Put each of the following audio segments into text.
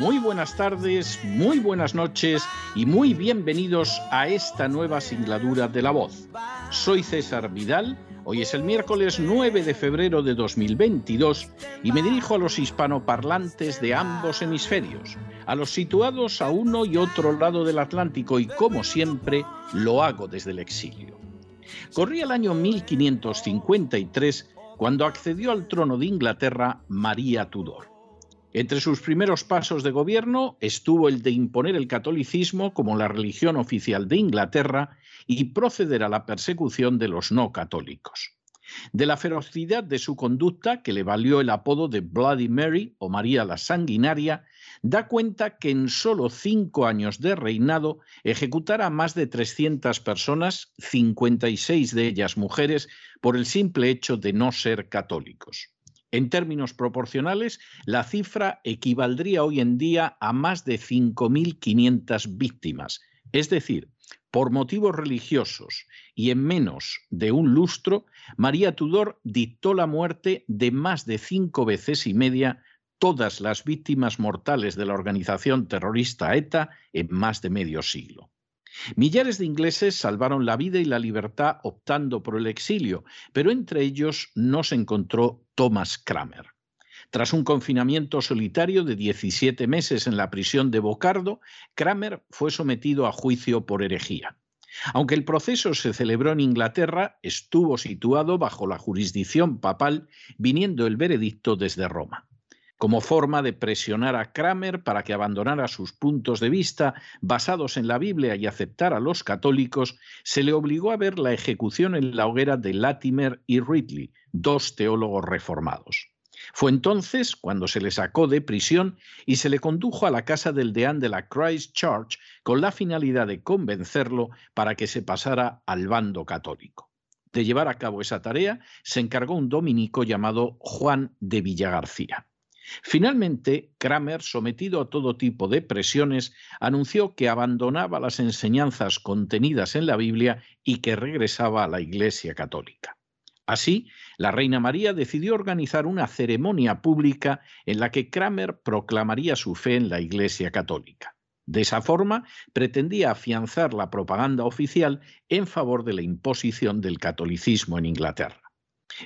muy buenas tardes, muy buenas noches y muy bienvenidos a esta nueva singladura de La Voz. Soy César Vidal, hoy es el miércoles 9 de febrero de 2022 y me dirijo a los hispanoparlantes de ambos hemisferios, a los situados a uno y otro lado del Atlántico y como siempre lo hago desde el exilio. Corría el año 1553 cuando accedió al trono de Inglaterra María Tudor. Entre sus primeros pasos de gobierno estuvo el de imponer el catolicismo como la religión oficial de Inglaterra y proceder a la persecución de los no católicos. De la ferocidad de su conducta, que le valió el apodo de Bloody Mary o María la Sanguinaria, da cuenta que en solo cinco años de reinado ejecutara a más de 300 personas, 56 de ellas mujeres, por el simple hecho de no ser católicos. En términos proporcionales, la cifra equivaldría hoy en día a más de 5.500 víctimas. Es decir, por motivos religiosos y en menos de un lustro, María Tudor dictó la muerte de más de cinco veces y media todas las víctimas mortales de la organización terrorista ETA en más de medio siglo. Millares de ingleses salvaron la vida y la libertad optando por el exilio, pero entre ellos no se encontró Thomas Kramer. Tras un confinamiento solitario de 17 meses en la prisión de Bocardo, Kramer fue sometido a juicio por herejía. Aunque el proceso se celebró en Inglaterra, estuvo situado bajo la jurisdicción papal, viniendo el veredicto desde Roma como forma de presionar a Kramer para que abandonara sus puntos de vista basados en la Biblia y aceptara a los católicos, se le obligó a ver la ejecución en la hoguera de Latimer y Ridley, dos teólogos reformados. Fue entonces cuando se le sacó de prisión y se le condujo a la casa del deán de la Christ Church con la finalidad de convencerlo para que se pasara al bando católico. De llevar a cabo esa tarea se encargó un dominico llamado Juan de Villagarcía. Finalmente, Kramer, sometido a todo tipo de presiones, anunció que abandonaba las enseñanzas contenidas en la Biblia y que regresaba a la Iglesia Católica. Así, la Reina María decidió organizar una ceremonia pública en la que Kramer proclamaría su fe en la Iglesia Católica. De esa forma, pretendía afianzar la propaganda oficial en favor de la imposición del catolicismo en Inglaterra.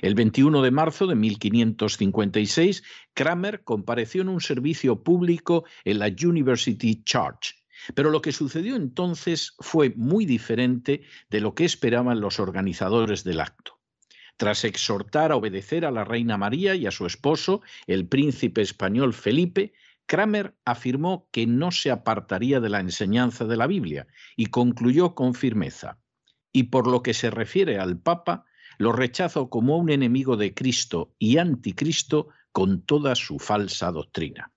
El 21 de marzo de 1556, Kramer compareció en un servicio público en la University Church. Pero lo que sucedió entonces fue muy diferente de lo que esperaban los organizadores del acto. Tras exhortar a obedecer a la reina María y a su esposo, el príncipe español Felipe, Kramer afirmó que no se apartaría de la enseñanza de la Biblia y concluyó con firmeza. Y por lo que se refiere al Papa, lo rechazo como un enemigo de Cristo y anticristo con toda su falsa doctrina.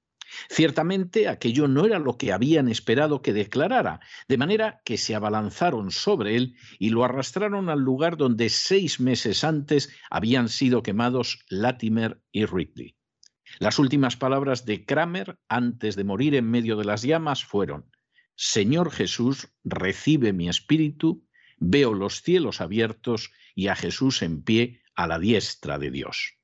Ciertamente aquello no era lo que habían esperado que declarara, de manera que se abalanzaron sobre él y lo arrastraron al lugar donde seis meses antes habían sido quemados Latimer y Ridley. Las últimas palabras de Kramer antes de morir en medio de las llamas fueron, Señor Jesús, recibe mi espíritu, veo los cielos abiertos y a Jesús en pie a la diestra de Dios.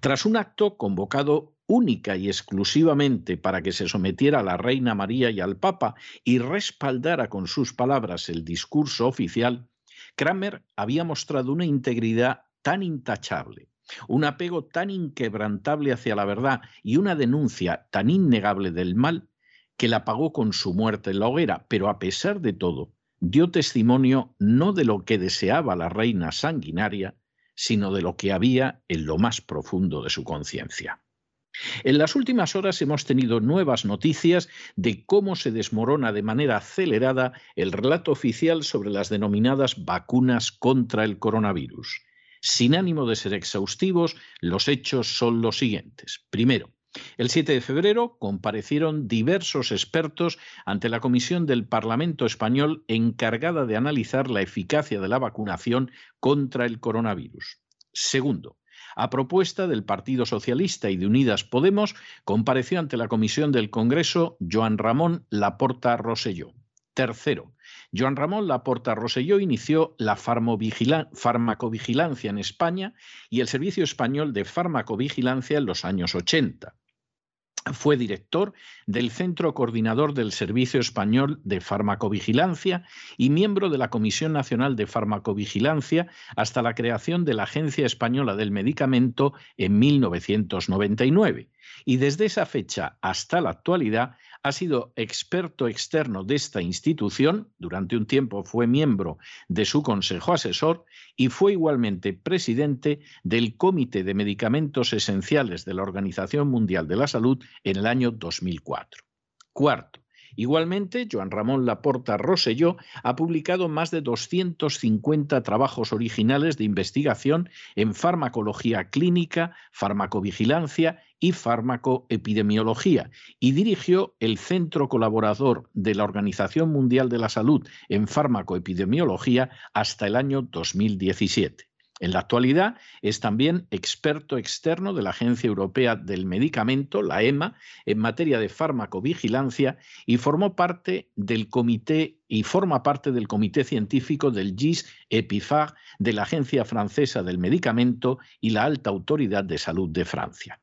Tras un acto convocado única y exclusivamente para que se sometiera a la Reina María y al Papa y respaldara con sus palabras el discurso oficial, Kramer había mostrado una integridad tan intachable, un apego tan inquebrantable hacia la verdad y una denuncia tan innegable del mal que la pagó con su muerte en la hoguera, pero a pesar de todo, dio testimonio no de lo que deseaba la reina sanguinaria, sino de lo que había en lo más profundo de su conciencia. En las últimas horas hemos tenido nuevas noticias de cómo se desmorona de manera acelerada el relato oficial sobre las denominadas vacunas contra el coronavirus. Sin ánimo de ser exhaustivos, los hechos son los siguientes. Primero, el 7 de febrero comparecieron diversos expertos ante la Comisión del Parlamento español encargada de analizar la eficacia de la vacunación contra el coronavirus. Segundo, a propuesta del Partido Socialista y de Unidas Podemos, compareció ante la Comisión del Congreso Joan Ramón Laporta Roselló. Tercero, Joan Ramón Laporta Roselló inició la farmacovigilancia en España y el Servicio Español de Farmacovigilancia en los años 80. Fue director del Centro Coordinador del Servicio Español de Farmacovigilancia y miembro de la Comisión Nacional de Farmacovigilancia hasta la creación de la Agencia Española del Medicamento en 1999. Y desde esa fecha hasta la actualidad ha sido experto externo de esta institución, durante un tiempo fue miembro de su consejo asesor y fue igualmente presidente del Comité de Medicamentos Esenciales de la Organización Mundial de la Salud en el año 2004. Cuarto, Igualmente, Joan Ramón Laporta Rosselló ha publicado más de 250 trabajos originales de investigación en farmacología clínica, farmacovigilancia y farmacoepidemiología y dirigió el Centro Colaborador de la Organización Mundial de la Salud en farmacoepidemiología hasta el año 2017. En la actualidad es también experto externo de la Agencia Europea del Medicamento, la EMA, en materia de farmacovigilancia y formó parte del comité y forma parte del comité científico del GIS EPIFAG de la Agencia Francesa del Medicamento y la Alta Autoridad de Salud de Francia.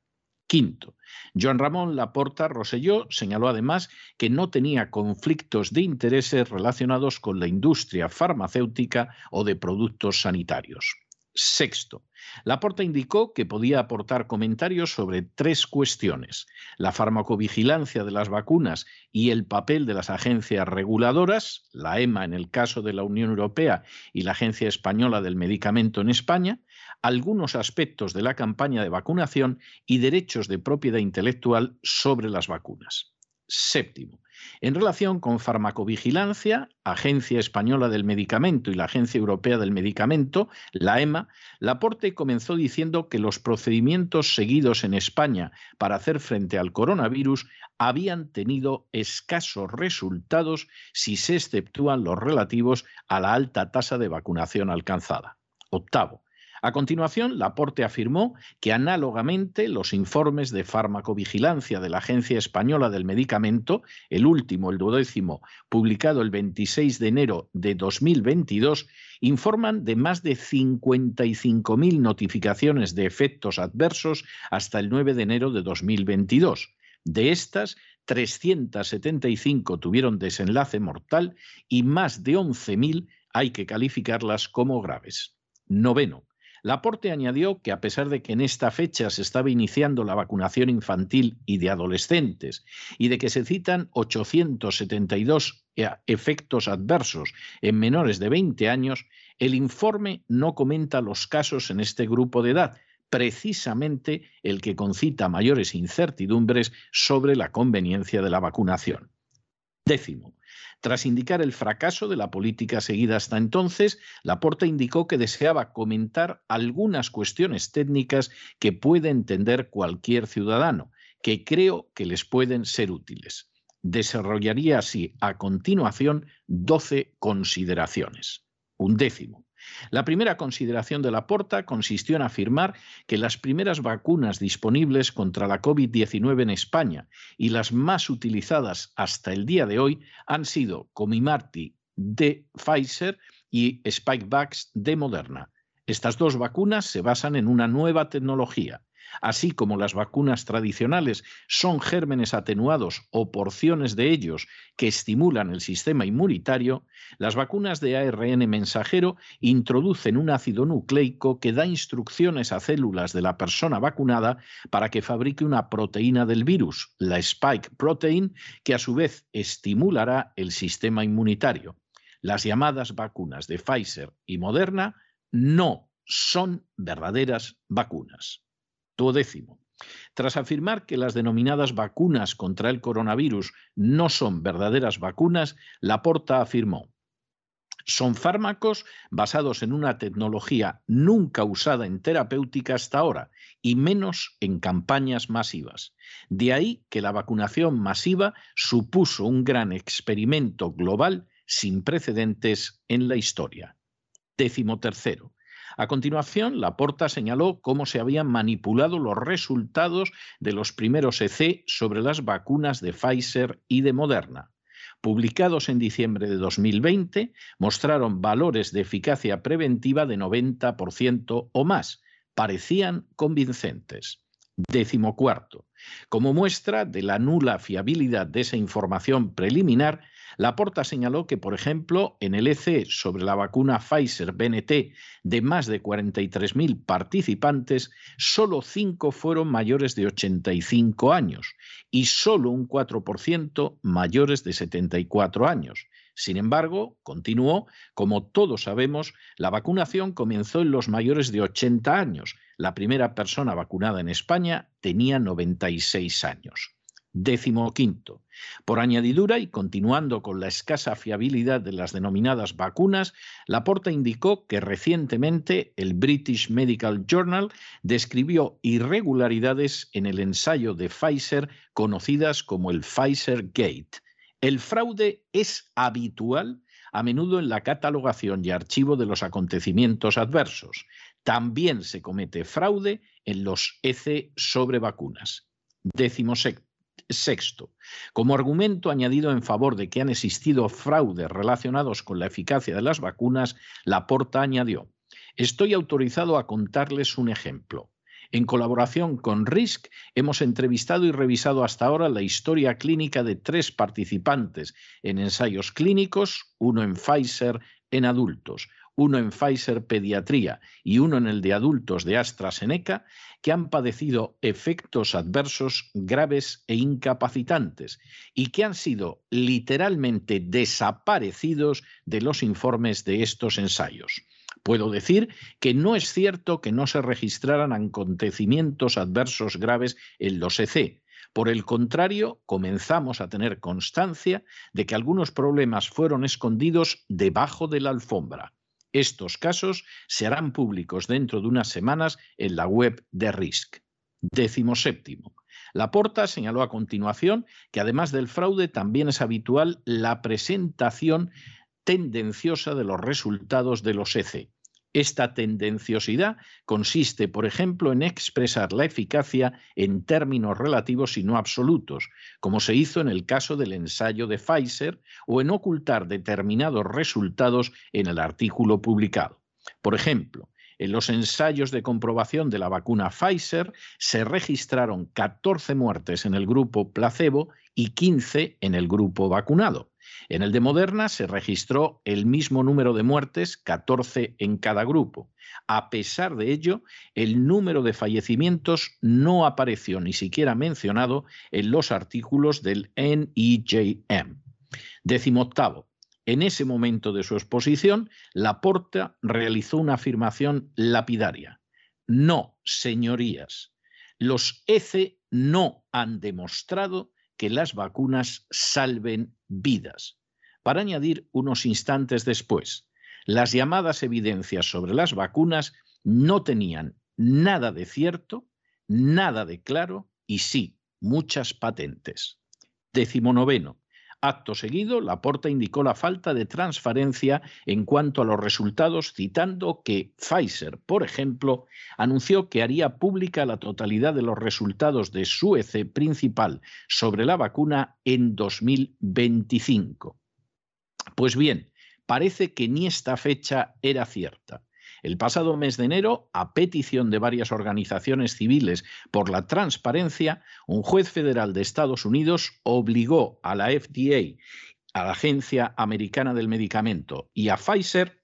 Quinto, Joan Ramón Laporta Roselló señaló además que no tenía conflictos de intereses relacionados con la industria farmacéutica o de productos sanitarios. Sexto, Laporta indicó que podía aportar comentarios sobre tres cuestiones, la farmacovigilancia de las vacunas y el papel de las agencias reguladoras, la EMA en el caso de la Unión Europea y la Agencia Española del Medicamento en España, algunos aspectos de la campaña de vacunación y derechos de propiedad intelectual sobre las vacunas. Séptimo, en relación con farmacovigilancia, Agencia Española del Medicamento y la Agencia Europea del Medicamento, la EMA, Laporte comenzó diciendo que los procedimientos seguidos en España para hacer frente al coronavirus habían tenido escasos resultados si se exceptúan los relativos a la alta tasa de vacunación alcanzada. Octavo, a continuación, Laporte afirmó que análogamente los informes de farmacovigilancia de la Agencia Española del Medicamento, el último, el duodécimo, publicado el 26 de enero de 2022, informan de más de 55.000 notificaciones de efectos adversos hasta el 9 de enero de 2022. De estas, 375 tuvieron desenlace mortal y más de 11.000 hay que calificarlas como graves. Noveno, Laporte añadió que a pesar de que en esta fecha se estaba iniciando la vacunación infantil y de adolescentes y de que se citan 872 e efectos adversos en menores de 20 años, el informe no comenta los casos en este grupo de edad, precisamente el que concita mayores incertidumbres sobre la conveniencia de la vacunación. Décimo, tras indicar el fracaso de la política seguida hasta entonces, Laporta indicó que deseaba comentar algunas cuestiones técnicas que puede entender cualquier ciudadano, que creo que les pueden ser útiles. Desarrollaría así a continuación 12 consideraciones. Un décimo. La primera consideración de Laporta consistió en afirmar que las primeras vacunas disponibles contra la COVID-19 en España y las más utilizadas hasta el día de hoy han sido Comimarty de Pfizer y Spikevax de Moderna. Estas dos vacunas se basan en una nueva tecnología. Así como las vacunas tradicionales son gérmenes atenuados o porciones de ellos que estimulan el sistema inmunitario, las vacunas de ARN mensajero introducen un ácido nucleico que da instrucciones a células de la persona vacunada para que fabrique una proteína del virus, la spike protein, que a su vez estimulará el sistema inmunitario. Las llamadas vacunas de Pfizer y Moderna no son verdaderas vacunas décimo. Tras afirmar que las denominadas vacunas contra el coronavirus no son verdaderas vacunas, Laporta afirmó, son fármacos basados en una tecnología nunca usada en terapéutica hasta ahora y menos en campañas masivas. De ahí que la vacunación masiva supuso un gran experimento global sin precedentes en la historia. Décimo tercero. A continuación, Laporta señaló cómo se habían manipulado los resultados de los primeros EC sobre las vacunas de Pfizer y de Moderna. Publicados en diciembre de 2020, mostraron valores de eficacia preventiva de 90% o más. Parecían convincentes. Décimo cuarto. Como muestra de la nula fiabilidad de esa información preliminar, Laporta señaló que, por ejemplo, en el EC sobre la vacuna Pfizer-BNT de más de 43.000 participantes, solo 5 fueron mayores de 85 años y solo un 4% mayores de 74 años. Sin embargo, continuó, como todos sabemos, la vacunación comenzó en los mayores de 80 años. La primera persona vacunada en España tenía 96 años. Décimo quinto. Por añadidura y continuando con la escasa fiabilidad de las denominadas vacunas, Laporta indicó que recientemente el British Medical Journal describió irregularidades en el ensayo de Pfizer conocidas como el Pfizer Gate. El fraude es habitual a menudo en la catalogación y archivo de los acontecimientos adversos. También se comete fraude en los EC sobre vacunas. Décimo Sexto, como argumento añadido en favor de que han existido fraudes relacionados con la eficacia de las vacunas, Laporta añadió, estoy autorizado a contarles un ejemplo. En colaboración con RISC, hemos entrevistado y revisado hasta ahora la historia clínica de tres participantes en ensayos clínicos, uno en Pfizer en adultos, uno en Pfizer Pediatría y uno en el de adultos de AstraZeneca, que han padecido efectos adversos graves e incapacitantes y que han sido literalmente desaparecidos de los informes de estos ensayos. Puedo decir que no es cierto que no se registraran acontecimientos adversos graves en los EC. Por el contrario, comenzamos a tener constancia de que algunos problemas fueron escondidos debajo de la alfombra. Estos casos se harán públicos dentro de unas semanas en la web de RISC. Décimo séptimo. Laporta señaló a continuación que además del fraude también es habitual la presentación tendenciosa de los resultados de los EC. Esta tendenciosidad consiste, por ejemplo, en expresar la eficacia en términos relativos y no absolutos, como se hizo en el caso del ensayo de Pfizer, o en ocultar determinados resultados en el artículo publicado. Por ejemplo, en los ensayos de comprobación de la vacuna Pfizer se registraron 14 muertes en el grupo placebo y 15 en el grupo vacunado. En el de Moderna se registró el mismo número de muertes, 14 en cada grupo. A pesar de ello, el número de fallecimientos no apareció ni siquiera mencionado en los artículos del NEJM. Décimo octavo. En ese momento de su exposición, Laporta realizó una afirmación lapidaria. No, señorías, los ECE no han demostrado que las vacunas salven vidas. Para añadir unos instantes después, las llamadas evidencias sobre las vacunas no tenían nada de cierto, nada de claro y sí, muchas patentes. Décimo noveno. Acto seguido, Laporta indicó la falta de transparencia en cuanto a los resultados, citando que Pfizer, por ejemplo, anunció que haría pública la totalidad de los resultados de su EC principal sobre la vacuna en 2025. Pues bien, parece que ni esta fecha era cierta. El pasado mes de enero, a petición de varias organizaciones civiles por la transparencia, un juez federal de Estados Unidos obligó a la FDA, a la Agencia Americana del Medicamento y a Pfizer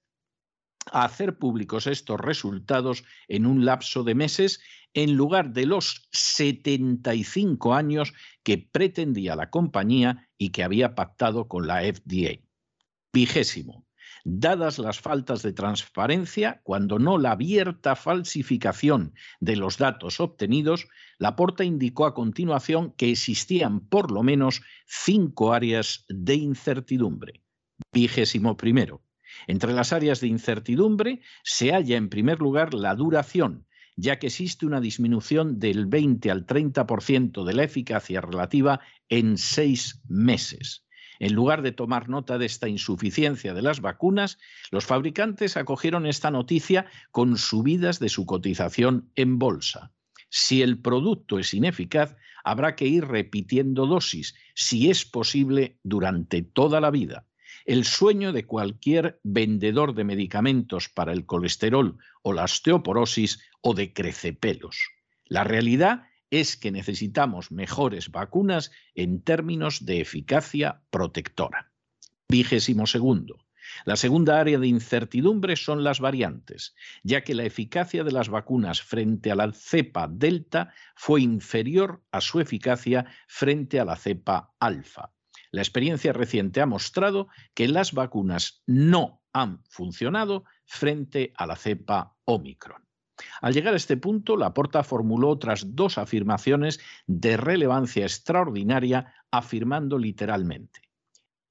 a hacer públicos estos resultados en un lapso de meses en lugar de los 75 años que pretendía la compañía y que había pactado con la FDA. Vigésimo. Dadas las faltas de transparencia, cuando no la abierta falsificación de los datos obtenidos, Laporta indicó a continuación que existían por lo menos cinco áreas de incertidumbre. Vigésimo primero. Entre las áreas de incertidumbre se halla en primer lugar la duración, ya que existe una disminución del 20 al 30% de la eficacia relativa en seis meses. En lugar de tomar nota de esta insuficiencia de las vacunas, los fabricantes acogieron esta noticia con subidas de su cotización en bolsa. Si el producto es ineficaz, habrá que ir repitiendo dosis, si es posible, durante toda la vida el sueño de cualquier vendedor de medicamentos para el colesterol o la osteoporosis o de crecepelos. La realidad es que necesitamos mejores vacunas en términos de eficacia protectora. Vigésimo segundo. La segunda área de incertidumbre son las variantes, ya que la eficacia de las vacunas frente a la cepa delta fue inferior a su eficacia frente a la cepa alfa. La experiencia reciente ha mostrado que las vacunas no han funcionado frente a la cepa Omicron. Al llegar a este punto, Laporta formuló otras dos afirmaciones de relevancia extraordinaria, afirmando literalmente,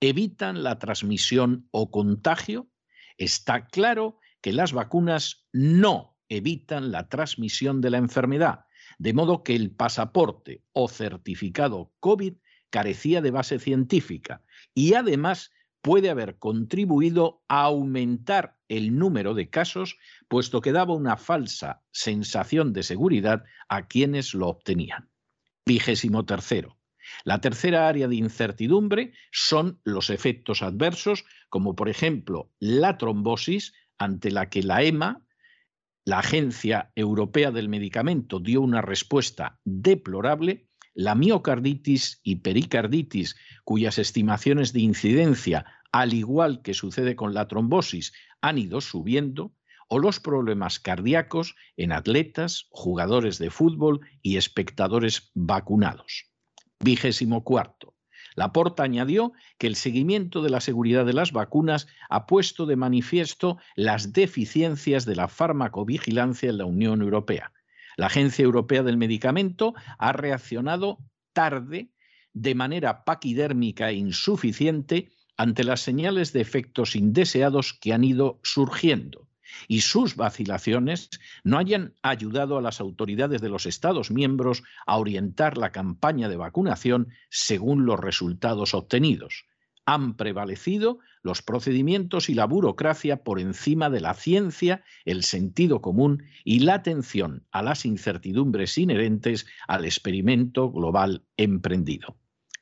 evitan la transmisión o contagio. Está claro que las vacunas no evitan la transmisión de la enfermedad, de modo que el pasaporte o certificado COVID carecía de base científica y además puede haber contribuido a aumentar el número de casos, puesto que daba una falsa sensación de seguridad a quienes lo obtenían. Vigésimo tercero. La tercera área de incertidumbre son los efectos adversos, como por ejemplo la trombosis, ante la que la EMA, la Agencia Europea del Medicamento, dio una respuesta deplorable la miocarditis y pericarditis, cuyas estimaciones de incidencia, al igual que sucede con la trombosis, han ido subiendo, o los problemas cardíacos en atletas, jugadores de fútbol y espectadores vacunados. Vigésimo cuarto. Laporta añadió que el seguimiento de la seguridad de las vacunas ha puesto de manifiesto las deficiencias de la farmacovigilancia en la Unión Europea la Agencia Europea del Medicamento ha reaccionado tarde, de manera paquidérmica e insuficiente, ante las señales de efectos indeseados que han ido surgiendo y sus vacilaciones no hayan ayudado a las autoridades de los Estados miembros a orientar la campaña de vacunación según los resultados obtenidos han prevalecido los procedimientos y la burocracia por encima de la ciencia, el sentido común y la atención a las incertidumbres inherentes al experimento global emprendido.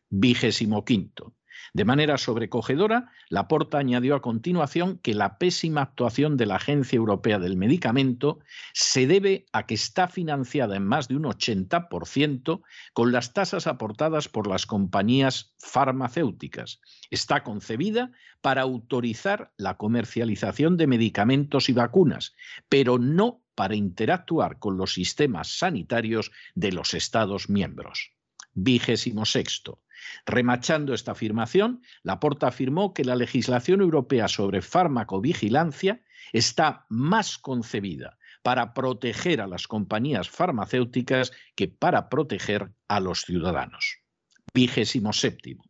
Vigésimo quinto. De manera sobrecogedora, Laporta añadió a continuación que la pésima actuación de la Agencia Europea del Medicamento se debe a que está financiada en más de un 80% con las tasas aportadas por las compañías farmacéuticas. Está concebida para autorizar la comercialización de medicamentos y vacunas, pero no para interactuar con los sistemas sanitarios de los Estados miembros. Vigésimo sexto. Remachando esta afirmación, Laporta afirmó que la legislación europea sobre farmacovigilancia está más concebida para proteger a las compañías farmacéuticas que para proteger a los ciudadanos. Vigésimo séptimo.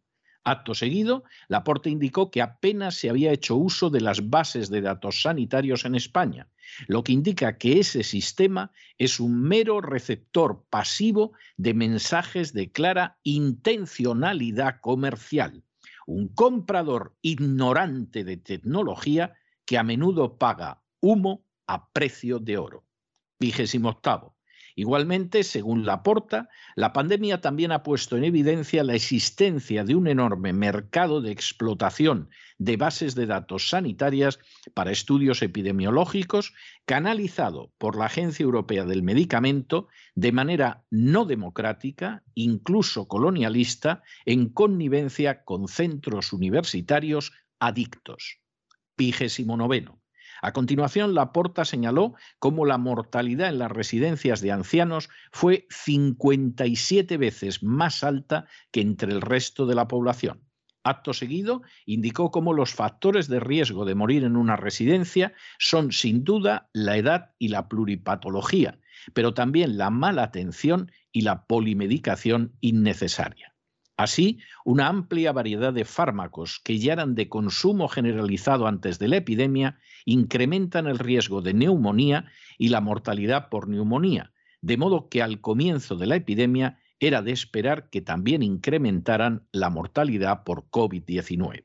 Acto seguido, Laporte indicó que apenas se había hecho uso de las bases de datos sanitarios en España, lo que indica que ese sistema es un mero receptor pasivo de mensajes de clara intencionalidad comercial, un comprador ignorante de tecnología que a menudo paga humo a precio de oro. Vigésimo octavo Igualmente, según Laporta, la pandemia también ha puesto en evidencia la existencia de un enorme mercado de explotación de bases de datos sanitarias para estudios epidemiológicos canalizado por la Agencia Europea del Medicamento de manera no democrática, incluso colonialista, en connivencia con centros universitarios adictos. Vigésimo noveno. A continuación, Laporta señaló cómo la mortalidad en las residencias de ancianos fue 57 veces más alta que entre el resto de la población. Acto seguido, indicó cómo los factores de riesgo de morir en una residencia son sin duda la edad y la pluripatología, pero también la mala atención y la polimedicación innecesaria. Así, una amplia variedad de fármacos que ya eran de consumo generalizado antes de la epidemia incrementan el riesgo de neumonía y la mortalidad por neumonía, de modo que al comienzo de la epidemia era de esperar que también incrementaran la mortalidad por COVID-19.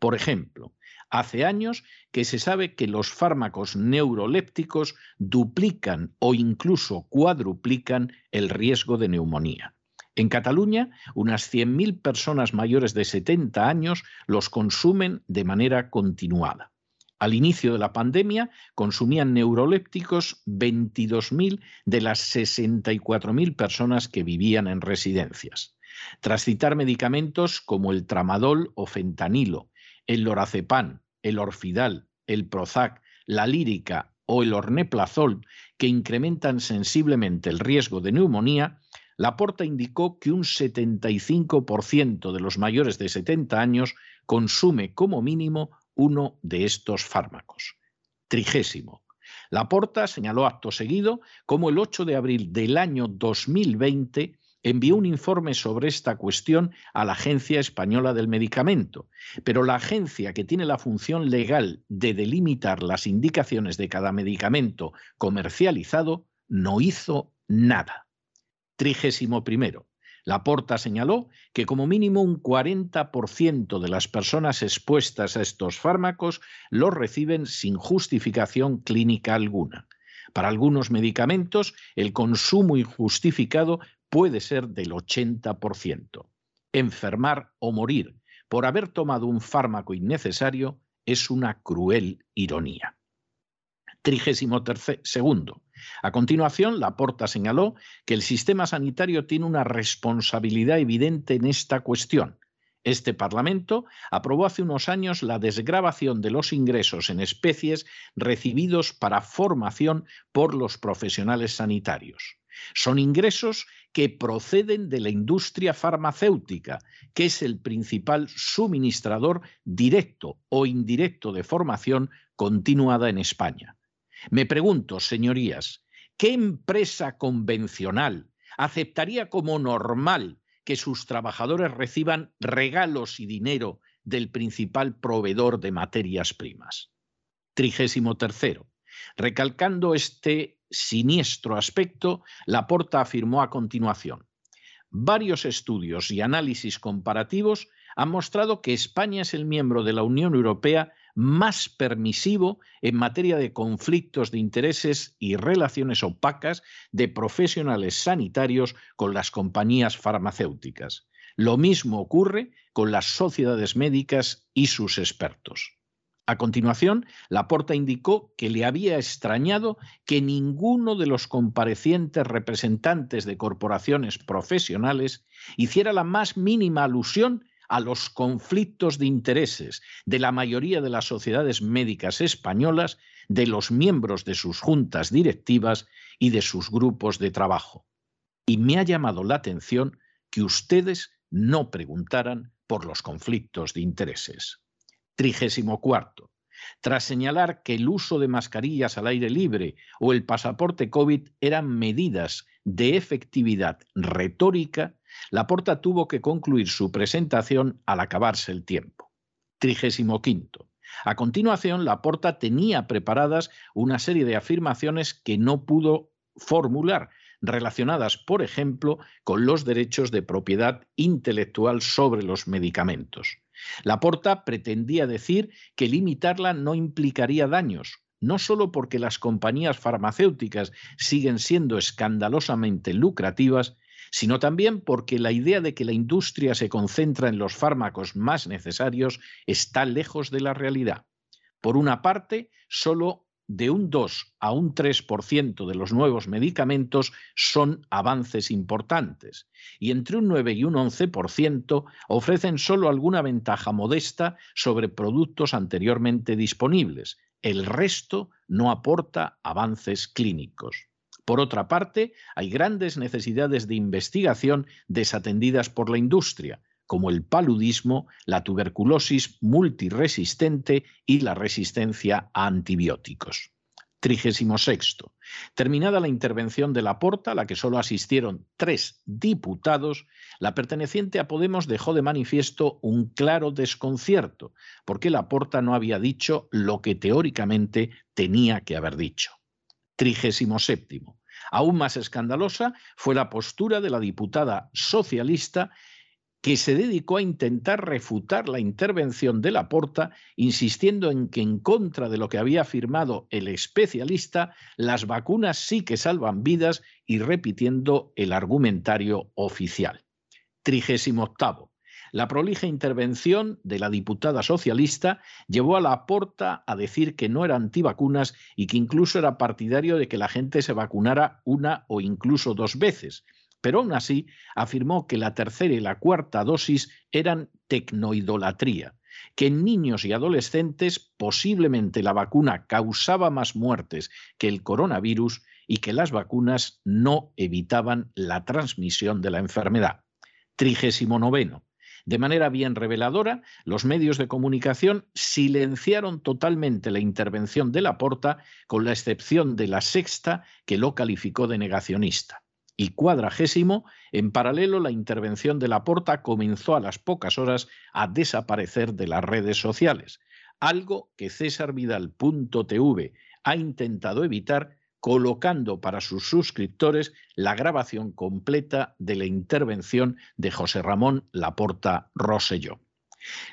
Por ejemplo, hace años que se sabe que los fármacos neurolépticos duplican o incluso cuadruplican el riesgo de neumonía. En Cataluña, unas 100.000 personas mayores de 70 años los consumen de manera continuada. Al inicio de la pandemia consumían neurolépticos 22.000 de las 64.000 personas que vivían en residencias. Tras citar medicamentos como el tramadol o fentanilo, el lorazepam, el orfidal, el prozac, la lírica o el orneplazol, que incrementan sensiblemente el riesgo de neumonía, Laporta indicó que un 75% de los mayores de 70 años consume como mínimo uno de estos fármacos. Trigésimo. Laporta señaló acto seguido cómo el 8 de abril del año 2020 envió un informe sobre esta cuestión a la Agencia Española del Medicamento, pero la agencia que tiene la función legal de delimitar las indicaciones de cada medicamento comercializado no hizo nada. Trigésimo primero. Laporta señaló que como mínimo un 40% de las personas expuestas a estos fármacos los reciben sin justificación clínica alguna. Para algunos medicamentos, el consumo injustificado puede ser del 80%. Enfermar o morir por haber tomado un fármaco innecesario es una cruel ironía. Trigésimo segundo. A continuación, Laporta señaló que el sistema sanitario tiene una responsabilidad evidente en esta cuestión. Este Parlamento aprobó hace unos años la desgrabación de los ingresos en especies recibidos para formación por los profesionales sanitarios. Son ingresos que proceden de la industria farmacéutica, que es el principal suministrador directo o indirecto de formación continuada en España. Me pregunto, señorías, ¿qué empresa convencional aceptaría como normal que sus trabajadores reciban regalos y dinero del principal proveedor de materias primas? Trigésimo tercero. Recalcando este siniestro aspecto, Laporta afirmó a continuación. Varios estudios y análisis comparativos han mostrado que España es el miembro de la Unión Europea más permisivo en materia de conflictos de intereses y relaciones opacas de profesionales sanitarios con las compañías farmacéuticas. Lo mismo ocurre con las sociedades médicas y sus expertos. A continuación, Laporta indicó que le había extrañado que ninguno de los comparecientes representantes de corporaciones profesionales hiciera la más mínima alusión a los conflictos de intereses de la mayoría de las sociedades médicas españolas, de los miembros de sus juntas directivas y de sus grupos de trabajo. Y me ha llamado la atención que ustedes no preguntaran por los conflictos de intereses. Trigésimo cuarto. Tras señalar que el uso de mascarillas al aire libre o el pasaporte COVID eran medidas de efectividad retórica, Laporta tuvo que concluir su presentación al acabarse el tiempo. Trigésimo quinto. A continuación, Laporta tenía preparadas una serie de afirmaciones que no pudo formular, relacionadas, por ejemplo, con los derechos de propiedad intelectual sobre los medicamentos. Laporta pretendía decir que limitarla no implicaría daños, no solo porque las compañías farmacéuticas siguen siendo escandalosamente lucrativas, sino también porque la idea de que la industria se concentra en los fármacos más necesarios está lejos de la realidad. Por una parte, solo de un 2 a un 3% de los nuevos medicamentos son avances importantes y entre un 9 y un 11% ofrecen solo alguna ventaja modesta sobre productos anteriormente disponibles. El resto no aporta avances clínicos. Por otra parte, hay grandes necesidades de investigación desatendidas por la industria, como el paludismo, la tuberculosis multiresistente y la resistencia a antibióticos. 36. Terminada la intervención de la Porta, a la que solo asistieron tres diputados, la perteneciente a Podemos dejó de manifiesto un claro desconcierto, porque la Porta no había dicho lo que teóricamente tenía que haber dicho. 37. Aún más escandalosa fue la postura de la diputada socialista que se dedicó a intentar refutar la intervención de Laporta, insistiendo en que en contra de lo que había afirmado el especialista, las vacunas sí que salvan vidas y repitiendo el argumentario oficial. 38. La prolija intervención de la diputada socialista llevó a la porta a decir que no era antivacunas y que incluso era partidario de que la gente se vacunara una o incluso dos veces. Pero aún así afirmó que la tercera y la cuarta dosis eran tecnoidolatría, que en niños y adolescentes posiblemente la vacuna causaba más muertes que el coronavirus y que las vacunas no evitaban la transmisión de la enfermedad. Trigésimo noveno. De manera bien reveladora, los medios de comunicación silenciaron totalmente la intervención de Laporta, con la excepción de la sexta, que lo calificó de negacionista. Y cuadragésimo, en paralelo, la intervención de Laporta comenzó a las pocas horas a desaparecer de las redes sociales, algo que cesarvidal.tv ha intentado evitar colocando para sus suscriptores la grabación completa de la intervención de José Ramón Laporta Rosselló.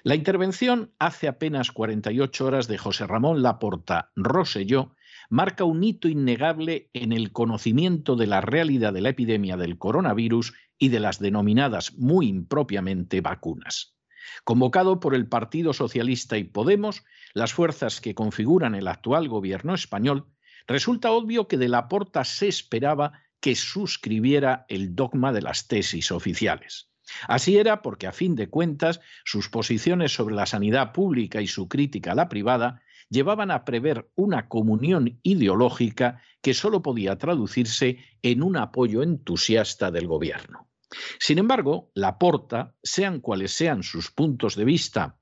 La intervención hace apenas 48 horas de José Ramón Laporta Rosselló marca un hito innegable en el conocimiento de la realidad de la epidemia del coronavirus y de las denominadas muy impropiamente vacunas. Convocado por el Partido Socialista y Podemos, las fuerzas que configuran el actual gobierno español Resulta obvio que de la Porta se esperaba que suscribiera el dogma de las tesis oficiales. Así era porque, a fin de cuentas, sus posiciones sobre la sanidad pública y su crítica a la privada llevaban a prever una comunión ideológica que sólo podía traducirse en un apoyo entusiasta del gobierno. Sin embargo, la Porta, sean cuales sean sus puntos de vista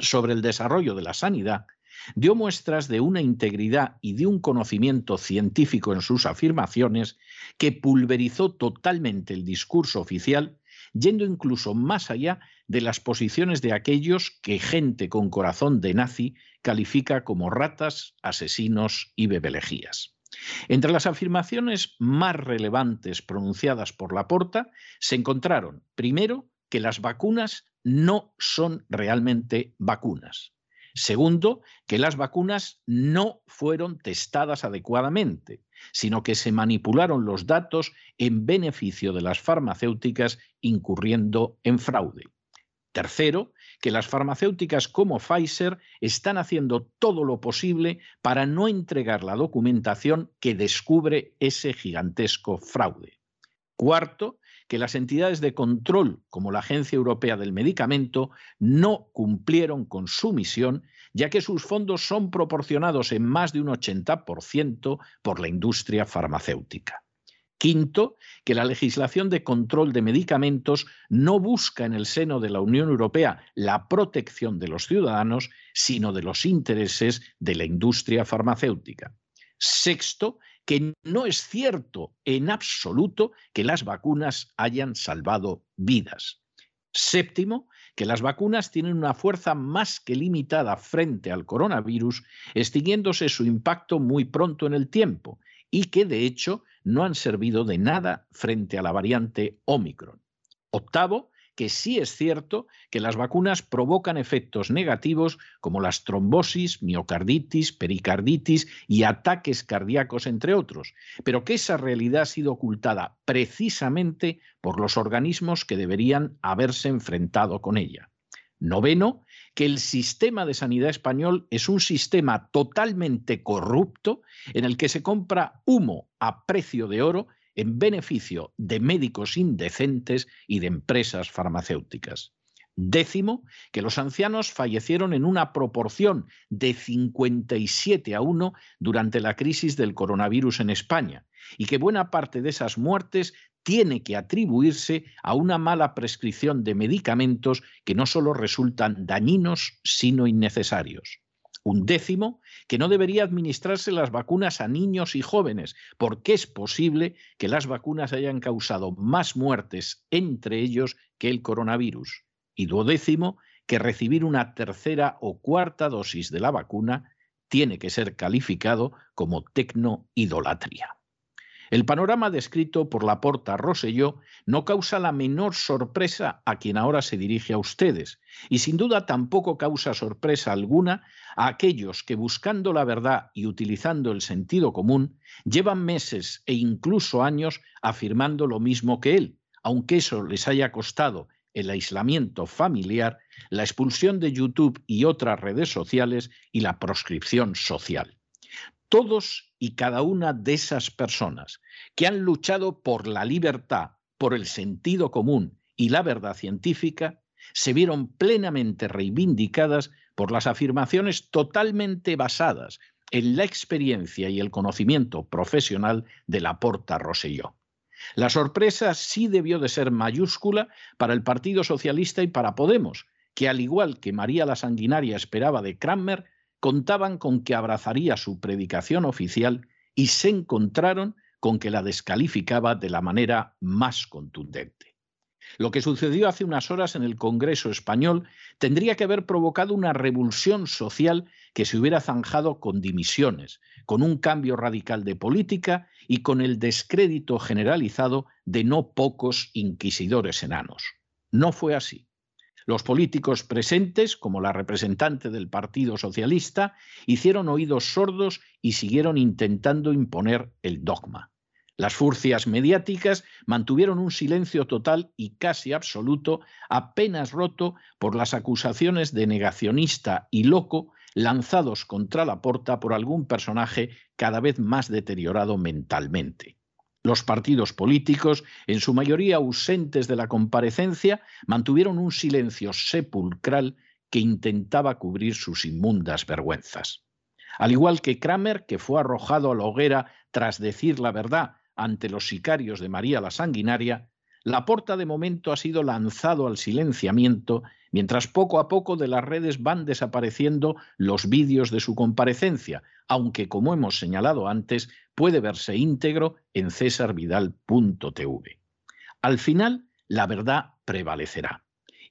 sobre el desarrollo de la sanidad, dio muestras de una integridad y de un conocimiento científico en sus afirmaciones que pulverizó totalmente el discurso oficial, yendo incluso más allá de las posiciones de aquellos que gente con corazón de nazi califica como ratas, asesinos y bebelejías. Entre las afirmaciones más relevantes pronunciadas por Laporta se encontraron, primero, que las vacunas no son realmente vacunas. Segundo, que las vacunas no fueron testadas adecuadamente, sino que se manipularon los datos en beneficio de las farmacéuticas incurriendo en fraude. Tercero, que las farmacéuticas como Pfizer están haciendo todo lo posible para no entregar la documentación que descubre ese gigantesco fraude. Cuarto, que las entidades de control, como la Agencia Europea del Medicamento, no cumplieron con su misión, ya que sus fondos son proporcionados en más de un 80% por la industria farmacéutica. Quinto, que la legislación de control de medicamentos no busca en el seno de la Unión Europea la protección de los ciudadanos, sino de los intereses de la industria farmacéutica. Sexto, que no es cierto en absoluto que las vacunas hayan salvado vidas. Séptimo, que las vacunas tienen una fuerza más que limitada frente al coronavirus, extinguiéndose su impacto muy pronto en el tiempo y que de hecho no han servido de nada frente a la variante Omicron. Octavo, que sí es cierto que las vacunas provocan efectos negativos como las trombosis, miocarditis, pericarditis y ataques cardíacos, entre otros, pero que esa realidad ha sido ocultada precisamente por los organismos que deberían haberse enfrentado con ella. Noveno, que el sistema de sanidad español es un sistema totalmente corrupto en el que se compra humo a precio de oro en beneficio de médicos indecentes y de empresas farmacéuticas. Décimo, que los ancianos fallecieron en una proporción de 57 a 1 durante la crisis del coronavirus en España y que buena parte de esas muertes tiene que atribuirse a una mala prescripción de medicamentos que no solo resultan dañinos, sino innecesarios. Un décimo, que no debería administrarse las vacunas a niños y jóvenes, porque es posible que las vacunas hayan causado más muertes entre ellos que el coronavirus. Y duodécimo, que recibir una tercera o cuarta dosis de la vacuna tiene que ser calificado como tecnoidolatría. El panorama descrito por la porta Rosselló no causa la menor sorpresa a quien ahora se dirige a ustedes, y sin duda tampoco causa sorpresa alguna a aquellos que buscando la verdad y utilizando el sentido común llevan meses e incluso años afirmando lo mismo que él, aunque eso les haya costado el aislamiento familiar, la expulsión de YouTube y otras redes sociales y la proscripción social. Todos y cada una de esas personas que han luchado por la libertad, por el sentido común y la verdad científica, se vieron plenamente reivindicadas por las afirmaciones totalmente basadas en la experiencia y el conocimiento profesional de la Porta Rosselló. La sorpresa sí debió de ser mayúscula para el Partido Socialista y para Podemos, que al igual que María la Sanguinaria esperaba de Cranmer, contaban con que abrazaría su predicación oficial y se encontraron con que la descalificaba de la manera más contundente. Lo que sucedió hace unas horas en el Congreso español tendría que haber provocado una revulsión social que se hubiera zanjado con dimisiones, con un cambio radical de política y con el descrédito generalizado de no pocos inquisidores enanos. No fue así. Los políticos presentes, como la representante del Partido Socialista, hicieron oídos sordos y siguieron intentando imponer el dogma. Las furcias mediáticas mantuvieron un silencio total y casi absoluto, apenas roto por las acusaciones de negacionista y loco lanzados contra la porta por algún personaje cada vez más deteriorado mentalmente. Los partidos políticos, en su mayoría ausentes de la comparecencia, mantuvieron un silencio sepulcral que intentaba cubrir sus inmundas vergüenzas. Al igual que Kramer, que fue arrojado a la hoguera tras decir la verdad ante los sicarios de María la Sanguinaria, Laporta de momento ha sido lanzado al silenciamiento, mientras poco a poco de las redes van desapareciendo los vídeos de su comparecencia, aunque como hemos señalado antes, puede verse íntegro en cesarvidal.tv. Al final, la verdad prevalecerá.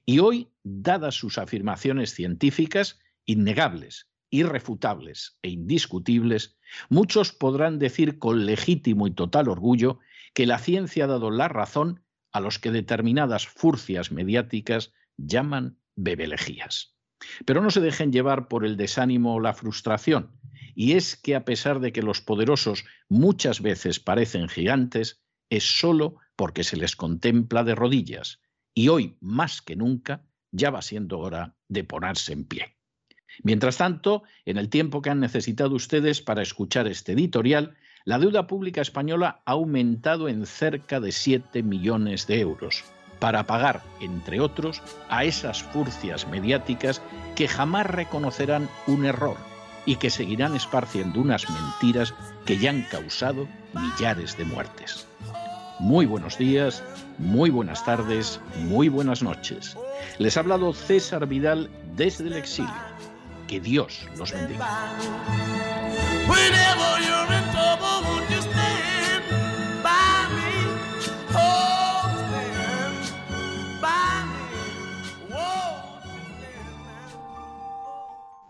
Y hoy, dadas sus afirmaciones científicas, innegables, irrefutables e indiscutibles, muchos podrán decir con legítimo y total orgullo que la ciencia ha dado la razón a los que determinadas furcias mediáticas llaman bebelejías. Pero no se dejen llevar por el desánimo o la frustración, y es que a pesar de que los poderosos muchas veces parecen gigantes, es solo porque se les contempla de rodillas, y hoy más que nunca ya va siendo hora de ponerse en pie. Mientras tanto, en el tiempo que han necesitado ustedes para escuchar este editorial, la deuda pública española ha aumentado en cerca de 7 millones de euros para pagar, entre otros, a esas furcias mediáticas que jamás reconocerán un error y que seguirán esparciendo unas mentiras que ya han causado millares de muertes. Muy buenos días, muy buenas tardes, muy buenas noches. Les ha hablado César Vidal desde el exilio. Que Dios los bendiga.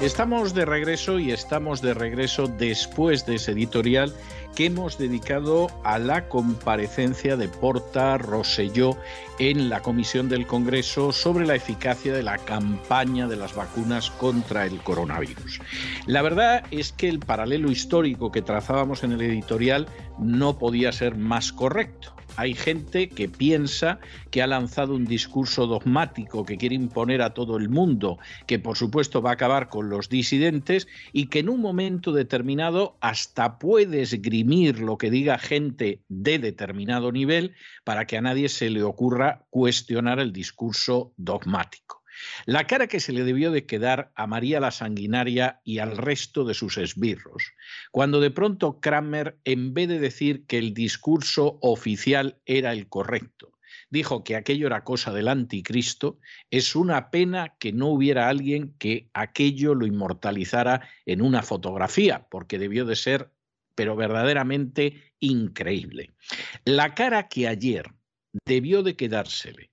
Estamos de regreso y estamos de regreso después de ese editorial que hemos dedicado a la comparecencia de Porta Rosselló en la Comisión del Congreso sobre la eficacia de la campaña de las vacunas contra el coronavirus. La verdad es que el paralelo histórico que trazábamos en el editorial no podía ser más correcto. Hay gente que piensa que ha lanzado un discurso dogmático que quiere imponer a todo el mundo, que por supuesto va a acabar con los disidentes y que en un momento determinado hasta puede esgrimir lo que diga gente de determinado nivel para que a nadie se le ocurra cuestionar el discurso dogmático. La cara que se le debió de quedar a María la Sanguinaria y al resto de sus esbirros, cuando de pronto Kramer, en vez de decir que el discurso oficial era el correcto, dijo que aquello era cosa del anticristo, es una pena que no hubiera alguien que aquello lo inmortalizara en una fotografía, porque debió de ser, pero verdaderamente increíble. La cara que ayer debió de quedársele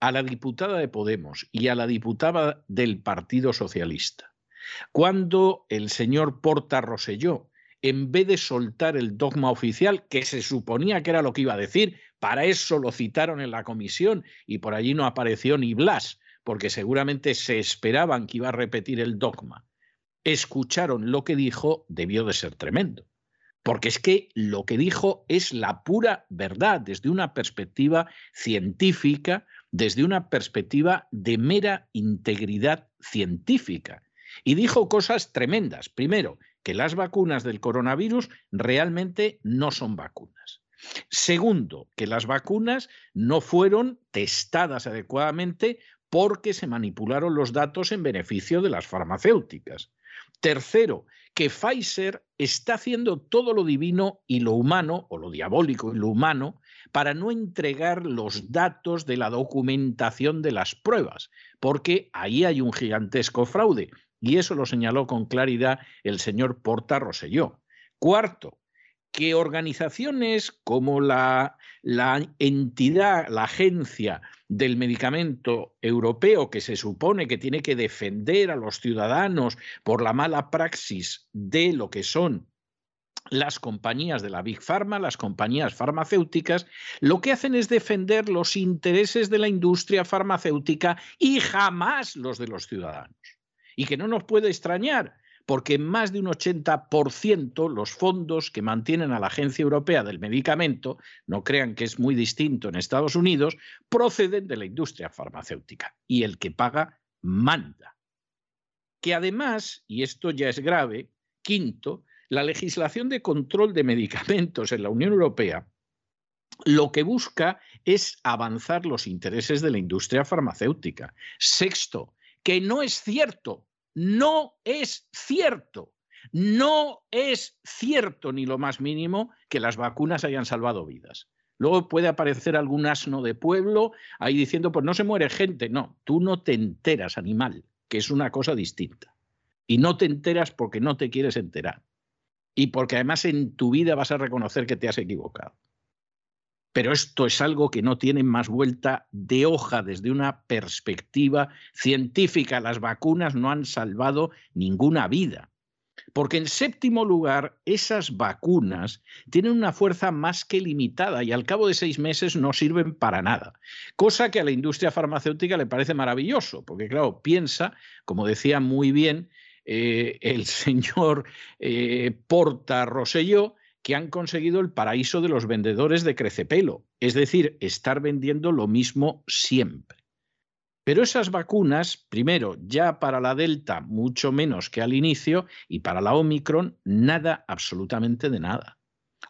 a la diputada de Podemos y a la diputada del Partido Socialista, cuando el señor Porta Roselló, en vez de soltar el dogma oficial, que se suponía que era lo que iba a decir, para eso lo citaron en la comisión y por allí no apareció ni Blas, porque seguramente se esperaban que iba a repetir el dogma. Escucharon lo que dijo, debió de ser tremendo. Porque es que lo que dijo es la pura verdad desde una perspectiva científica, desde una perspectiva de mera integridad científica. Y dijo cosas tremendas. Primero, que las vacunas del coronavirus realmente no son vacunas. Segundo, que las vacunas no fueron testadas adecuadamente porque se manipularon los datos en beneficio de las farmacéuticas. Tercero, que Pfizer está haciendo todo lo divino y lo humano, o lo diabólico y lo humano, para no entregar los datos de la documentación de las pruebas, porque ahí hay un gigantesco fraude. Y eso lo señaló con claridad el señor Porta Roselló. Cuarto, que organizaciones como la, la, entidad, la agencia del medicamento europeo que se supone que tiene que defender a los ciudadanos por la mala praxis de lo que son las compañías de la Big Pharma, las compañías farmacéuticas, lo que hacen es defender los intereses de la industria farmacéutica y jamás los de los ciudadanos. Y que no nos puede extrañar, porque más de un 80% los fondos que mantienen a la Agencia Europea del Medicamento, no crean que es muy distinto en Estados Unidos, proceden de la industria farmacéutica. Y el que paga manda. Que además, y esto ya es grave, quinto, la legislación de control de medicamentos en la Unión Europea lo que busca es avanzar los intereses de la industria farmacéutica. Sexto, que no es cierto, no es cierto, no es cierto ni lo más mínimo que las vacunas hayan salvado vidas. Luego puede aparecer algún asno de pueblo ahí diciendo, pues no se muere gente. No, tú no te enteras, animal, que es una cosa distinta. Y no te enteras porque no te quieres enterar y porque además en tu vida vas a reconocer que te has equivocado. Pero esto es algo que no tiene más vuelta de hoja desde una perspectiva científica. Las vacunas no han salvado ninguna vida. Porque en séptimo lugar, esas vacunas tienen una fuerza más que limitada y al cabo de seis meses no sirven para nada. Cosa que a la industria farmacéutica le parece maravilloso, porque claro, piensa, como decía muy bien eh, el señor eh, Porta Roselló, que han conseguido el paraíso de los vendedores de crecepelo, es decir, estar vendiendo lo mismo siempre. Pero esas vacunas, primero, ya para la Delta mucho menos que al inicio y para la Omicron nada, absolutamente de nada.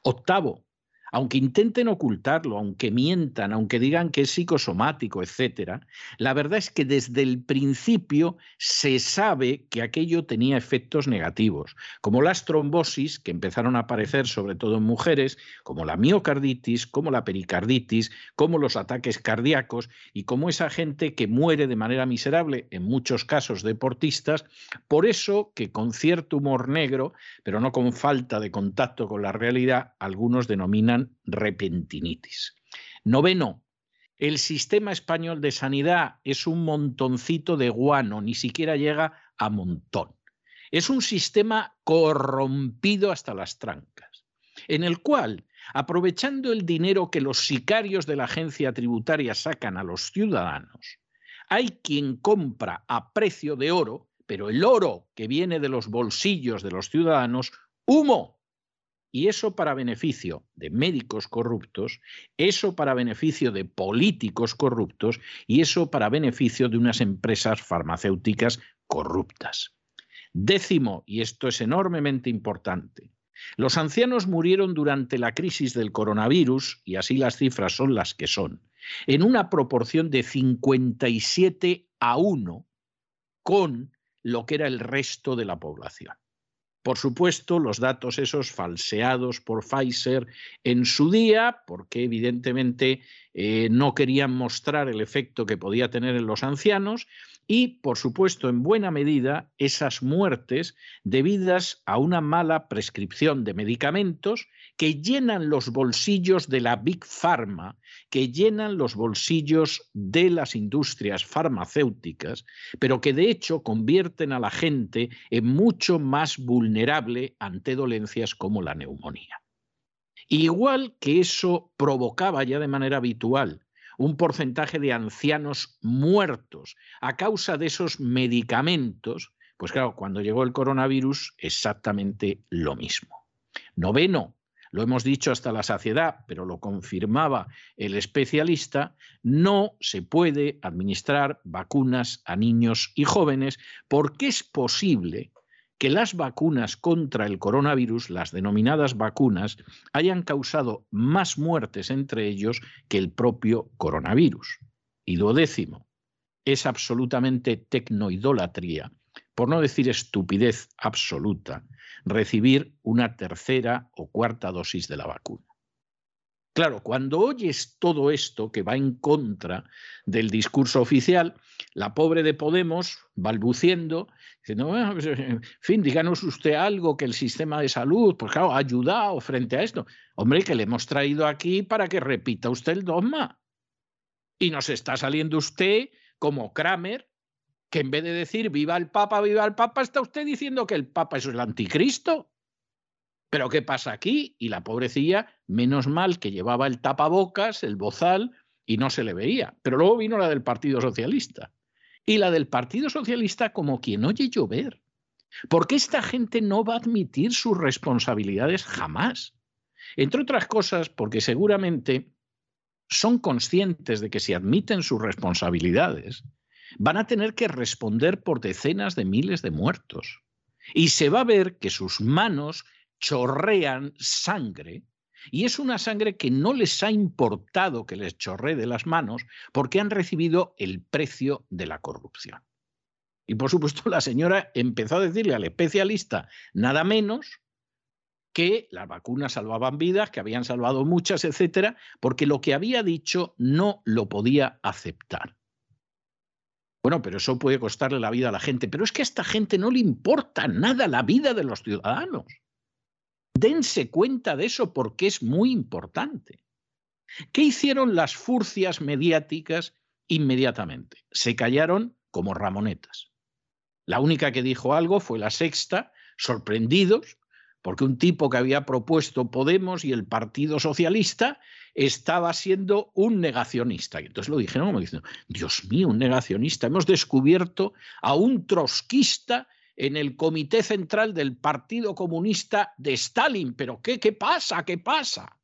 Octavo, aunque intenten ocultarlo, aunque mientan, aunque digan que es psicosomático, etcétera, la verdad es que desde el principio se sabe que aquello tenía efectos negativos, como las trombosis que empezaron a aparecer sobre todo en mujeres, como la miocarditis, como la pericarditis, como los ataques cardíacos y como esa gente que muere de manera miserable, en muchos casos deportistas, por eso que con cierto humor negro, pero no con falta de contacto con la realidad, algunos denominan repentinitis. Noveno, el sistema español de sanidad es un montoncito de guano, ni siquiera llega a montón. Es un sistema corrompido hasta las trancas, en el cual, aprovechando el dinero que los sicarios de la agencia tributaria sacan a los ciudadanos, hay quien compra a precio de oro, pero el oro que viene de los bolsillos de los ciudadanos, humo y eso para beneficio de médicos corruptos, eso para beneficio de políticos corruptos y eso para beneficio de unas empresas farmacéuticas corruptas. Décimo, y esto es enormemente importante, los ancianos murieron durante la crisis del coronavirus, y así las cifras son las que son, en una proporción de 57 a 1 con lo que era el resto de la población. Por supuesto, los datos esos falseados por Pfizer en su día, porque evidentemente eh, no querían mostrar el efecto que podía tener en los ancianos, y, por supuesto, en buena medida, esas muertes debidas a una mala prescripción de medicamentos que llenan los bolsillos de la Big Pharma, que llenan los bolsillos de las industrias farmacéuticas, pero que de hecho convierten a la gente en mucho más vulnerable ante dolencias como la neumonía. Igual que eso provocaba ya de manera habitual un porcentaje de ancianos muertos a causa de esos medicamentos, pues claro, cuando llegó el coronavirus, exactamente lo mismo. Noveno, lo hemos dicho hasta la saciedad, pero lo confirmaba el especialista, no se puede administrar vacunas a niños y jóvenes porque es posible que las vacunas contra el coronavirus, las denominadas vacunas, hayan causado más muertes entre ellos que el propio coronavirus. Y duodécimo, es absolutamente tecnoidolatría, por no decir estupidez absoluta, recibir una tercera o cuarta dosis de la vacuna. Claro, cuando oyes todo esto que va en contra del discurso oficial, la pobre de Podemos, balbuciendo, diciendo, pues, en fin, díganos usted algo que el sistema de salud, pues claro, ha ayudado frente a esto. Hombre, que le hemos traído aquí para que repita usted el dogma. Y nos está saliendo usted como Kramer, que en vez de decir viva el Papa, viva el Papa, está usted diciendo que el Papa es el anticristo. Pero ¿qué pasa aquí? Y la pobrecilla, menos mal que llevaba el tapabocas, el bozal, y no se le veía. Pero luego vino la del Partido Socialista. Y la del Partido Socialista como quien oye llover. Porque esta gente no va a admitir sus responsabilidades jamás. Entre otras cosas, porque seguramente son conscientes de que si admiten sus responsabilidades, van a tener que responder por decenas de miles de muertos. Y se va a ver que sus manos chorrean sangre y es una sangre que no les ha importado que les chorree de las manos porque han recibido el precio de la corrupción. Y por supuesto la señora empezó a decirle al especialista nada menos que las vacunas salvaban vidas, que habían salvado muchas, etcétera, porque lo que había dicho no lo podía aceptar. Bueno, pero eso puede costarle la vida a la gente, pero es que a esta gente no le importa nada la vida de los ciudadanos. Dense cuenta de eso porque es muy importante. ¿Qué hicieron las furcias mediáticas inmediatamente? Se callaron como ramonetas. La única que dijo algo fue la sexta, sorprendidos, porque un tipo que había propuesto Podemos y el Partido Socialista estaba siendo un negacionista. Y entonces lo dijeron como diciendo, Dios mío, un negacionista. Hemos descubierto a un trotskista en el Comité Central del Partido Comunista de Stalin. ¿Pero qué, qué pasa? ¿Qué pasa?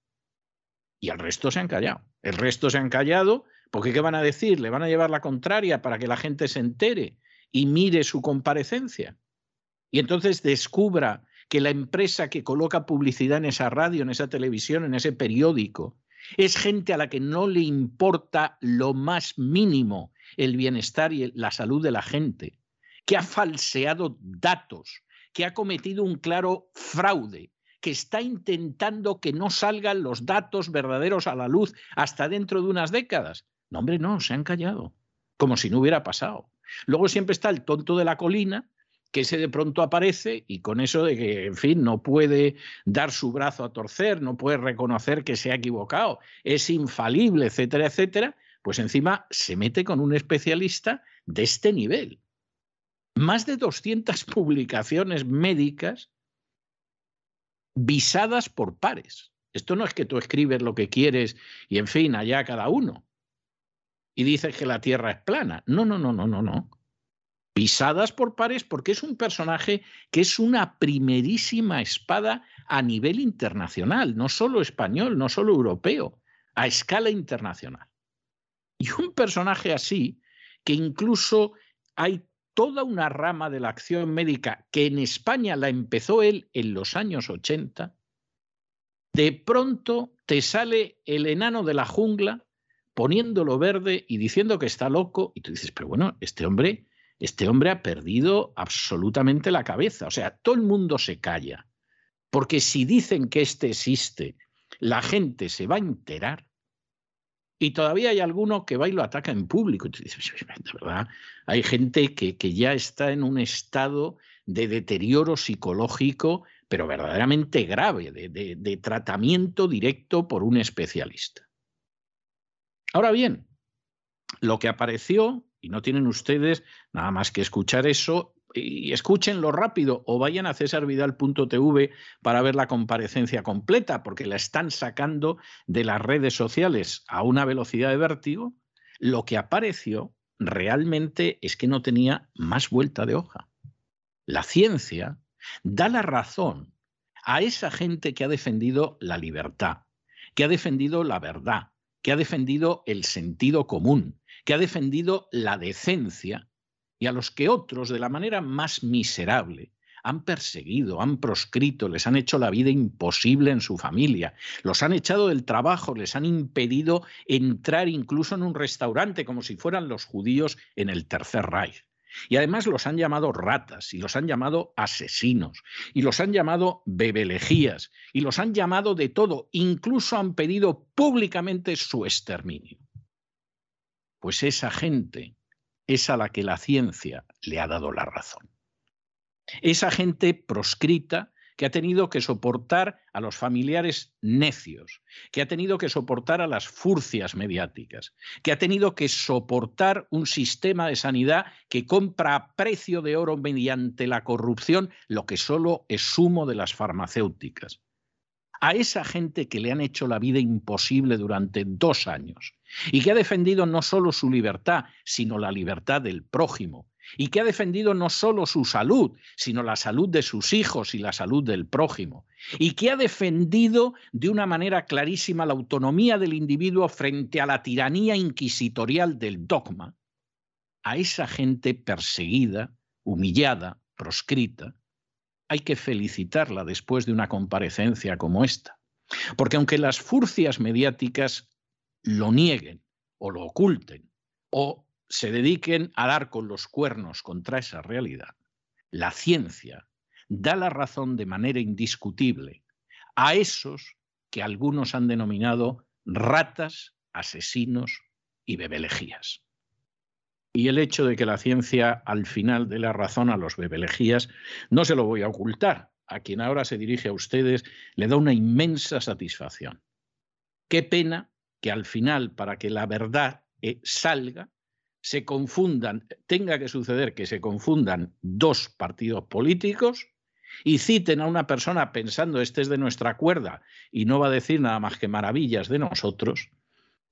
Y el resto se han callado. El resto se han callado porque ¿qué van a decir? ¿Le van a llevar la contraria para que la gente se entere y mire su comparecencia? Y entonces descubra que la empresa que coloca publicidad en esa radio, en esa televisión, en ese periódico, es gente a la que no le importa lo más mínimo el bienestar y la salud de la gente, que ha falseado datos, que ha cometido un claro fraude, que está intentando que no salgan los datos verdaderos a la luz hasta dentro de unas décadas. No, hombre, no, se han callado, como si no hubiera pasado. Luego siempre está el tonto de la colina, que ese de pronto aparece y con eso de que, en fin, no puede dar su brazo a torcer, no puede reconocer que se ha equivocado, es infalible, etcétera, etcétera, pues encima se mete con un especialista de este nivel. Más de 200 publicaciones médicas visadas por pares. Esto no es que tú escribes lo que quieres y en fin, allá cada uno. Y dices que la Tierra es plana. No, no, no, no, no, no. Visadas por pares porque es un personaje que es una primerísima espada a nivel internacional, no solo español, no solo europeo, a escala internacional. Y un personaje así, que incluso hay toda una rama de la acción médica que en España la empezó él en los años 80, de pronto te sale el enano de la jungla poniéndolo verde y diciendo que está loco y tú dices, pero bueno, este hombre, este hombre ha perdido absolutamente la cabeza, o sea, todo el mundo se calla, porque si dicen que este existe, la gente se va a enterar y todavía hay alguno que va y lo ataca en público. De verdad, hay gente que, que ya está en un estado de deterioro psicológico, pero verdaderamente grave, de, de, de tratamiento directo por un especialista. Ahora bien, lo que apareció, y no tienen ustedes nada más que escuchar eso, y escúchenlo rápido o vayan a cesarvidal.tv para ver la comparecencia completa, porque la están sacando de las redes sociales a una velocidad de vértigo, lo que apareció realmente es que no tenía más vuelta de hoja. La ciencia da la razón a esa gente que ha defendido la libertad, que ha defendido la verdad, que ha defendido el sentido común, que ha defendido la decencia y a los que otros, de la manera más miserable, han perseguido, han proscrito, les han hecho la vida imposible en su familia, los han echado del trabajo, les han impedido entrar incluso en un restaurante como si fueran los judíos en el Tercer Reich. Y además los han llamado ratas y los han llamado asesinos y los han llamado bebelejías y los han llamado de todo, incluso han pedido públicamente su exterminio. Pues esa gente es a la que la ciencia le ha dado la razón. Esa gente proscrita que ha tenido que soportar a los familiares necios, que ha tenido que soportar a las furcias mediáticas, que ha tenido que soportar un sistema de sanidad que compra a precio de oro mediante la corrupción lo que solo es humo de las farmacéuticas. A esa gente que le han hecho la vida imposible durante dos años, y que ha defendido no solo su libertad, sino la libertad del prójimo, y que ha defendido no solo su salud, sino la salud de sus hijos y la salud del prójimo, y que ha defendido de una manera clarísima la autonomía del individuo frente a la tiranía inquisitorial del dogma, a esa gente perseguida, humillada, proscrita, hay que felicitarla después de una comparecencia como esta. Porque aunque las furcias mediáticas lo nieguen o lo oculten o se dediquen a dar con los cuernos contra esa realidad, la ciencia da la razón de manera indiscutible a esos que algunos han denominado ratas, asesinos y bebelejías. Y el hecho de que la ciencia al final dé la razón a los bebelejías no se lo voy a ocultar. A quien ahora se dirige a ustedes le da una inmensa satisfacción. Qué pena que al final, para que la verdad eh, salga, se confundan, tenga que suceder que se confundan dos partidos políticos y citen a una persona pensando este es de nuestra cuerda y no va a decir nada más que maravillas de nosotros,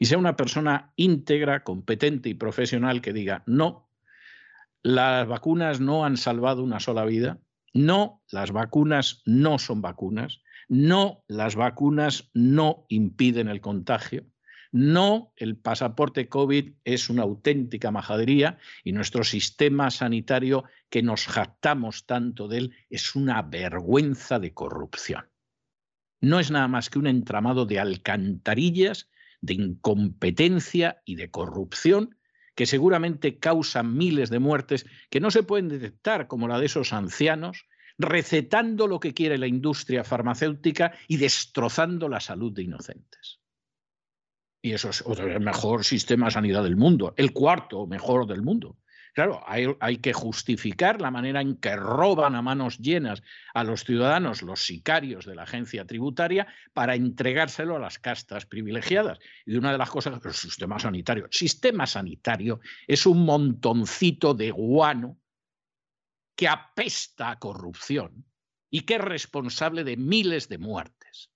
y sea una persona íntegra, competente y profesional que diga, no, las vacunas no han salvado una sola vida, no, las vacunas no son vacunas, no, las vacunas no impiden el contagio, No, el pasaporte COVID es una auténtica majadería y nuestro sistema sanitario que nos jactamos tanto de él es una vergüenza de corrupción. No es nada más que un entramado de alcantarillas, de incompetencia y de corrupción que seguramente causan miles de muertes que no se pueden detectar, como la de esos ancianos, recetando lo que quiere la industria farmacéutica y destrozando la salud de inocentes. Y eso es el mejor sistema de sanidad del mundo, el cuarto mejor del mundo. Claro, hay, que justificar la manera en que roban a manos llenas a los ciudadanos los sicarios de la agencia tributaria para entregárselo a las castas privilegiadas. Y una de las cosas, el sistema sanitario. El sistema sanitario es un montoncito de guano que apesta a corrupción y que es responsable de miles de muertes,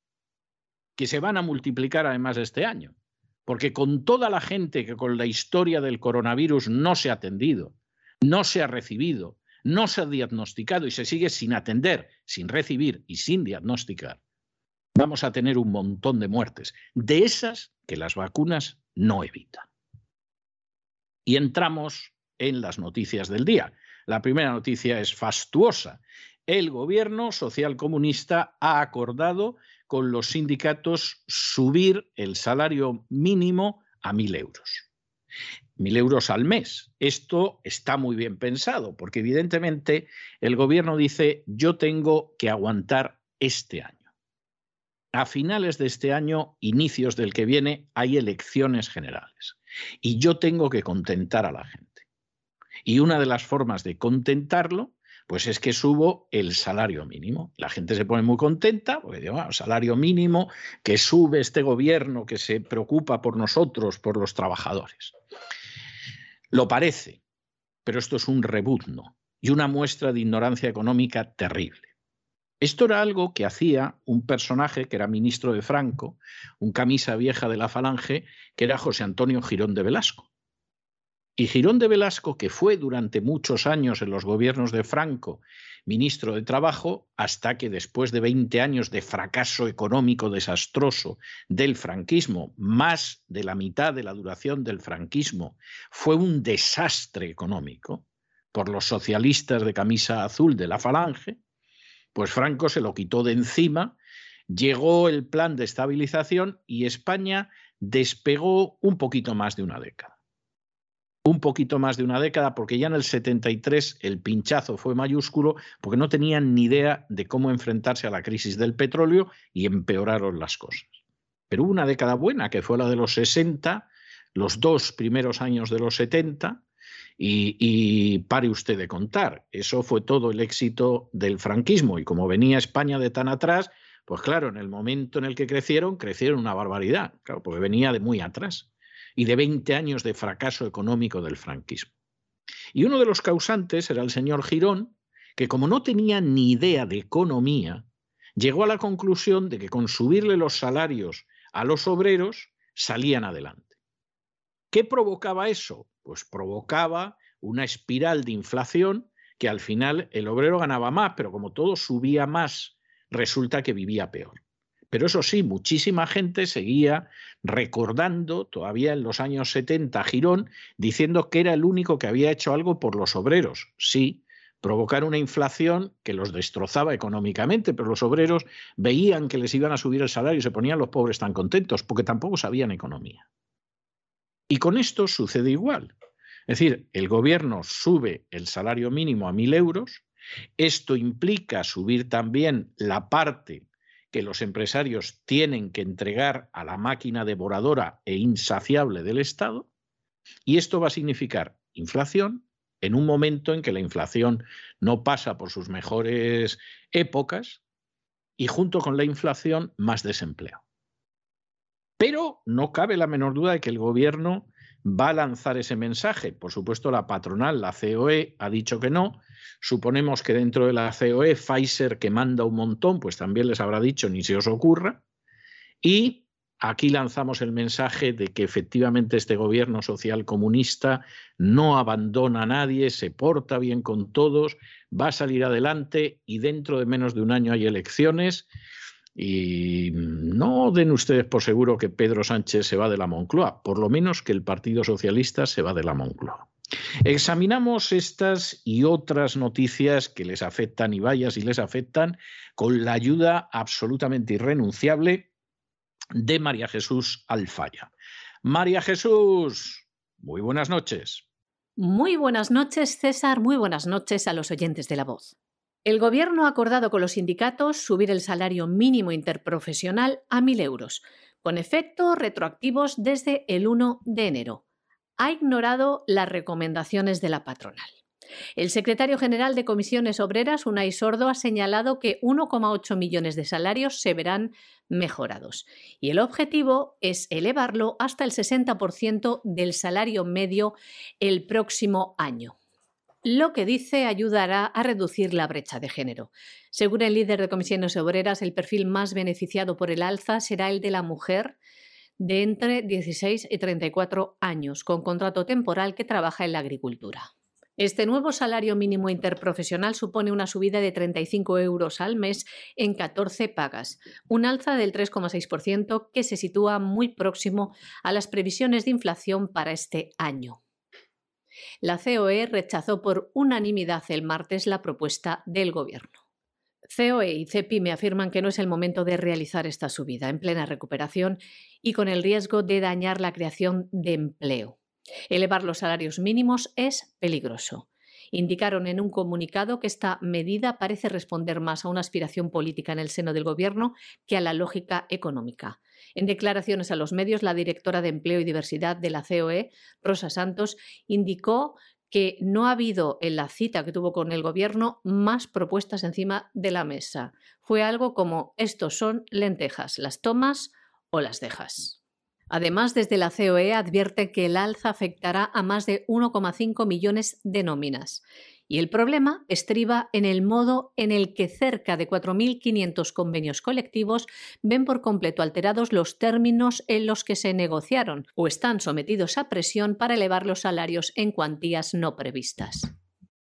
que se van a multiplicar además este año. Porque con toda la gente que con la historia del coronavirus no se ha atendido, no se ha recibido, no se ha diagnosticado y se sigue sin atender, sin recibir y sin diagnosticar, vamos a tener un montón de muertes, de esas que las vacunas no evitan. Y entramos en las noticias del día. La primera noticia es fastuosa. El gobierno socialcomunista ha acordado con los sindicatos subir el salario mínimo a mil euros. Mil euros al mes. Esto está muy bien pensado, porque evidentemente el gobierno dice, yo tengo que aguantar este año. A finales de este año, inicios del que viene, hay elecciones generales. Y yo tengo que contentar a la gente. Y una de las formas de contentarlo pues es que subo el salario mínimo. La gente se pone muy contenta porque digo, ah, salario mínimo que sube este gobierno que se preocupa por nosotros, por los trabajadores. Lo parece, pero esto es un rebuzno y una muestra de ignorancia económica terrible. Esto era algo que hacía un personaje que era ministro de Franco, un camisa vieja de la Falange, que era José Antonio Girón de Velasco. Y Girón de Velasco, que fue durante muchos años en los gobiernos de Franco ministro de Trabajo, hasta que después de 20 años de fracaso económico desastroso del franquismo, más de la mitad de la duración del franquismo, fue un desastre económico por los socialistas de camisa azul de la Falange, pues Franco se lo quitó de encima, llegó el plan de estabilización y España despegó un poquito más de una década un poquito más de una década, porque ya en el 73 el pinchazo fue mayúsculo, porque no tenían ni idea de cómo enfrentarse a la crisis del petróleo y empeoraron las cosas. Pero hubo una década buena, que fue la de los 60, los dos primeros años de los 70, y, y, pare usted de contar. Eso fue todo el éxito del franquismo. Y como venía España de tan atrás, pues claro, en el momento en el que crecieron, crecieron una barbaridad, claro, porque venía de muy atrás y de 20 años de fracaso económico del franquismo. Y uno de los causantes era el señor Girón, que como no tenía ni idea de economía, llegó a la conclusión de que con subirle los salarios a los obreros salían adelante. ¿Qué provocaba eso? Pues provocaba una espiral de inflación que al final el obrero ganaba más, pero como todo subía más, resulta que vivía peor. Pero eso sí, muchísima gente seguía recordando todavía en los años 70 a Girón diciendo que era el único que había hecho algo por los obreros. Sí, provocar una inflación que los destrozaba económicamente, pero los obreros veían que les iban a subir el salario y se ponían los pobres tan contentos porque tampoco sabían economía. Y con esto sucede igual. Es decir, el gobierno sube el salario mínimo a mil euros, esto implica subir también la parte que los empresarios tienen que entregar a la máquina devoradora e insaciable del Estado, y esto va a significar inflación en un momento en que la inflación no pasa por sus mejores épocas y junto con la inflación más desempleo. Pero no cabe la menor duda de que el gobierno va a lanzar ese mensaje. Por supuesto, la patronal, la COE, ha dicho que no. Suponemos que dentro de la COE, Pfizer, que manda un montón, pues también les habrá dicho ni se os ocurra. Y aquí lanzamos el mensaje de que efectivamente este gobierno social comunista no abandona a nadie, se porta bien con todos, va a salir adelante y dentro de menos de un año hay elecciones Y no den ustedes por seguro que Pedro Sánchez se va de la Moncloa, por lo menos que el Partido Socialista se va de la Moncloa. Examinamos estas y otras noticias que les afectan y vaya si les afectan con la ayuda absolutamente irrenunciable de María Jesús Alfaya. María Jesús, muy buenas noches. Muy buenas noches, César. Muy buenas noches a los oyentes de la voz. El Gobierno ha acordado con los sindicatos subir el salario mínimo interprofesional a 1.000 euros, con efectos retroactivos desde el 1 de enero. Ha ignorado las recomendaciones de la patronal. El secretario general de Comisiones Obreras, Unai Sordo, ha señalado que 1,8 millones de salarios se verán mejorados y el objetivo es elevarlo hasta el 60% del salario medio el próximo año lo que dice ayudará a reducir la brecha de género. Según el líder de comisiones obreras, el perfil más beneficiado por el alza será el de la mujer de entre 16 y 34 años, con contrato temporal que trabaja en la agricultura. Este nuevo salario mínimo interprofesional supone una subida de 35 euros al mes en 14 pagas, un alza del 3,6% que se sitúa muy próximo a las previsiones de inflación para este año. La COE rechazó por unanimidad el martes la propuesta del Gobierno. COE y CEPIME afirman que no es el momento de realizar esta subida en plena recuperación y con el riesgo de dañar la creación de empleo. Elevar los salarios mínimos es peligroso. Indicaron en un comunicado que esta medida parece responder más a una aspiración política en el seno del Gobierno que a la lógica económica. En declaraciones a los medios, la directora de Empleo y Diversidad de la COE, Rosa Santos, indicó que no ha habido en la cita que tuvo con el Gobierno más propuestas encima de la mesa. Fue algo como estos son lentejas, las tomas o las dejas. Además, desde la COE advierte que el alza afectará a más de 1,5 millones de nóminas y el problema estriba en el modo en el que cerca de 4.500 convenios colectivos ven por completo alterados los términos en los que se negociaron o están sometidos a presión para elevar los salarios en cuantías no previstas.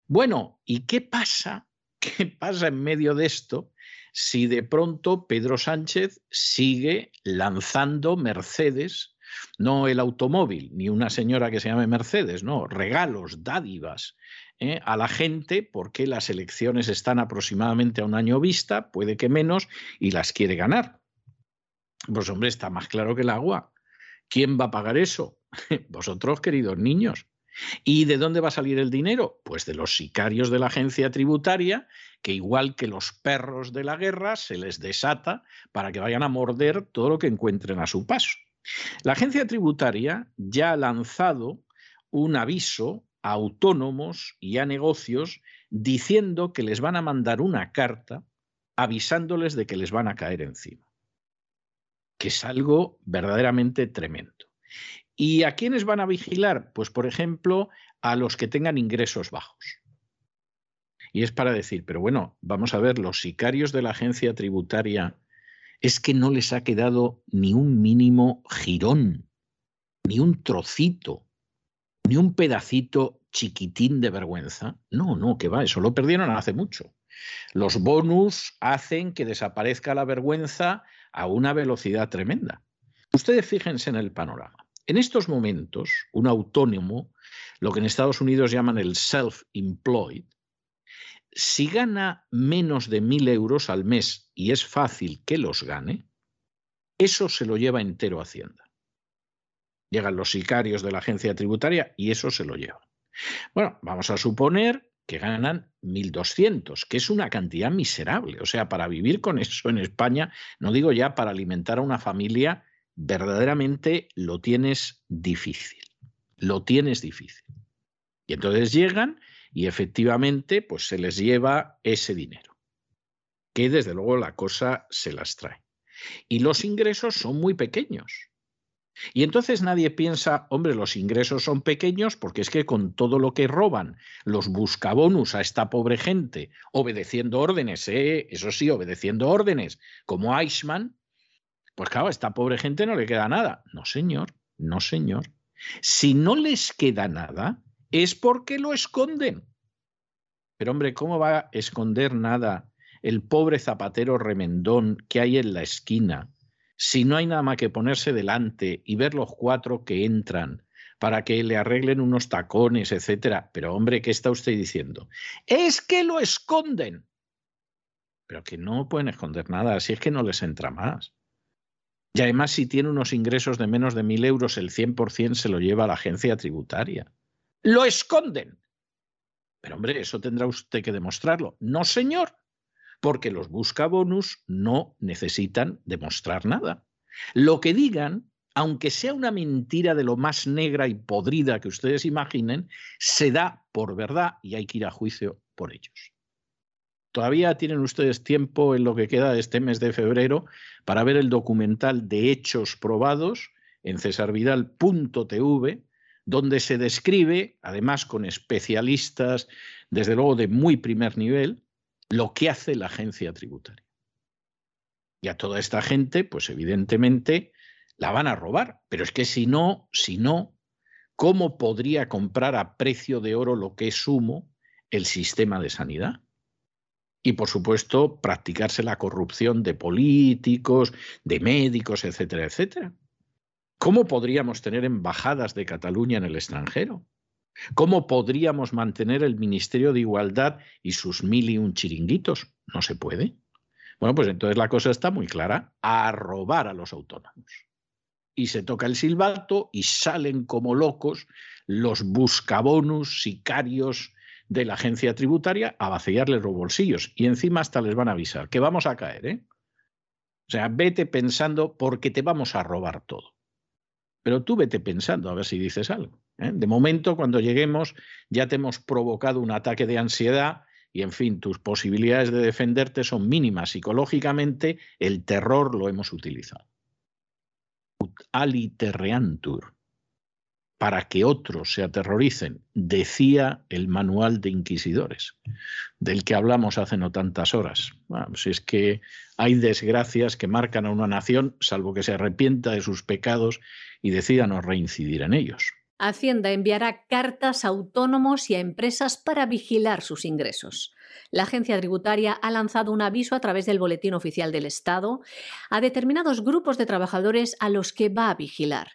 Bueno, ¿y qué pasa? ¿Qué pasa en medio de esto si de pronto Pedro Sánchez sigue lanzando Mercedes no el automóvil, ni una señora que se llame Mercedes, no, regalos, dádivas ¿eh? a la gente porque las elecciones están aproximadamente a un año vista, puede que menos, y las quiere ganar. Pues hombre, está más claro que el agua. ¿Quién va a pagar eso? Vosotros, queridos niños. ¿Y de dónde va a salir el dinero? Pues de los sicarios de la agencia tributaria, que igual que los perros de la guerra, se les desata para que vayan a morder todo lo que encuentren a su paso. La agencia tributaria ya ha lanzado un aviso a autónomos y a negocios diciendo que les van a mandar una carta avisándoles de que les van a caer encima, que es algo verdaderamente tremendo. ¿Y a quiénes van a vigilar? Pues, por ejemplo, a los que tengan ingresos bajos. Y es para decir, pero bueno, vamos a ver, los sicarios de la agencia tributaria es que no les ha quedado ni un mínimo jirón, ni un trocito ni un pedacito chiquitín de vergüenza. No, no, que va, eso lo perdieron hace mucho. Los bonus hacen que desaparezca la vergüenza a una velocidad tremenda. Ustedes fíjense en el panorama. En estos momentos, un autónomo, lo que en Estados Unidos llaman el self-employed, si gana menos de mil euros al mes y es fácil que los gane, eso se lo lleva entero Hacienda. Llegan los sicarios de la agencia tributaria y eso se lo llevan. Bueno, vamos a suponer que ganan 1.200, que es una cantidad miserable. O sea, para vivir con eso en España, no digo ya para alimentar a una familia, verdaderamente lo tienes difícil. Lo tienes difícil. Y entonces llegan y efectivamente pues se les lleva ese dinero, que desde luego la cosa se las trae. Y los ingresos son muy pequeños. Y entonces nadie piensa, hombre, los ingresos son pequeños porque es que con todo lo que roban los buscabonus a esta pobre gente, obedeciendo órdenes, ¿eh? eso sí, obedeciendo órdenes, como Eichmann, pues claro, a esta pobre gente no le queda nada. No, señor, no, señor. Si no les queda nada, es porque lo esconden. Pero hombre, ¿cómo va a esconder nada el pobre zapatero remendón que hay en la esquina, si no hay nada más que ponerse delante y ver los cuatro que entran para que le arreglen unos tacones, etcétera. Pero hombre, ¿qué está usted diciendo? Es que lo esconden. Pero que no pueden esconder nada, si es que no les entra más. Y además, si tiene unos ingresos de menos de mil euros, el 100% se lo lleva a la agencia tributaria. Lo esconden. Pero hombre, eso tendrá usted que demostrarlo. No, señor, porque los buscabonus no necesitan demostrar nada. Lo que digan, aunque sea una mentira de lo más negra y podrida que ustedes imaginen, se da por verdad y hay que ir a juicio por ellos. Todavía tienen ustedes tiempo en lo que queda de este mes de febrero para ver el documental de hechos probados en cesarvidal.tv, donde se describe, además con especialistas, desde luego de muy primer nivel, lo que hace la agencia tributaria. Y a toda esta gente, pues evidentemente la van a robar. Pero es que si no, si no, ¿cómo podría comprar a precio de oro lo que es sumo el sistema de sanidad? Y por supuesto, practicarse la corrupción de políticos, de médicos, etcétera, etcétera. ¿Cómo podríamos tener embajadas de Cataluña en el extranjero? ¿Cómo podríamos mantener el Ministerio de Igualdad y sus mil y un chiringuitos? No se puede. Bueno, pues entonces la cosa está muy clara, a robar a los autónomos. Y se toca el silbato y salen como locos los buscabonus, sicarios de la agencia tributaria a vaciarles los bolsillos. Y encima hasta les van a avisar que vamos a caer, ¿eh? O sea, vete pensando porque te vamos a robar todo. Pero tú vete pensando a ver si dices algo. ¿eh? De momento, cuando lleguemos, ya te hemos provocado un ataque de ansiedad y, en fin, tus posibilidades de defenderte son mínimas. Psicológicamente, el terror lo hemos utilizado. Aliterreantur, para que otros se aterroricen, decía el manual de inquisidores, del que hablamos hace no tantas horas. si es que hay desgracias que marcan a una nación, salvo que se arrepienta de sus pecados y decida no reincidir en ellos. Hacienda enviará cartas a autónomos y a empresas para vigilar sus ingresos. La agencia tributaria ha lanzado un aviso a través del Boletín Oficial del Estado a determinados grupos de trabajadores a los que va a vigilar.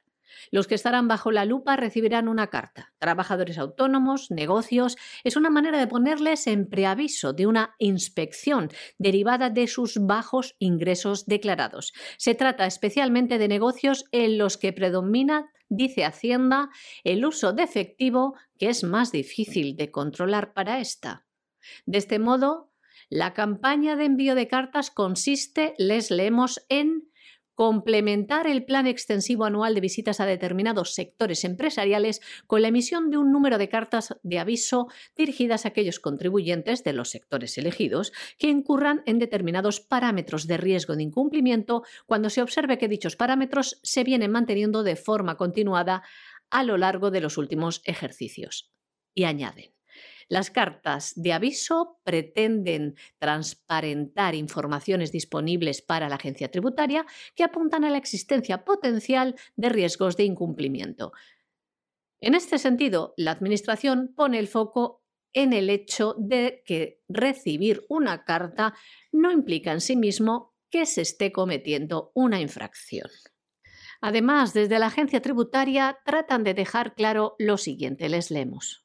Los que estarán bajo la lupa recibirán una carta. Trabajadores autónomos, negocios, es una manera de ponerles en preaviso de una inspección derivada de sus bajos ingresos declarados. Se trata especialmente de negocios en los que predomina, dice Hacienda, el uso de efectivo que es más difícil de controlar para esta. De este modo, la campaña de envío de cartas consiste, les leemos, en complementar el plan extensivo anual de visitas a determinados sectores empresariales con la emisión de un número de cartas de aviso dirigidas a aquellos contribuyentes de los sectores elegidos que incurran en determinados parámetros de riesgo de incumplimiento cuando se observe que dichos parámetros se vienen manteniendo de forma continuada a lo largo de los últimos ejercicios. Y añaden. Las cartas de aviso pretenden transparentar informaciones disponibles para la agencia tributaria que apuntan a la existencia potencial de riesgos de incumplimiento. En este sentido, la Administración pone el foco en el hecho de que recibir una carta no implica en sí mismo que se esté cometiendo una infracción. Además, desde la agencia tributaria tratan de dejar claro lo siguiente, les leemos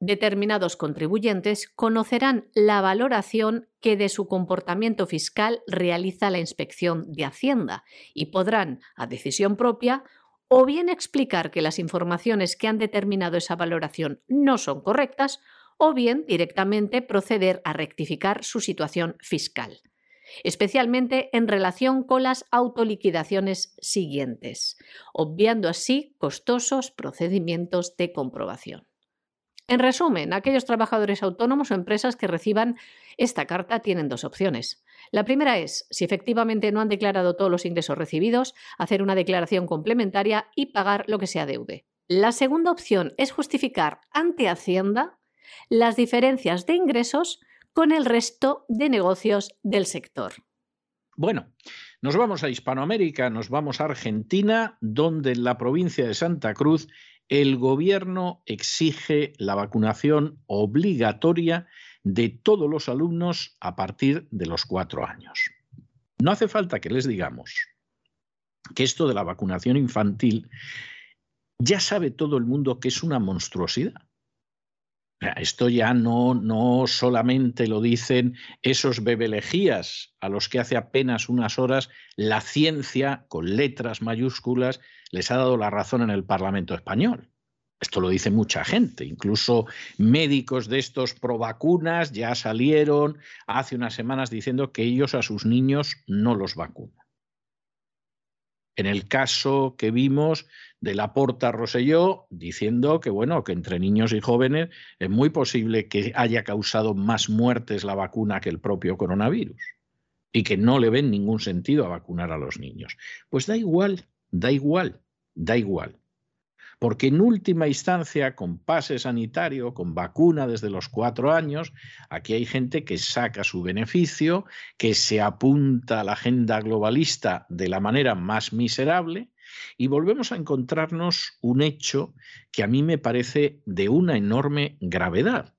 determinados contribuyentes conocerán la valoración que de su comportamiento fiscal realiza la inspección de Hacienda y podrán, a decisión propia, o bien explicar que las informaciones que han determinado esa valoración no son correctas, o bien directamente proceder a rectificar su situación fiscal, especialmente en relación con las autoliquidaciones siguientes, obviando así costosos procedimientos de comprobación. En resumen, aquellos trabajadores autónomos o empresas que reciban esta carta tienen dos opciones. La primera es, si efectivamente no han declarado todos los ingresos recibidos, hacer una declaración complementaria y pagar lo que se adeude. La segunda opción es justificar ante Hacienda las diferencias de ingresos con el resto de negocios del sector. Bueno, nos vamos a Hispanoamérica, nos vamos a Argentina, donde en la provincia de Santa Cruz el gobierno exige la vacunación obligatoria de todos los alumnos a partir de los cuatro años. No hace falta que les digamos que esto de la vacunación infantil ya sabe todo el mundo que es una monstruosidad. Esto ya no, no solamente lo dicen esos bebelejías a los que hace apenas unas horas la ciencia, con letras mayúsculas, les ha dado la razón en el Parlamento español. Esto lo dice mucha gente, incluso médicos de estos pro vacunas ya salieron hace unas semanas diciendo que ellos a sus niños no los vacunan. En el caso que vimos de la Porta Roselló, diciendo que bueno, que entre niños y jóvenes es muy posible que haya causado más muertes la vacuna que el propio coronavirus y que no le ven ningún sentido a vacunar a los niños. Pues da igual, da igual, da igual. Porque en última instancia, con pase sanitario, con vacuna desde los cuatro años, aquí hay gente que saca su beneficio, que se apunta a la agenda globalista de la manera más miserable, y volvemos a encontrarnos un hecho que a mí me parece de una enorme gravedad,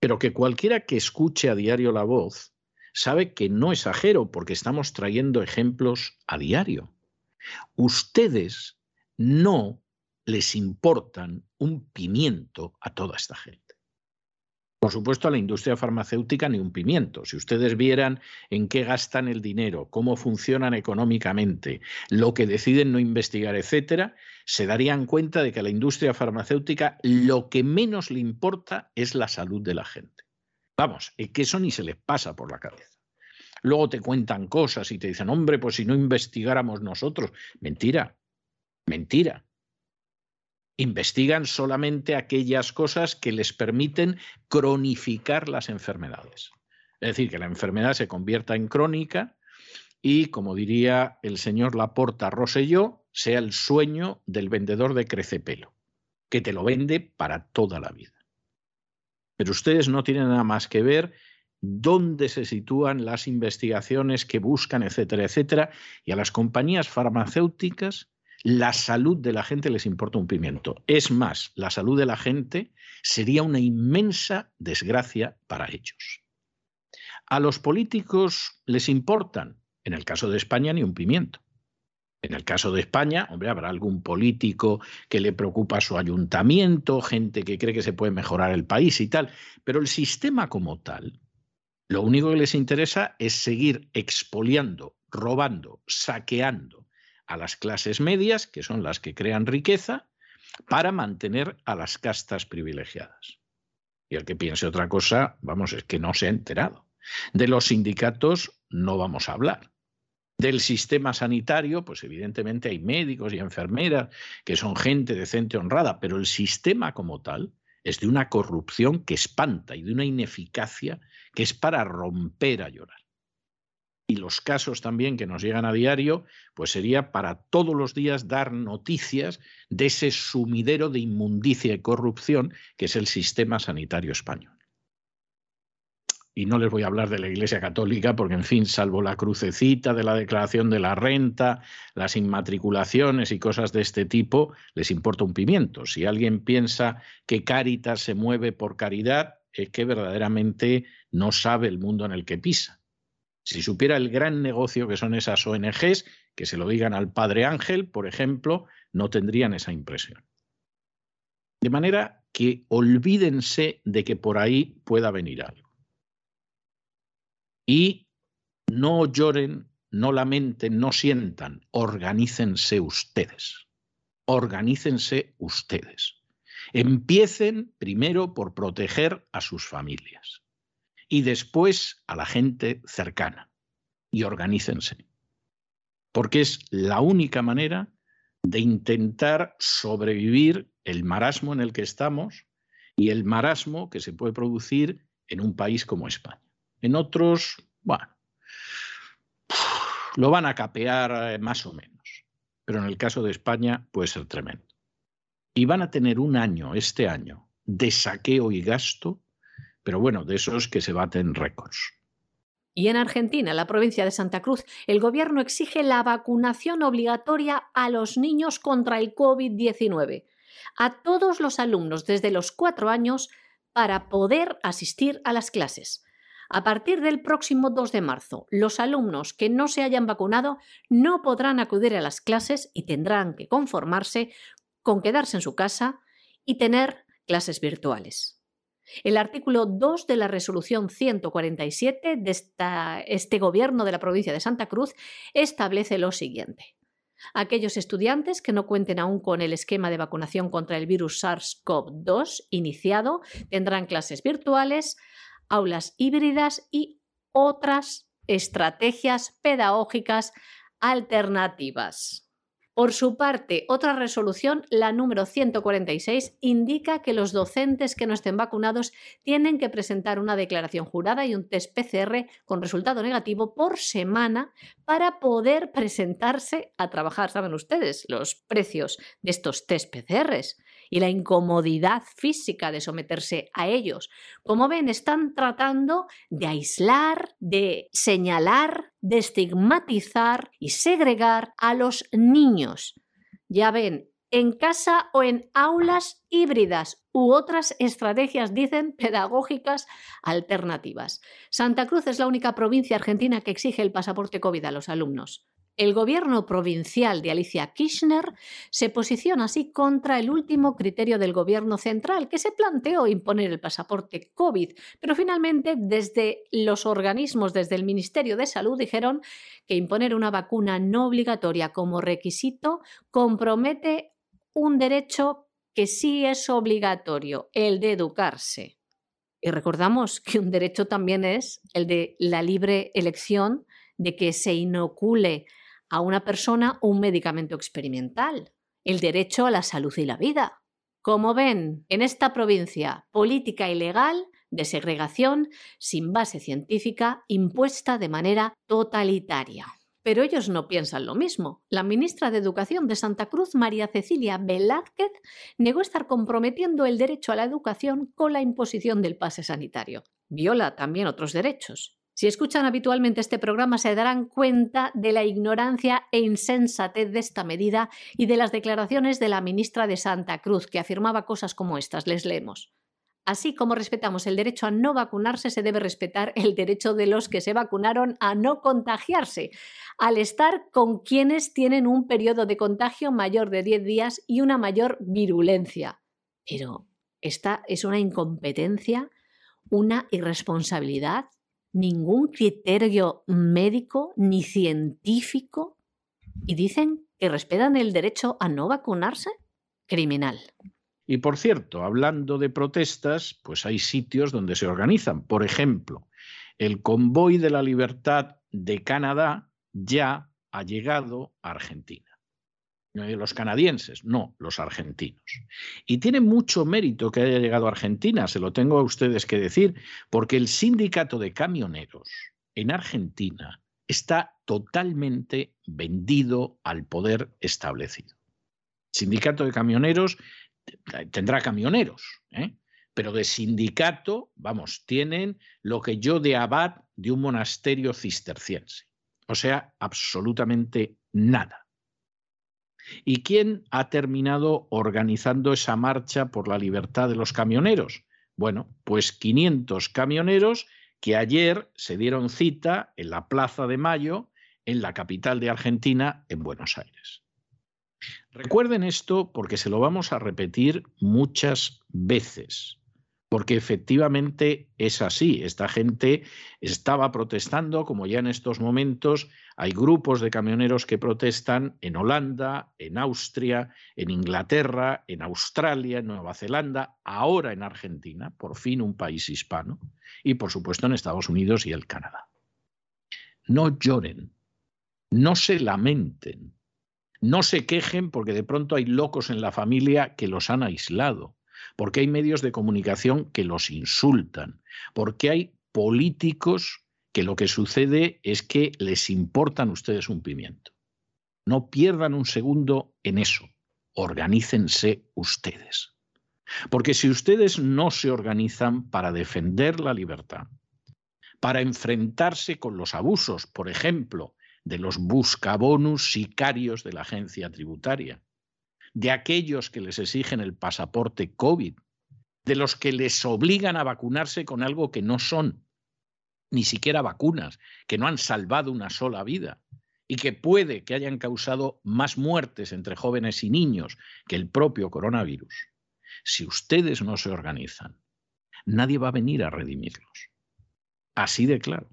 pero que cualquiera que escuche a diario la voz sabe que no exagero porque estamos trayendo ejemplos a diario. Ustedes no les importan un pimiento a toda esta gente. Por supuesto, a la industria farmacéutica ni un pimiento. Si ustedes vieran en qué gastan el dinero, cómo funcionan económicamente, lo que deciden no investigar, etcétera, se darían cuenta de que a la industria farmacéutica lo que menos le importa es la salud de la gente. Vamos, es que eso ni se les pasa por la cabeza. Luego te cuentan cosas y te dicen, hombre, pues si no investigáramos nosotros. Mentira, mentira investigan solamente aquellas cosas que les permiten cronificar las enfermedades. Es decir, que la enfermedad se convierta en crónica y, como diría el señor Laporta Roselló, sea el sueño del vendedor de crecepelo, que te lo vende para toda la vida. Pero ustedes no tienen nada más que ver dónde se sitúan las investigaciones que buscan, etcétera, etcétera, y a las compañías farmacéuticas la salud de la gente les importa un pimiento. Es más, la salud de la gente sería una inmensa desgracia para ellos. A los políticos les importan, en el caso de España, ni un pimiento. En el caso de España, hombre, habrá algún político que le preocupa su ayuntamiento, gente que cree que se puede mejorar el país y tal, pero el sistema como tal, lo único que les interesa es seguir expoliando, robando, saqueando a las clases medias, que son las que crean riqueza, para mantener a las castas privilegiadas. Y el que piense otra cosa, vamos, es que no se ha enterado. De los sindicatos no vamos a hablar. Del sistema sanitario, pues evidentemente hay médicos y enfermeras que son gente decente, honrada, pero el sistema como tal es de una corrupción que espanta y de una ineficacia que es para romper a llorar y los casos también que nos llegan a diario, pues sería para todos los días dar noticias de ese sumidero de inmundicia y corrupción que es el sistema sanitario español. Y no les voy a hablar de la Iglesia Católica porque, en fin, salvo la crucecita de la declaración de la renta, las inmatriculaciones y cosas de este tipo, les importa un pimiento. Si alguien piensa que Cáritas se mueve por caridad, es que verdaderamente no sabe el mundo en el que pisa. Si supiera el gran negocio que son esas ONGs, que se lo digan al padre Ángel, por ejemplo, no tendrían esa impresión. De manera que olvídense de que por ahí pueda venir algo. Y no lloren, no lamenten, no sientan, organícense ustedes. Organícense ustedes. Empiecen primero por proteger a sus familias y después a la gente cercana y organícense. Porque es la única manera de intentar sobrevivir el marasmo en el que estamos y el marasmo que se puede producir en un país como España. En otros, bueno, lo van a capear eh, más o menos, pero en el caso de España puede ser tremendo. Y van a tener un año, este año, de saqueo y gasto pero bueno, de esos que se baten récords. Y en Argentina, en la provincia de Santa Cruz, el gobierno exige la vacunación obligatoria a los niños contra el COVID-19. A todos los alumnos desde los cuatro años para poder asistir a las clases. A partir del próximo 2 de marzo, los alumnos que no se hayan vacunado no podrán acudir a las clases y tendrán que conformarse con quedarse en su casa y tener clases virtuales. El artículo 2 de la resolución 147 de este gobierno de la provincia de Santa Cruz establece lo siguiente. Aquellos estudiantes que no cuenten aún con el esquema de vacunación contra el virus SARS-CoV-2 iniciado tendrán clases virtuales aulas híbridas y otras estrategias pedagógicas alternativas. Por su parte, otra resolución, la número 146, indica que los docentes que no estén vacunados tienen que presentar una declaración jurada y un test PCR con resultado negativo por semana para poder presentarse a trabajar. Saben ustedes los precios de estos test PCRs y la incomodidad física de someterse a ellos. Como ven, están tratando de aislar, de señalar, de estigmatizar y segregar a los niños. Ya ven, en casa o en aulas híbridas u otras estrategias, dicen, pedagógicas alternativas. Santa Cruz es la única provincia argentina que exige el pasaporte COVID a los alumnos. El gobierno provincial de Alicia Kirchner se posiciona así contra el último criterio del gobierno central, que se planteó imponer el pasaporte COVID, pero finalmente desde los organismos, desde el Ministerio de Salud, dijeron que imponer una vacuna no obligatoria como requisito compromete un derecho que sí es obligatorio, el de educarse. Y recordamos que un derecho también es el de la libre elección de que se inocule a una persona un medicamento experimental, el derecho a la salud y la vida. Como ven, en esta provincia, política ilegal de segregación sin base científica impuesta de manera totalitaria. Pero ellos no piensan lo mismo. La ministra de Educación de Santa Cruz, María Cecilia Velázquez, negó estar comprometiendo el derecho a la educación con la imposición del pase sanitario. Viola también otros derechos. Si escuchan habitualmente este programa se darán cuenta de la ignorancia e insensatez de esta medida y de las declaraciones de la ministra de Santa Cruz, que afirmaba cosas como estas. Les leemos. Así como respetamos el derecho a no vacunarse, se debe respetar el derecho de los que se vacunaron a no contagiarse, al estar con quienes tienen un periodo de contagio mayor de 10 días y una mayor virulencia. Pero esta es una incompetencia, una irresponsabilidad ningún criterio médico ni científico y dicen que respetan el derecho a no vacunarse? Criminal. Y por cierto, hablando de protestas, pues hay sitios donde se organizan. Por ejemplo, el convoy de la libertad de Canadá ya ha llegado a Argentina los canadienses, no, los argentinos. Y tiene mucho mérito que haya llegado a Argentina, se lo tengo a ustedes que decir, porque el sindicato de camioneros en Argentina está totalmente vendido al poder establecido. Sindicato de camioneros tendrá camioneros, ¿eh? pero de sindicato, vamos, tienen lo que yo de abad de un monasterio cisterciense. O sea, absolutamente nada. ¿Y quién ha terminado organizando esa marcha por la libertad de los camioneros? Bueno, pues 500 camioneros que ayer se dieron cita en la Plaza de Mayo, en la capital de Argentina, en Buenos Aires. Recuerden esto porque se lo vamos a repetir muchas veces porque efectivamente es así. Esta gente estaba protestando, como ya en estos momentos hay grupos de camioneros que protestan en Holanda, en Austria, en Inglaterra, en Australia, en Nueva Zelanda, ahora en Argentina, por fin un país hispano, y por supuesto en Estados Unidos y el Canadá. No lloren, no se lamenten, no se quejen porque de pronto hay locos en la familia que los han aislado porque hay medios de comunicación que los insultan, porque hay políticos que lo que sucede es que les importan ustedes un pimiento. No pierdan un segundo en eso. Organícense ustedes. Porque si ustedes no se organizan para defender la libertad, para enfrentarse con los abusos, por ejemplo, de los buscabonus sicarios de la agencia tributaria, de aquellos que les exigen el pasaporte COVID, de los que les obligan a vacunarse con algo que no son, ni siquiera vacunas, que no han salvado una sola vida y que puede que hayan causado más muertes entre jóvenes y niños que el propio coronavirus, si ustedes no se organizan, nadie va a venir a redimirlos. Así de claro.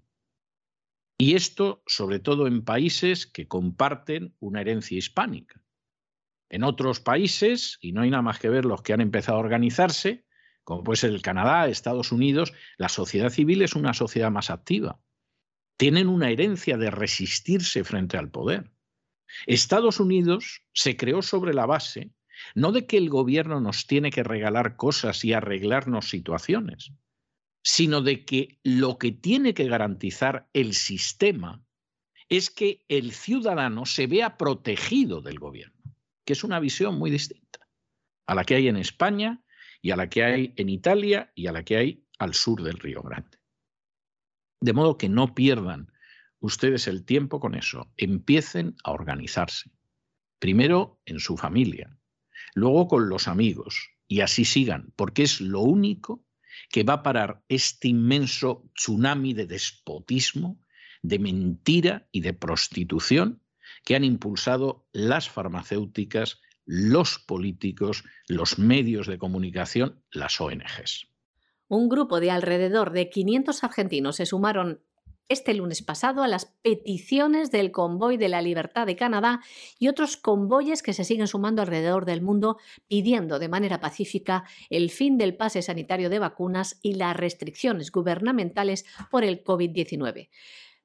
Y esto sobre todo en países que comparten una herencia hispánica. En otros países, y no hay nada más que ver los que han empezado a organizarse, como puede ser el Canadá, Estados Unidos, la sociedad civil es una sociedad más activa. Tienen una herencia de resistirse frente al poder. Estados Unidos se creó sobre la base no de que el gobierno nos tiene que regalar cosas y arreglarnos situaciones, sino de que lo que tiene que garantizar el sistema es que el ciudadano se vea protegido del gobierno, que es una visión muy distinta a la que hay en España y a la que hay en Italia y a la que hay al sur del Río Grande. De modo que no pierdan ustedes el tiempo con eso, empiecen a organizarse. Primero en su familia, luego con los amigos y así sigan, porque es lo único que va a parar este inmenso tsunami de despotismo, de mentira y de prostitución que han impulsado las farmacéuticas, los políticos, los medios de comunicación, las ONGs. Un grupo de alrededor de 500 argentinos se sumaron este lunes pasado a las peticiones del Convoy de la Libertad de Canadá y otros convoyes que se siguen sumando alrededor del mundo pidiendo de manera pacífica el fin del pase sanitario de vacunas y las restricciones gubernamentales por el COVID-19.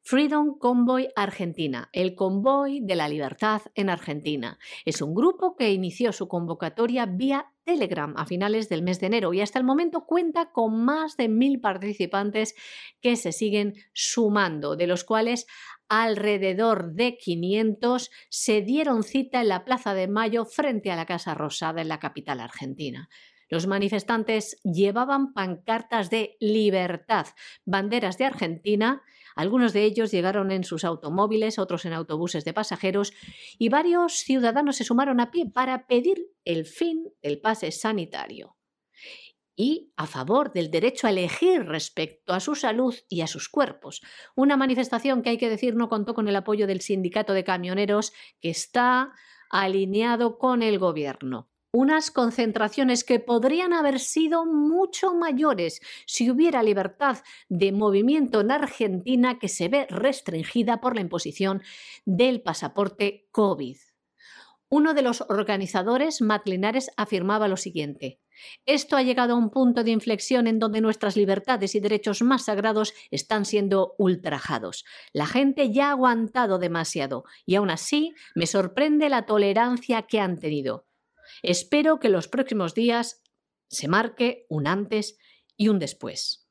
Freedom Convoy Argentina, el convoy de la libertad en Argentina. Es un grupo que inició su convocatoria vía Telegram a finales del mes de enero y hasta el momento cuenta con más de mil participantes que se siguen sumando, de los cuales alrededor de 500 se dieron cita en la Plaza de Mayo frente a la Casa Rosada en la capital argentina. Los manifestantes llevaban pancartas de libertad, banderas de Argentina, algunos de ellos llegaron en sus automóviles, otros en autobuses de pasajeros y varios ciudadanos se sumaron a pie para pedir el fin del pase sanitario y a favor del derecho a elegir respecto a su salud y a sus cuerpos. Una manifestación que hay que decir no contó con el apoyo del sindicato de camioneros que está alineado con el gobierno unas concentraciones que podrían haber sido mucho mayores si hubiera libertad de movimiento en Argentina que se ve restringida por la imposición del pasaporte COVID. Uno de los organizadores, Matt Linares, afirmaba lo siguiente. Esto ha llegado a un punto de inflexión en donde nuestras libertades y derechos más sagrados están siendo ultrajados. La gente ya ha aguantado demasiado y aún así me sorprende la tolerancia que han tenido. Espero que los próximos días se marque un antes y un después.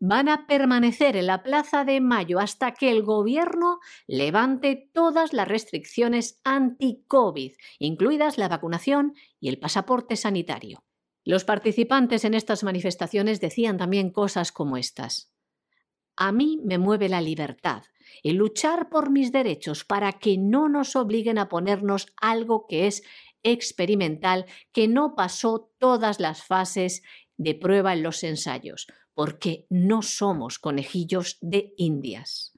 Van a permanecer en la Plaza de Mayo hasta que el gobierno levante todas las restricciones anti-COVID, incluidas la vacunación y el pasaporte sanitario. Los participantes en estas manifestaciones decían también cosas como estas. A mí me mueve la libertad, el luchar por mis derechos para que no nos obliguen a ponernos algo que es experimental que no pasó todas las fases de prueba en los ensayos, porque no somos conejillos de indias.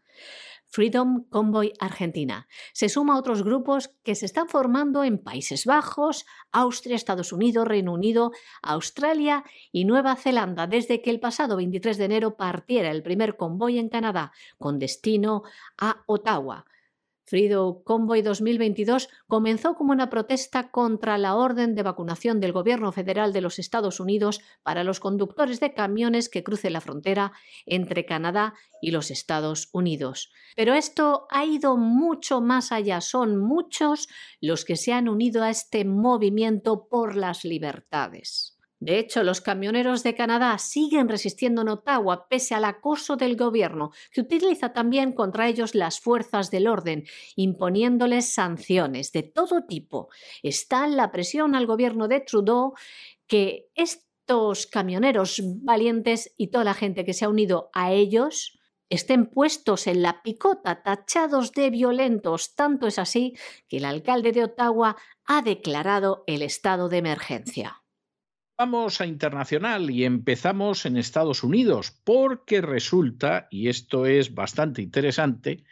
Freedom Convoy Argentina. Se suma a otros grupos que se están formando en Países Bajos, Austria, Estados Unidos, Reino Unido, Australia y Nueva Zelanda, desde que el pasado 23 de enero partiera el primer convoy en Canadá, con destino a Ottawa. Frido Convoy 2022 comenzó como una protesta contra la orden de vacunación del Gobierno federal de los Estados Unidos para los conductores de camiones que crucen la frontera entre Canadá y los Estados Unidos. Pero esto ha ido mucho más allá. Son muchos los que se han unido a este movimiento por las libertades. De hecho, los camioneros de Canadá siguen resistiendo en Ottawa pese al acoso del gobierno, que utiliza también contra ellos las fuerzas del orden, imponiéndoles sanciones de todo tipo. Está la presión al gobierno de Trudeau que estos camioneros valientes y toda la gente que se ha unido a ellos estén puestos en la picota, tachados de violentos. Tanto es así que el alcalde de Ottawa ha declarado el estado de emergencia. Vamos a internacional y empezamos en Estados Unidos, porque resulta, y esto es bastante interesante,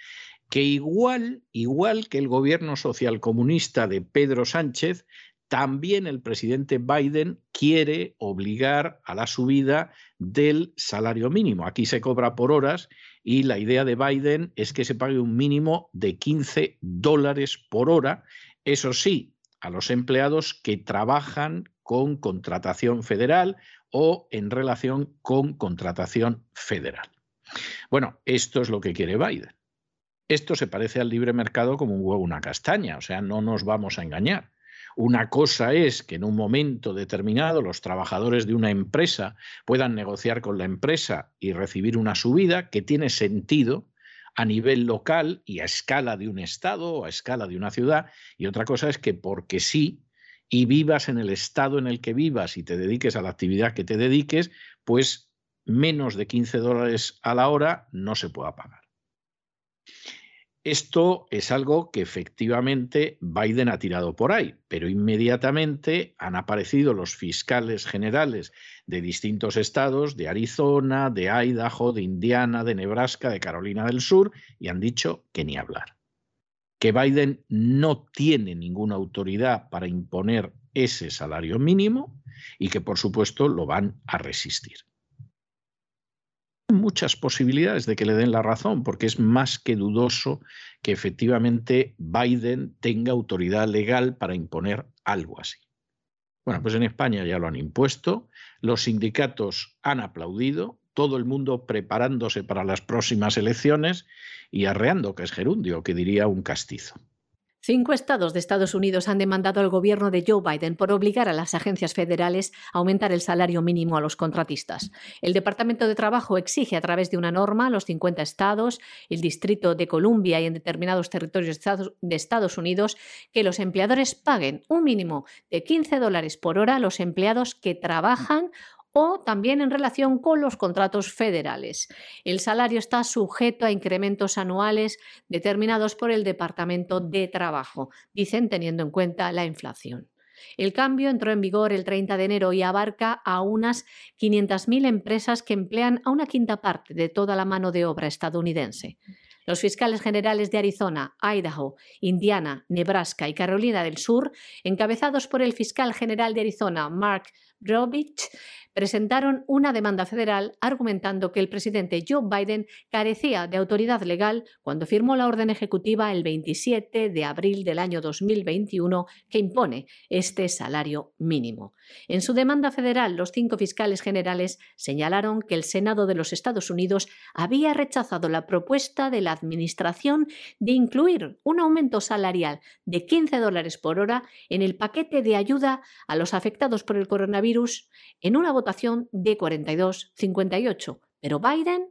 que igual, igual que el gobierno socialcomunista de Pedro Sánchez, también el presidente Biden quiere obligar a la subida del salario mínimo. Aquí se cobra por horas y la idea de Biden es que se pague un mínimo de 15 dólares por hora. Eso sí, a los empleados que trabajan con contratación federal o en relación con contratación federal. Bueno, esto es lo que quiere Biden. Esto se parece al libre mercado como un huevo una castaña, o sea, no nos vamos a engañar. Una cosa es que en un momento determinado los trabajadores de una empresa puedan negociar con la empresa y recibir una subida que tiene sentido a nivel local y a escala de un estado o a escala de una ciudad. Y otra cosa es que porque sí, y vivas en el estado en el que vivas y te dediques a la actividad que te dediques, pues menos de 15 dólares a la hora no se pueda pagar. Esto es algo que efectivamente Biden ha tirado por ahí, pero inmediatamente han aparecido los fiscales generales de distintos estados, de Arizona, de Idaho, de Indiana, de Nebraska, de Carolina del Sur, y han dicho que ni hablar. Que Biden no tiene ninguna autoridad para imponer ese salario mínimo y que por supuesto lo van a resistir muchas posibilidades de que le den la razón, porque es más que dudoso que efectivamente Biden tenga autoridad legal para imponer algo así. Bueno, pues en España ya lo han impuesto, los sindicatos han aplaudido, todo el mundo preparándose para las próximas elecciones y arreando, que es gerundio, que diría un castizo. Cinco estados de Estados Unidos han demandado al gobierno de Joe Biden por obligar a las agencias federales a aumentar el salario mínimo a los contratistas. El Departamento de Trabajo exige a través de una norma a los 50 estados, el Distrito de Columbia y en determinados territorios de Estados Unidos que los empleadores paguen un mínimo de 15 dólares por hora a los empleados que trabajan o también en relación con los contratos federales. El salario está sujeto a incrementos anuales determinados por el Departamento de Trabajo, dicen teniendo en cuenta la inflación. El cambio entró en vigor el 30 de enero y abarca a unas 500.000 empresas que emplean a una quinta parte de toda la mano de obra estadounidense. Los fiscales generales de Arizona, Idaho, Indiana, Nebraska y Carolina del Sur, encabezados por el fiscal general de Arizona, Mark Drovich, presentaron una demanda federal argumentando que el presidente Joe Biden carecía de autoridad legal cuando firmó la orden ejecutiva el 27 de abril del año 2021 que impone este salario mínimo. En su demanda federal, los cinco fiscales generales señalaron que el Senado de los Estados Unidos había rechazado la propuesta de la Administración de incluir un aumento salarial de 15 dólares por hora en el paquete de ayuda a los afectados por el coronavirus en una votación de 42-58. Pero Biden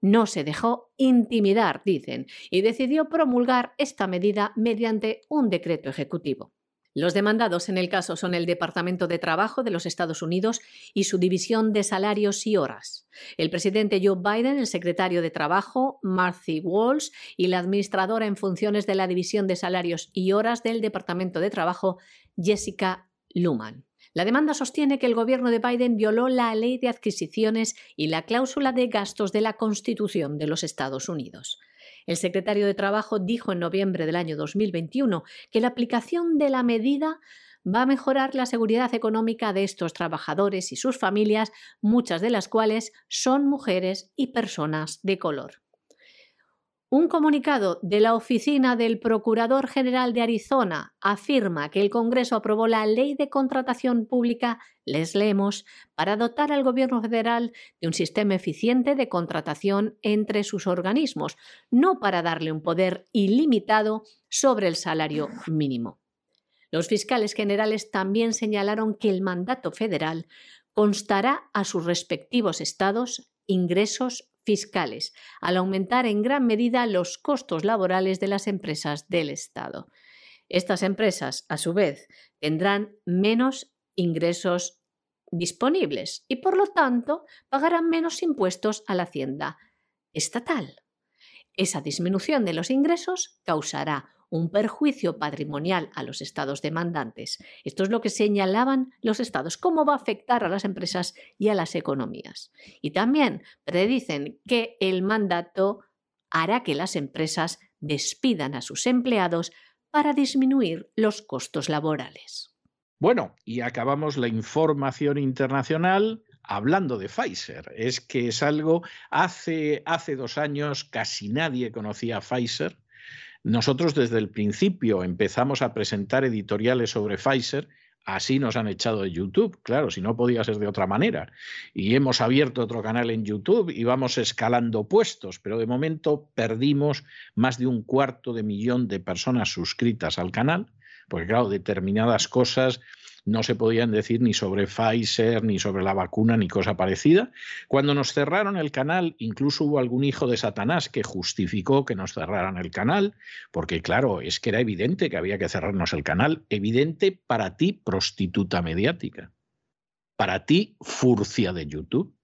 no se dejó intimidar, dicen, y decidió promulgar esta medida mediante un decreto ejecutivo. Los demandados en el caso son el Departamento de Trabajo de los Estados Unidos y su División de Salarios y Horas. El presidente Joe Biden, el secretario de Trabajo, Marcy Walsh, y la administradora en funciones de la División de Salarios y Horas del Departamento de Trabajo, Jessica Luman. La demanda sostiene que el gobierno de Biden violó la ley de adquisiciones y la cláusula de gastos de la Constitución de los Estados Unidos. El secretario de Trabajo dijo en noviembre del año 2021 que la aplicación de la medida va a mejorar la seguridad económica de estos trabajadores y sus familias, muchas de las cuales son mujeres y personas de color. Un comunicado de la Oficina del Procurador General de Arizona afirma que el Congreso aprobó la Ley de Contratación Pública, les leemos, para dotar al Gobierno federal de un sistema eficiente de contratación entre sus organismos, no para darle un poder ilimitado sobre el salario mínimo. Los fiscales generales también señalaron que el mandato federal constará a sus respectivos estados ingresos fiscales, al aumentar en gran medida los costos laborales de las empresas del Estado. Estas empresas, a su vez, tendrán menos ingresos disponibles y, por lo tanto, pagarán menos impuestos a la hacienda estatal. Esa disminución de los ingresos causará un perjuicio patrimonial a los estados demandantes. Esto es lo que señalaban los estados, cómo va a afectar a las empresas y a las economías. Y también predicen que el mandato hará que las empresas despidan a sus empleados para disminuir los costos laborales. Bueno, y acabamos la información internacional hablando de Pfizer. Es que es algo, hace, hace dos años casi nadie conocía a Pfizer. Nosotros desde el principio empezamos a presentar editoriales sobre Pfizer Así nos han echado de YouTube, claro, si no podía ser de otra manera. Y hemos abierto otro canal en YouTube y vamos escalando puestos, pero de momento perdimos más de un cuarto de millón de personas suscritas al canal, porque claro, determinadas cosas no se podían decir ni sobre Pfizer, ni sobre la vacuna, ni cosa parecida. Cuando nos cerraron el canal, incluso hubo algún hijo de Satanás que justificó que nos cerraran el canal, porque claro, es que era evidente que había que cerrarnos el canal, evidente para ti, prostituta mediática, para ti, furcia de YouTube,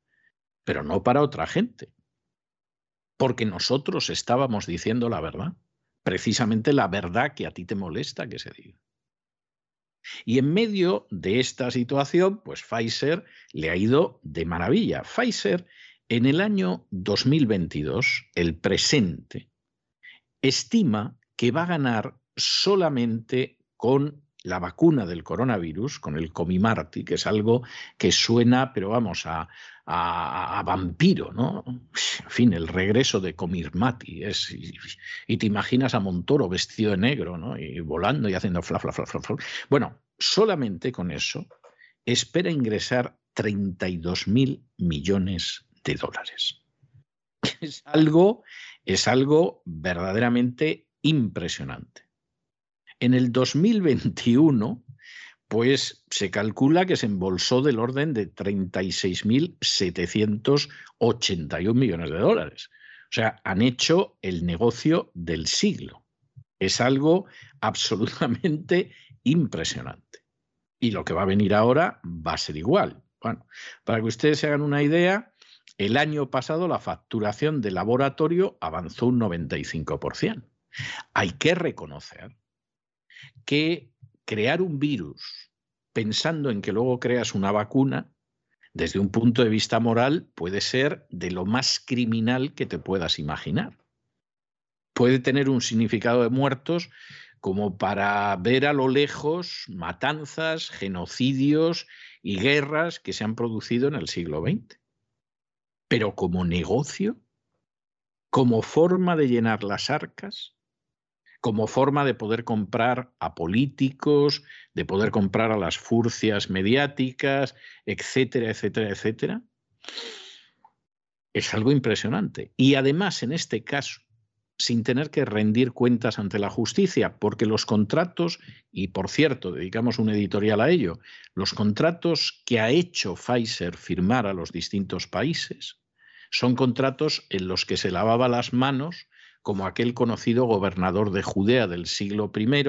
pero no para otra gente, porque nosotros estábamos diciendo la verdad, precisamente la verdad que a ti te molesta que se diga. Y en medio de esta situación, pues Pfizer le ha ido de maravilla. Pfizer en el año 2022, el presente, estima que va a ganar solamente con la vacuna del coronavirus, con el Comimarti, que es algo que suena, pero vamos, a, vampiro, ¿no? En fin, el regreso de Comirmati. Es, y, te imaginas a Montoro vestido de negro, ¿no? Y volando y haciendo fla, fla, fla, fla, fla. Bueno, solamente con eso espera ingresar 32 mil millones de dólares. Es algo, es algo verdaderamente impresionante. En el 2021 pues se calcula que se embolsó del orden de 36.781 millones de dólares. O sea, han hecho el negocio del siglo. Es algo absolutamente impresionante. Y lo que va a venir ahora va a ser igual. Bueno, para que ustedes se hagan una idea, el año pasado la facturación del laboratorio avanzó un 95%. Hay que reconocer que crear un virus pensando en que luego creas una vacuna, desde un punto de vista moral, puede ser de lo más criminal que te puedas imaginar. Puede tener un significado de muertos como para ver a lo lejos matanzas, genocidios y guerras que se han producido en el siglo XX. Pero como negocio, como forma de llenar las arcas, como forma de poder comprar a políticos, de poder comprar a las furcias mediáticas, etcétera, etcétera, etcétera. Es algo impresionante. Y además, en este caso, sin tener que rendir cuentas ante la justicia, porque los contratos, y por cierto, dedicamos un editorial a ello, los contratos que ha hecho Pfizer firmar a los distintos países son contratos en los que se lavaba las manos como aquel conocido gobernador de Judea del siglo I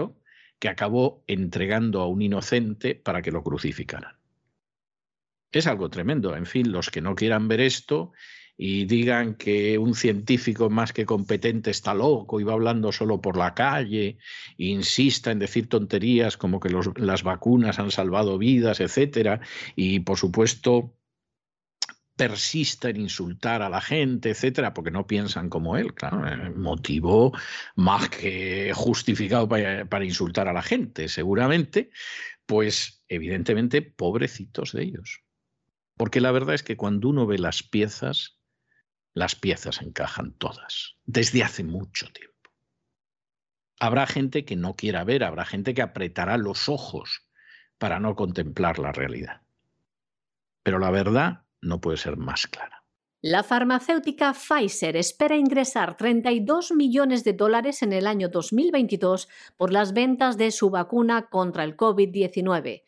que acabó entregando a un inocente para que lo crucificaran. Es algo tremendo. En fin, los que no quieran ver esto y digan que un científico más que competente está loco y va hablando solo por la calle, insista en decir tonterías como que las vacunas han salvado vidas, etcétera, y por supuesto persista en insultar a la gente, etcétera, porque no piensan como él, claro, eh, motivo más que justificado para, para, insultar a la gente, seguramente, pues evidentemente pobrecitos de ellos. Porque la verdad es que cuando uno ve las piezas, las piezas encajan todas, desde hace mucho tiempo. Habrá gente que no quiera ver, habrá gente que apretará los ojos para no contemplar la realidad. Pero la verdad no puede ser más clara. La farmacéutica Pfizer espera ingresar 32 millones de dólares en el año 2022 por las ventas de su vacuna contra el COVID-19.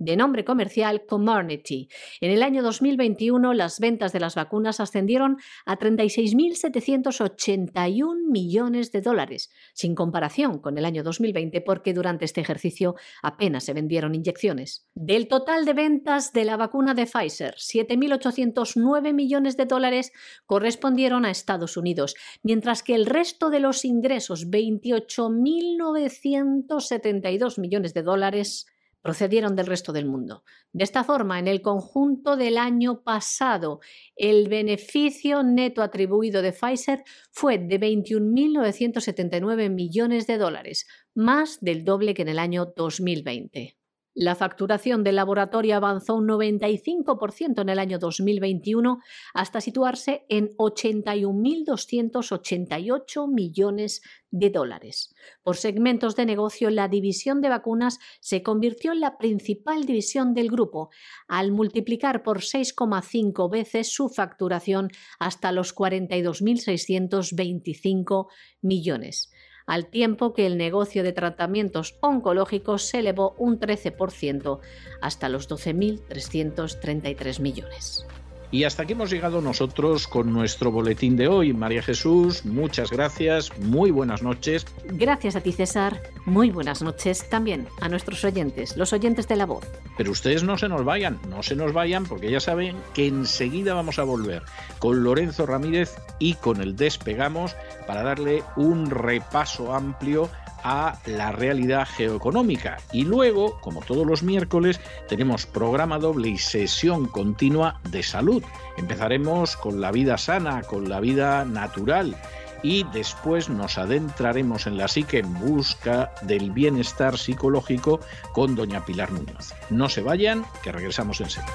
De nombre comercial Comirnaty. En el año 2021 las ventas de las vacunas ascendieron a 36.781 millones de dólares, sin comparación con el año 2020 porque durante este ejercicio apenas se vendieron inyecciones. Del total de ventas de la vacuna de Pfizer, 7.809 millones de dólares correspondieron a Estados Unidos, mientras que el resto de los ingresos, 28.972 millones de dólares, procedieron del resto del mundo. De esta forma, en el conjunto del año pasado, el beneficio neto atribuido de Pfizer fue de 21.979 millones de dólares, más del doble que en el año 2020. La facturación del laboratorio avanzó un 95% en el año 2021 hasta situarse en 81.288 millones de dólares. Por segmentos de negocio, la división de vacunas se convirtió en la principal división del grupo, al multiplicar por 6,5 veces su facturación hasta los 42.625 millones al tiempo que el negocio de tratamientos oncológicos se elevó un 13% hasta los 12.333 millones. Y hasta aquí hemos llegado nosotros con nuestro boletín de hoy. María Jesús, muchas gracias, muy buenas noches. Gracias a ti, César. Muy buenas noches también a nuestros oyentes, los oyentes de la voz. Pero ustedes no se nos vayan, no se nos vayan, porque ya saben que enseguida vamos a volver con Lorenzo Ramírez y con el Despegamos para darle un repaso amplio a la realidad geoeconómica. Y luego, como todos los miércoles, tenemos programa doble y sesión continua de salud. Empezaremos con la vida sana, con la vida natural y después nos adentraremos en la psique en busca del bienestar psicológico con doña Pilar Muñoz. No se vayan, que regresamos enseguida.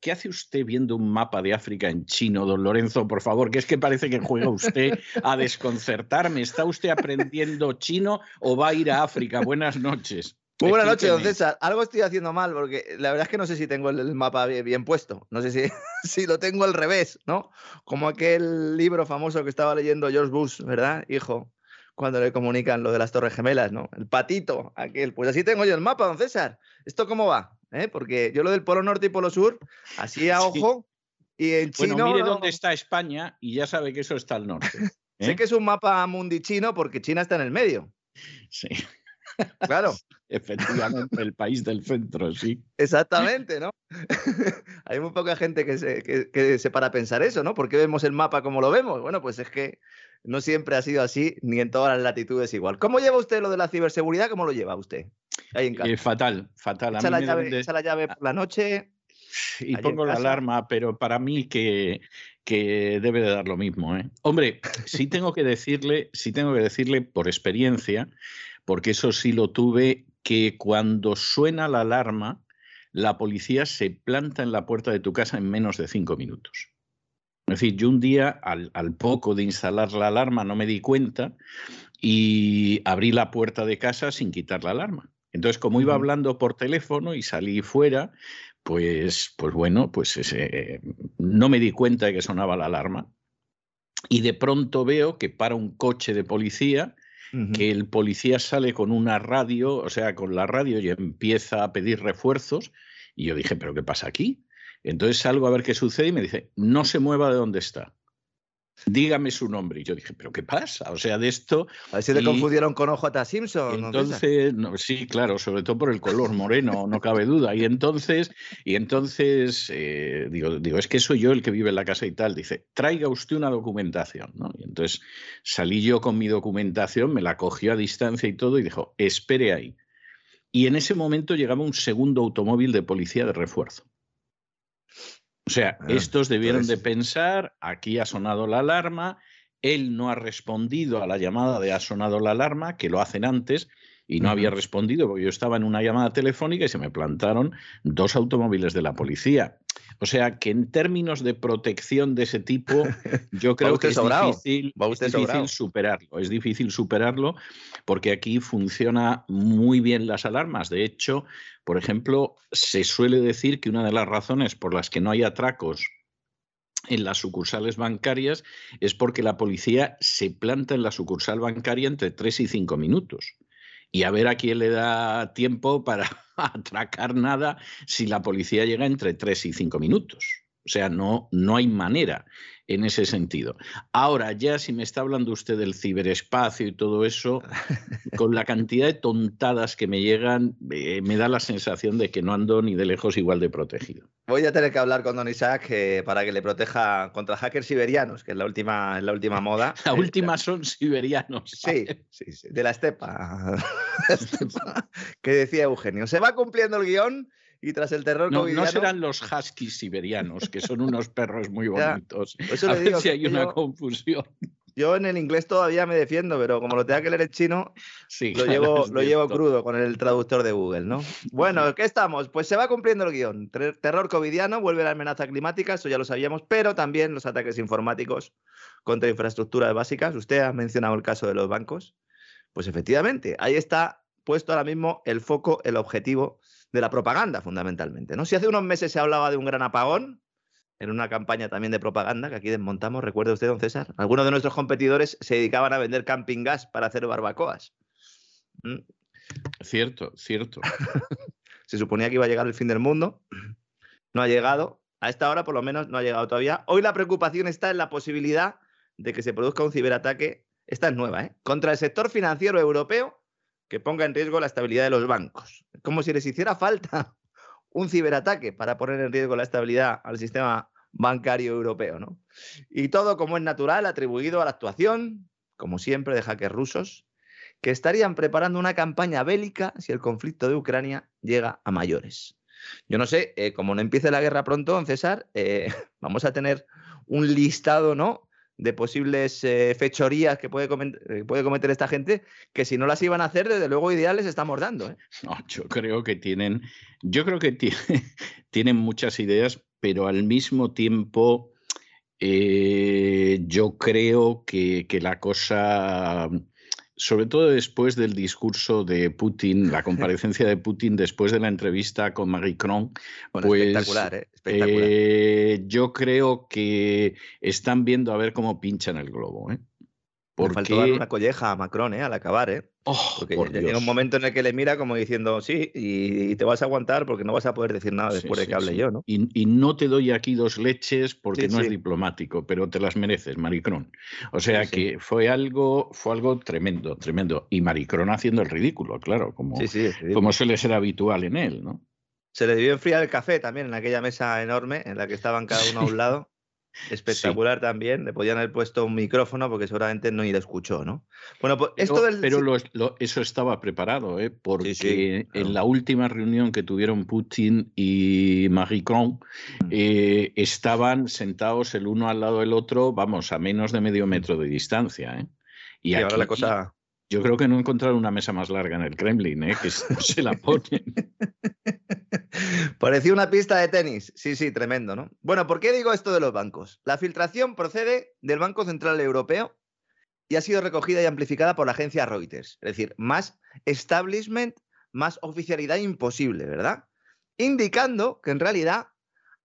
¿Qué hace usted viendo un mapa de África en chino, don Lorenzo? Por favor, que es que parece que juega usted a desconcertarme. ¿Está usted aprendiendo chino o va a ir a África? Buenas noches. Muy buenas noches, don César. Algo estoy haciendo mal porque la verdad es que no sé si tengo el, mapa bien, puesto. No sé si, si, lo tengo al revés, ¿no? Como aquel libro famoso que estaba leyendo George Bush, ¿verdad, hijo? Cuando le comunican lo de las Torres Gemelas, ¿no? El patito, aquel. Pues así tengo yo el mapa, don César. ¿Esto cómo va? ¿Eh? porque yo lo del Polo Norte y Polo Sur, así a ojo, y en chino... Bueno, mire dónde está España y ya sabe que eso está al norte. sé ¿eh? que es un mapa mundi chino porque China está en el medio. Sí. Claro. Efectivamente, el país del centro, sí. Exactamente, ¿no? Hay muy poca gente que se, que se para pensar eso, ¿no? ¿Por qué vemos el mapa como lo vemos? Bueno, pues es que no siempre ha sido así, ni en todas las latitudes igual. ¿Cómo lleva usted lo de la ciberseguridad? ¿Cómo lo lleva usted? Eh, fatal, fatal. Echa, la llave, la llave por la noche. Y pongo la alarma, pero para mí que, que debe de dar lo mismo. ¿eh? Hombre, sí tengo que decirle, sí tengo que decirle por experiencia, porque eso sí lo tuve, que cuando suena la alarma, la policía se planta en la puerta de tu casa en menos de cinco minutos. Es decir, yo un día, al, al, poco de instalar la alarma, no me di cuenta y abrí la puerta de casa sin quitar la alarma. Entonces, como iba hablando por teléfono y salí fuera, pues, pues bueno, pues ese, no me di cuenta de que sonaba la alarma. Y de pronto veo que para un coche de policía, que el policía sale con una radio, o sea, con la radio y empieza a pedir refuerzos. Y yo dije, ¿pero qué pasa aquí? Entonces salgo a ver qué sucede y me dice, no se mueva de donde está. dígame su nombre. Y yo dije, ¿pero qué pasa? O sea, de esto. A ver si te confundieron con OJ Simpson. Entonces, sí, claro, sobre todo por el color moreno, no cabe duda. Y entonces, y entonces eh, digo, digo, es que soy yo el que vive en la casa y tal. Dice, traiga usted una documentación. ¿no? Y entonces salí yo con mi documentación, me la cogió a distancia y todo, y dijo, espere ahí. Y en ese momento llegaba un segundo automóvil de policía de refuerzo. O sea, ah, estos debieron de pensar, aquí ha sonado la alarma, él no ha respondido a la llamada de ha sonado la alarma, que lo hacen antes, y no había respondido porque yo estaba en una llamada telefónica y se me plantaron dos automóviles de la policía. O sea que en términos de protección de ese tipo, yo creo que es difícil, superarlo. Es difícil superarlo porque aquí funciona muy bien las alarmas. De hecho, por ejemplo, se suele decir que una de las razones por las que no hay atracos en las sucursales bancarias es porque la policía se planta en la sucursal bancaria entre tres y cinco minutos y a ver a quién le da tiempo para atracar nada si la policía llega entre tres y cinco minutos. O sea, no, no hay manera en ese sentido. Ahora, ya si me está hablando usted del ciberespacio y todo eso, con la cantidad de tontadas que me llegan, eh, me da la sensación de que no ando ni de lejos igual de protegido. Voy a tener que hablar con don Isaac eh, para que le proteja contra hackers siberianos, que es la última, la última moda. La última son siberianos. Sí, sí, sí, de la estepa. que decía Eugenio. Se va cumpliendo el guion y tras el terror no, No serán los huskies siberianos, que son unos perros muy bonitos. a ver si hay una confusión. Yo en el inglés todavía me defiendo, pero como lo tenga que leer en chino, lo, llevo, lo llevo crudo con el traductor de Google, ¿no? Bueno, ¿qué estamos? Pues se va cumpliendo el guion. Terror covidiano, vuelve la amenaza climática, eso ya lo sabíamos, pero también los ataques informáticos contra infraestructuras básicas. Usted ha mencionado el caso de los bancos. Pues efectivamente, ahí está puesto ahora mismo el foco, el objetivo de la propaganda, fundamentalmente. ¿no? Si hace unos meses se hablaba de un gran apagón, en una campaña también de propaganda que aquí desmontamos, recuerda usted, don César, algunos de nuestros competidores se dedicaban a vender camping gas para hacer barbacoas. ¿Mm? Cierto, cierto. se suponía que iba a llegar el fin del mundo, no ha llegado, a esta hora por lo menos no ha llegado todavía. Hoy la preocupación está en la posibilidad de que se produzca un ciberataque, esta es nueva, ¿eh? contra el sector financiero europeo que ponga en riesgo la estabilidad de los bancos. Como si les hiciera falta un ciberataque para poner en riesgo la estabilidad al sistema bancario europeo. ¿no? Y todo, como es natural, atribuido a la actuación, como siempre, de hackers rusos, que estarían preparando una campaña bélica si el conflicto de Ucrania llega a mayores. Yo no sé, eh, como no empiece la guerra pronto, César, eh, vamos a tener un listado, ¿no? De posibles eh, fechorías que puede, eh, puede, cometer esta gente, que si no las iban a hacer, desde luego ideales estamos dando. ¿eh? No, yo creo que tienen, yo creo que tiene, tienen muchas ideas, pero al mismo tiempo yo creo que, que la cosa sobre todo después del discurso de Putin, la comparecencia de Putin después de la entrevista con Marie Cron, pues, espectacular, ¿eh? espectacular. Eh, yo creo que están viendo a ver cómo pinchan el globo. ¿eh? Porque... faltó dar una colleja a Macron ¿eh? al acabar, ¿eh? Oh, porque llega un momento en el que le mira como diciendo, sí, y, te vas a aguantar porque no vas a poder decir nada después de que hable yo, ¿no? Y, no te doy aquí dos leches porque no es diplomático, pero te las mereces, Maricrón. O sea que fue algo, fue algo tremendo, tremendo. Y Maricrón haciendo el ridículo, claro, como, como suele ser habitual en él, ¿no? Se le debió enfriar el café también en aquella mesa enorme en la que estaban cada uno a un lado. Espectacular también. Le podían haber puesto un micrófono porque seguramente no le escuchó, ¿no? Bueno, pues esto del. Pero eso estaba preparado, ¿eh? porque en la última reunión que tuvieron Putin y Macron mm. eh, estaban sentados el uno al lado del otro, vamos, a menos de medio metro de distancia. ¿eh? Y, ahora la cosa. Yo creo que no encontraron una mesa más larga en el Kremlin, ¿eh? que se la ponen. Parecía una pista de tenis. Sí, sí, tremendo, ¿no? Bueno, ¿por qué digo esto de los bancos? La filtración procede del Banco Central Europeo y ha sido recogida y amplificada por la agencia Reuters. Es decir, más establishment, más oficialidad imposible, ¿verdad? Indicando que en realidad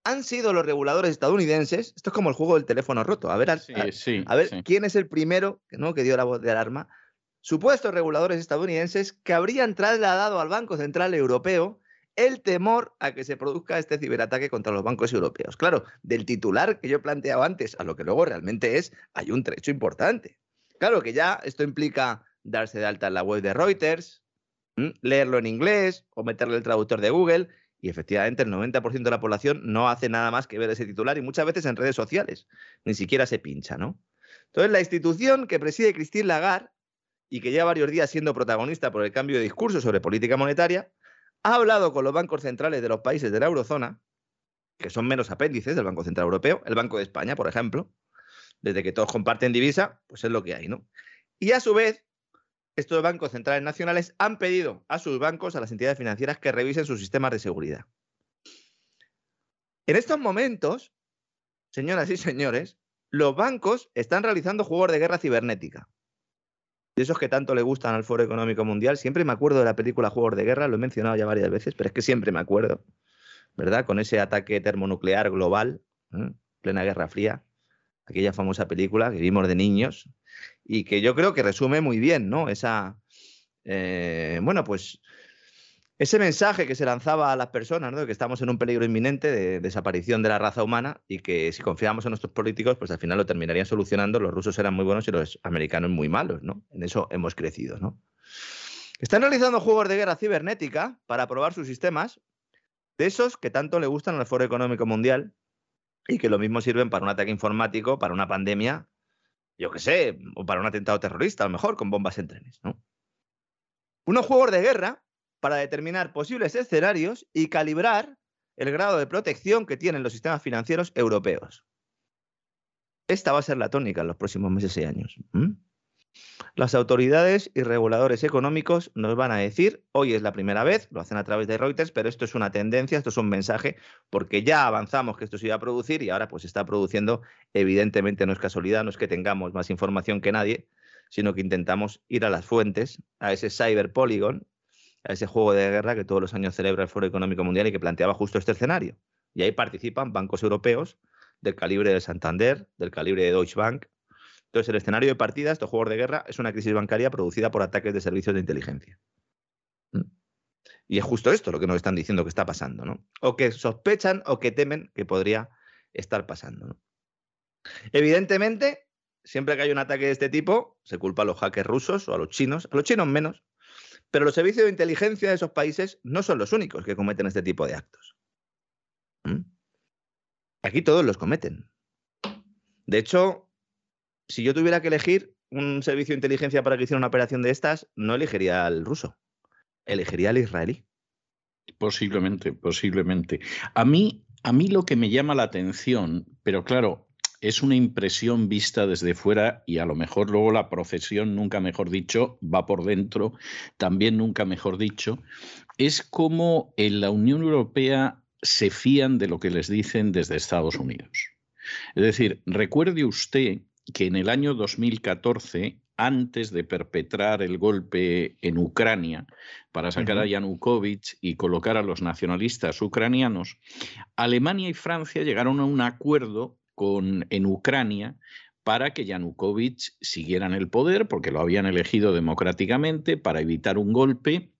han sido los reguladores estadounidenses, esto es como el juego del teléfono roto, a ver, a, ver quién es el primero ¿no? que dio la voz de alarma, supuestos reguladores estadounidenses que habrían trasladado al Banco Central Europeo el temor a que se produzca este ciberataque contra los bancos europeos. Claro, del titular que yo planteaba antes a lo que luego realmente es, hay un trecho importante. Claro que ya esto implica darse de alta en la web de Reuters, leerlo en inglés o meterle el traductor de Google. Y efectivamente el 90% de la población no hace nada más que ver ese titular y muchas veces en redes sociales. Ni siquiera se pincha, ¿no? Entonces la institución que preside Christine Lagarde y que lleva varios días siendo protagonista por el cambio de discurso sobre política monetaria, ha hablado con los bancos centrales de los países de la eurozona, que son menos apéndices del Banco Central Europeo, el Banco de España, por ejemplo, desde que todos comparten divisa, pues es lo que hay, ¿no? Y a su vez, estos bancos centrales nacionales han pedido a sus bancos, a las entidades financieras, que revisen sus sistemas de seguridad. En estos momentos, señoras y señores, los bancos están realizando juegos de guerra cibernética de esos que tanto le gustan al Foro Económico Mundial. Siempre me acuerdo de la película Juegos de Guerra, lo he mencionado ya varias veces, pero es que siempre me acuerdo, ¿verdad? Con ese ataque termonuclear global, ¿eh? plena Guerra Fría, aquella famosa película que vimos de niños y que yo creo que resume muy bien, ¿no? Esa, eh, bueno, pues ese mensaje que se lanzaba a las personas, ¿no? de que estamos en un peligro inminente de desaparición de la raza humana y que si confiamos en nuestros políticos, pues al final lo terminarían solucionando. Los rusos eran muy buenos y los americanos muy malos, ¿no? En eso hemos crecido, ¿no? Están realizando juegos de guerra cibernética para probar sus sistemas, de esos que tanto le gustan al Foro Económico Mundial y que lo mismo sirven para un ataque informático, para una pandemia, yo qué sé, o para un atentado terrorista, a lo mejor, con bombas en trenes, ¿no? Unos juegos de guerra para determinar posibles escenarios y calibrar el grado de protección que tienen los sistemas financieros europeos. Esta va a ser la tónica en los próximos meses y años. Las autoridades y reguladores económicos nos van a decir, hoy es la primera vez, lo hacen a través de Reuters, pero esto es una tendencia, esto es un mensaje, porque ya avanzamos que esto se iba a producir y ahora pues se está produciendo. Evidentemente no es casualidad, no es que tengamos más información que nadie, sino que intentamos ir a las fuentes, a ese cyber polygon, a ese juego de guerra que todos los años celebra el Foro Económico Mundial y que planteaba justo este escenario. Y ahí participan bancos europeos del calibre de Santander, del calibre de Deutsche Bank. Entonces, el escenario de partida, estos juegos de guerra, es una crisis bancaria producida por ataques de servicios de inteligencia. ¿Mm? Y es justo esto lo que nos están diciendo que está pasando, ¿no? O que sospechan o que temen que podría estar pasando. Evidentemente, siempre que hay un ataque de este tipo, se culpa a los hackers rusos o a los chinos, a los chinos menos, pero los servicios de inteligencia de esos países no son los únicos que cometen este tipo de actos. ¿Mm? Aquí todos los cometen. De hecho, si yo tuviera que elegir un servicio de inteligencia para que hiciera una operación de estas, no elegiría al ruso, elegiría al israelí. Posiblemente, posiblemente. A mí, a mí lo que me llama la atención, pero claro, es una impresión vista desde fuera y a lo mejor luego la procesión, nunca mejor dicho, va por dentro, también nunca mejor dicho, es como en la Unión Europea se fían de lo que les dicen desde Estados Unidos. Es decir, recuerde usted que en el año 2014, antes de perpetrar el golpe en Ucrania para sacar a Yanukovych y colocar a los nacionalistas ucranianos, Alemania y Francia llegaron a un acuerdo con, en Ucrania para que Yanukovych siguiera en el poder, porque lo habían elegido democráticamente, para evitar un golpe.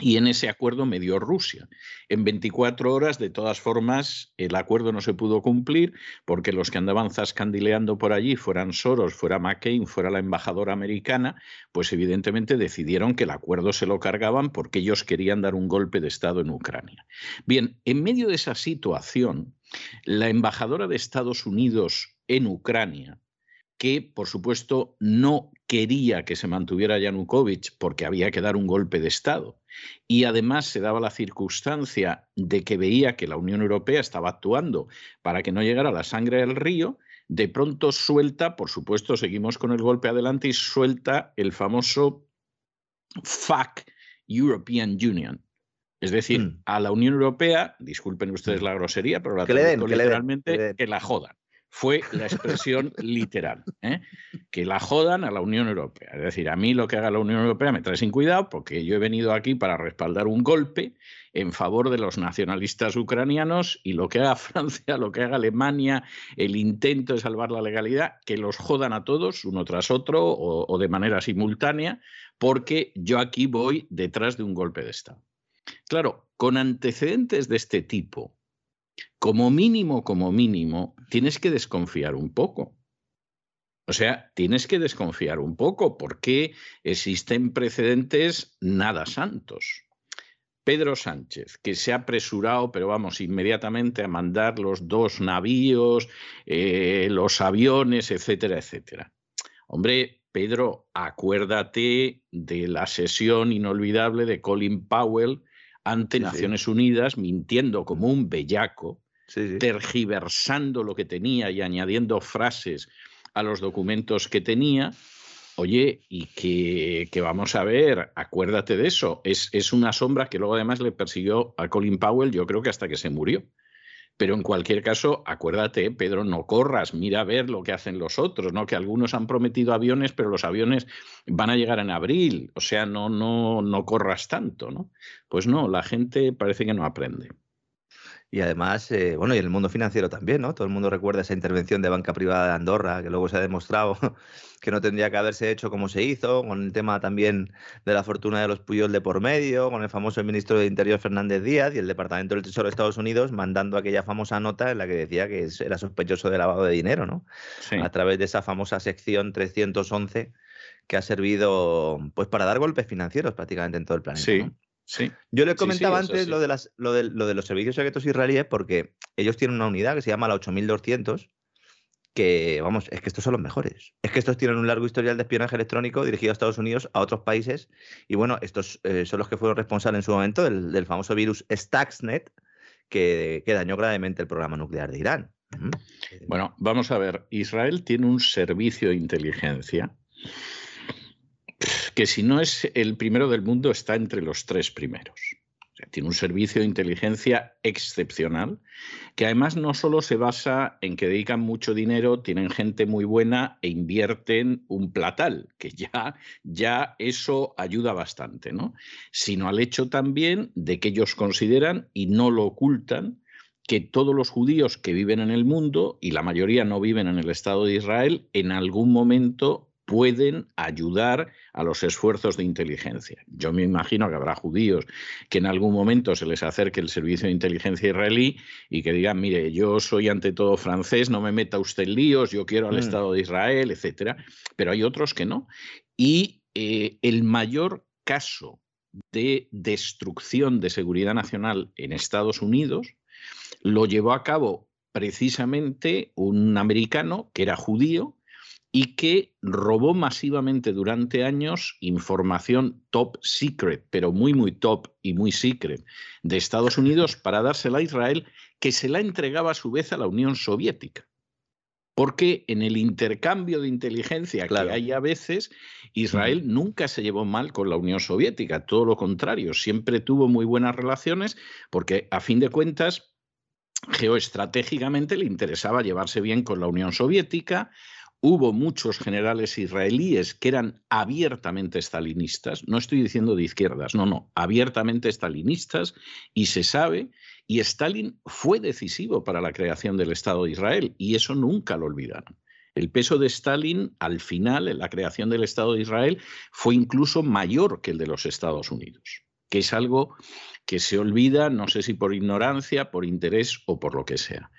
Y en ese acuerdo me dio Rusia. En 24 horas, de todas formas, el acuerdo no se pudo cumplir porque los que andaban zascandileando por allí, fueran Soros, fuera McCain, fuera la embajadora americana, pues evidentemente decidieron que el acuerdo se lo cargaban porque ellos querían dar un golpe de Estado en Ucrania. Bien, en medio de esa situación, la embajadora de Estados Unidos en Ucrania, que por supuesto no quería que se mantuviera Yanukovych porque había que dar un golpe de Estado. Y además se daba la circunstancia de que veía que la Unión Europea estaba actuando para que no llegara la sangre del río, de pronto suelta, por supuesto, seguimos con el golpe adelante y suelta el famoso FAC European Union, es decir, mm. a la Unión Europea, disculpen ustedes mm. la grosería, pero la que literalmente que la jodan. Fue la expresión literal. ¿eh? Que la jodan a la Unión Europea. Es decir, a mí lo que haga la Unión Europea me trae sin cuidado porque yo he venido aquí para respaldar un golpe en favor de los nacionalistas ucranianos y lo que haga Francia, lo que haga Alemania, el intento de salvar la legalidad, que los jodan a todos uno tras otro o de manera simultánea, porque yo aquí voy detrás de un golpe de Estado. Claro, con antecedentes de este tipo, como mínimo, como mínimo, tienes que desconfiar un poco. O sea, tienes que desconfiar un poco porque existen precedentes nada santos. Pedro Sánchez, que se ha apresurado, pero vamos, inmediatamente a mandar los dos navíos, eh, los aviones, etcétera, etcétera. Hombre, Pedro, acuérdate de la sesión inolvidable de Colin Powell ante Naciones Unidas, mintiendo como un bellaco, tergiversando lo que tenía y añadiendo frases a los documentos que tenía. Oye, y que, vamos a ver, acuérdate de eso. Es, es una sombra que luego además le persiguió a Colin Powell, yo creo que hasta que se murió. Pero en cualquier caso, acuérdate, Pedro, no corras, mira a ver lo que hacen los otros, ¿no? Que algunos han prometido aviones, pero los aviones van a llegar en abril, o sea, no, no, no corras tanto, ¿no? Pues no, la gente parece que no aprende. Y además, eh, bueno, y en el mundo financiero también, ¿no? Todo el mundo recuerda esa intervención de banca privada de Andorra, que luego se ha demostrado que no tendría que haberse hecho como se hizo, con el tema también de la fortuna de los Puyol de por medio, con el famoso ministro de Interior Fernández Díaz y el Departamento del Tesoro de Estados Unidos mandando aquella famosa nota en la que decía que era sospechoso de lavado de dinero, ¿no? A través de esa famosa sección 311 que ha servido pues para dar golpes financieros prácticamente en todo el planeta. Sí. Yo le comentaba antes lo de, las, lo, de, lo de los servicios secretos israelíes porque ellos tienen una unidad que se llama la 8200 que, vamos, es que estos son los mejores. Es que estos tienen un largo historial de espionaje electrónico dirigido a Estados Unidos, a otros países, y bueno, estos eh, son los que fueron responsables en su momento del, famoso virus Stuxnet, que, que, dañó gravemente el programa nuclear de Irán. Bueno, vamos a ver, Israel tiene un servicio de inteligencia que si no es el primero del mundo, está entre los tres primeros. tiene un servicio de inteligencia excepcional, que además no solo se basa en que dedican mucho dinero, tienen gente muy buena e invierten un platal, que ya, ya eso ayuda bastante, ¿no? Sino al hecho también de que ellos consideran, y no lo ocultan, que todos los judíos que viven en el mundo, y la mayoría no viven en el Estado de Israel, en algún momento pueden ayudar a los esfuerzos de inteligencia. Yo me imagino que habrá judíos que en algún momento se les acerque el servicio de inteligencia israelí y que digan, mire, yo soy ante todo francés, no me meta usted en líos, yo quiero al mm. Estado de Israel, etcétera. Pero hay otros que no. Y eh, el mayor caso de destrucción de seguridad nacional en Estados Unidos lo llevó a cabo precisamente un americano que era judío, y que robó masivamente durante años información top secret, pero muy, muy top y muy secret de Estados Unidos para dársela a Israel, que se la entregaba a su vez a la Unión Soviética. Porque en el intercambio de inteligencia que hay a veces, Israel nunca se llevó mal con la Unión Soviética, todo lo contrario, siempre tuvo muy buenas relaciones porque a fin de cuentas geoestratégicamente le interesaba llevarse bien con la Unión Soviética, hubo muchos generales israelíes que eran abiertamente estalinistas, no estoy diciendo de izquierdas, no, no, abiertamente estalinistas, y se sabe, y Stalin fue decisivo para la creación del Estado de Israel, y eso nunca lo olvidaron. El peso de Stalin al final en la creación del Estado de Israel fue incluso mayor que el de los Estados Unidos, que es algo que se olvida, no sé si por ignorancia, por interés o por lo que sea.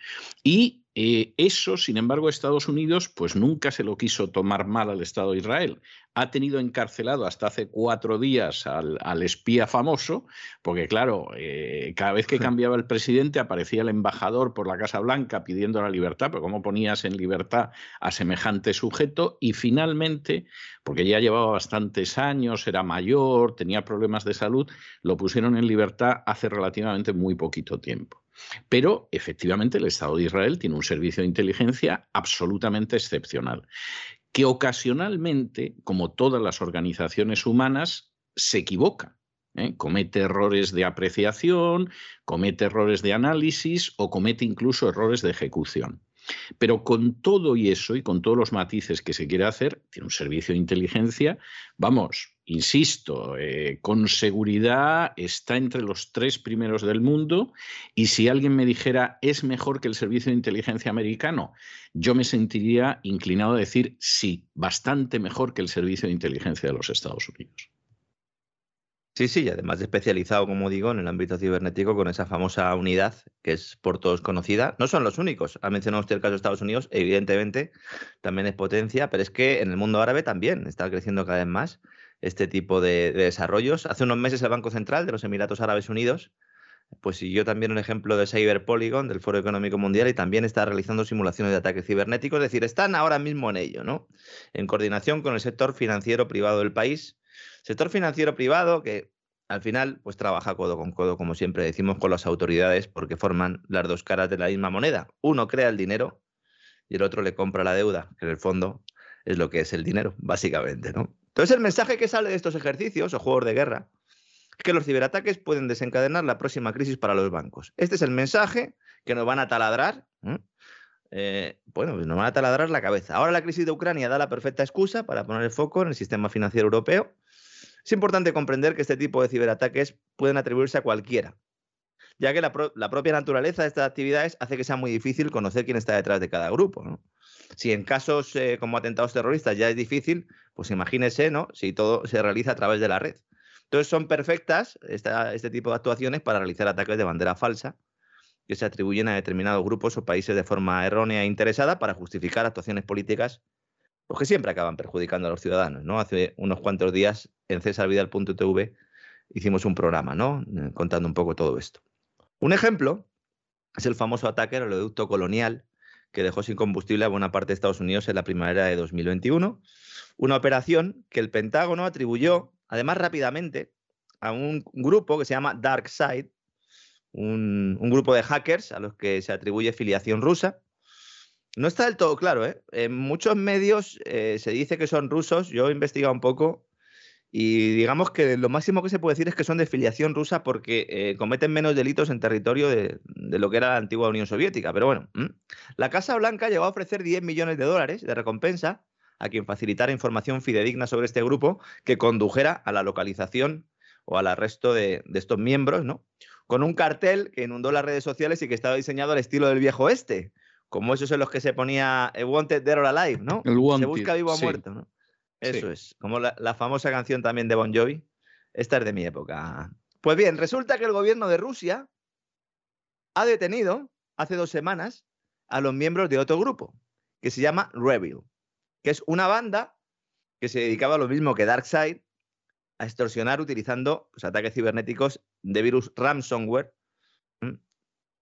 Y eh, eso, sin embargo, Estados Unidos pues nunca se lo quiso tomar mal al Estado de Israel. Ha tenido encarcelado hasta hace cuatro días al, espía famoso, porque claro, eh, cada vez que cambiaba el presidente aparecía el embajador por la Casa Blanca pidiendo la libertad, pero ¿cómo ponías en libertad a semejante sujeto? Y finalmente, porque ya llevaba bastantes años, era mayor, tenía problemas de salud, lo pusieron en libertad hace relativamente muy poquito tiempo. Pero efectivamente el Estado de Israel tiene un servicio de inteligencia absolutamente excepcional, que ocasionalmente, como todas las organizaciones humanas, se equivoca. ¿eh? Comete errores de apreciación, comete errores de análisis o comete incluso errores de ejecución. Pero con todo y eso y con todos los matices que se quiere hacer, tiene un servicio de inteligencia, vamos, insisto, eh, con seguridad está entre los tres primeros del mundo y si alguien me dijera es mejor que el servicio de inteligencia americano, yo me sentiría inclinado a decir sí, bastante mejor que el servicio de inteligencia de los Estados Unidos. Sí, sí, y además especializado, como digo, en el ámbito cibernético con esa famosa unidad que es por todos conocida. No son los únicos. Ha mencionado usted el caso de Estados Unidos, evidentemente, también es potencia, pero es que en el mundo árabe también está creciendo cada vez más este tipo de, de desarrollos. Hace unos meses el Banco Central de los Emiratos Árabes Unidos pues siguió también un ejemplo de Cyber Polygon del Foro Económico Mundial y también está realizando simulaciones de ataques cibernéticos, es decir, están ahora mismo en ello, ¿no? En coordinación con el sector financiero privado del país. Sector financiero privado que al final pues trabaja codo con codo, como siempre decimos, con las autoridades porque forman las dos caras de la misma moneda. Uno crea el dinero y el otro le compra la deuda, que en el fondo es lo que es el dinero, básicamente, ¿no? Entonces el mensaje que sale de estos ejercicios o juegos de guerra que los ciberataques pueden desencadenar la próxima crisis para los bancos. Este es el mensaje que nos van a taladrar. Eh, bueno, pues nos van a taladrar la cabeza. Ahora la crisis de Ucrania da la perfecta excusa para poner el foco en el sistema financiero europeo. Es importante comprender que este tipo de ciberataques pueden atribuirse a cualquiera, ya que la, propia naturaleza de estas actividades hace que sea muy difícil conocer quién está detrás de cada grupo. Si en casos eh, como atentados terroristas ya es difícil, pues imagínese ¿no? si todo se realiza a través de la red. Entonces son perfectas este tipo de actuaciones para realizar ataques de bandera falsa que se atribuyen a determinados grupos o países de forma errónea e interesada para justificar actuaciones políticas pues que siempre acaban perjudicando a los ciudadanos. ¿no? Hace unos cuantos días en cesarvidal.tv hicimos un programa ¿no? Eh, contando un poco todo esto. Un ejemplo es el famoso ataque al oleoducto colonial que dejó sin combustible a buena parte de Estados Unidos en la primavera de 2021. Una operación que el Pentágono atribuyó además rápidamente a un grupo que se llama DarkSide, un grupo de hackers a los que se atribuye filiación rusa. No está del todo claro, ¿eh? En muchos medios eh, se dice que son rusos, yo he investigado un poco y digamos que lo máximo que se puede decir es que son de filiación rusa porque eh, cometen menos delitos en territorio de, lo que era la antigua Unión Soviética. Pero bueno, la Casa Blanca llegó a ofrecer 10 millones de dólares de recompensa a quien facilitara información fidedigna sobre este grupo que condujera a la localización o al arresto de, estos miembros, ¿no? Con un cartel que inundó las redes sociales y que estaba diseñado al estilo del viejo este, como esos en los que se ponía Wanted Dead or Alive, ¿no? se busca vivo o muerto, ¿no? Eso es, como la, la famosa canción también de Bon Jovi. Esta es de mi época. Pues bien, resulta que el gobierno de Rusia ha detenido hace dos semanas a los miembros de otro grupo que se llama Rebel que es una banda que se dedicaba a lo mismo que Darkseid, a extorsionar utilizando pues, ataques cibernéticos de virus ransomware,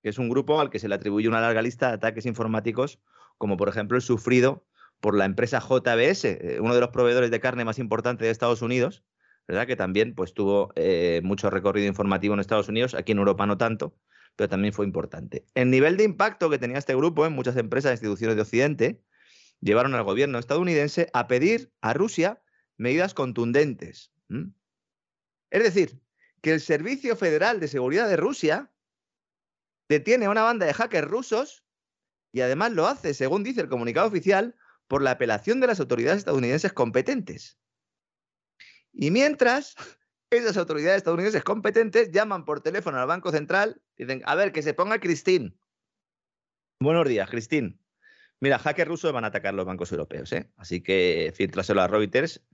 que es un grupo al que se le atribuye una larga lista de ataques informáticos, como por ejemplo el sufrido por la empresa JBS, eh, uno de los proveedores de carne más importantes de Estados Unidos, ¿verdad? que también pues, tuvo eh, mucho recorrido informativo en Estados Unidos, aquí en Europa no tanto, pero también fue importante. El nivel de impacto que tenía este grupo en muchas empresas e instituciones de Occidente llevaron al gobierno estadounidense a pedir a Rusia medidas contundentes. Es decir, que el Servicio Federal de Seguridad de Rusia detiene a una banda de hackers rusos y además lo hace, según dice el comunicado oficial, por la apelación de las autoridades estadounidenses competentes. Y mientras, esas autoridades estadounidenses competentes llaman por teléfono al Banco Central y dicen, a ver, que se ponga Cristín. Buenos días, Cristín. Mira, hackers rusos van a atacar los bancos europeos, ¿eh? así que filtraselo a Reuters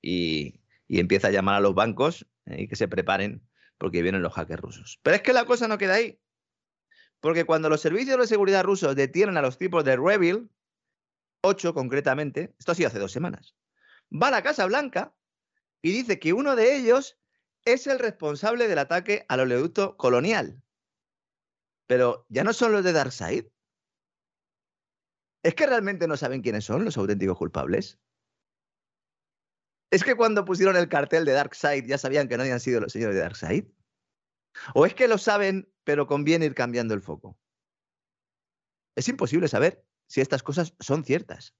y, empieza a llamar a los bancos ¿eh? y que se preparen porque vienen los hackers rusos. Pero es que la cosa no queda ahí. Porque cuando los servicios de seguridad rusos detienen a los tipos de Rebel, ocho concretamente, esto ha sido hace dos semanas, va a la Casa Blanca y dice que uno de ellos es el responsable del ataque al oleoducto colonial. Pero ya no son los de Darkseid, ¿Es que realmente no saben quiénes son los auténticos culpables? ¿Es que cuando pusieron el cartel de Darkseid ya sabían que no habían sido los señores de Darkseid? ¿O es que lo saben, pero conviene ir cambiando el foco? Es imposible saber si estas cosas son ciertas.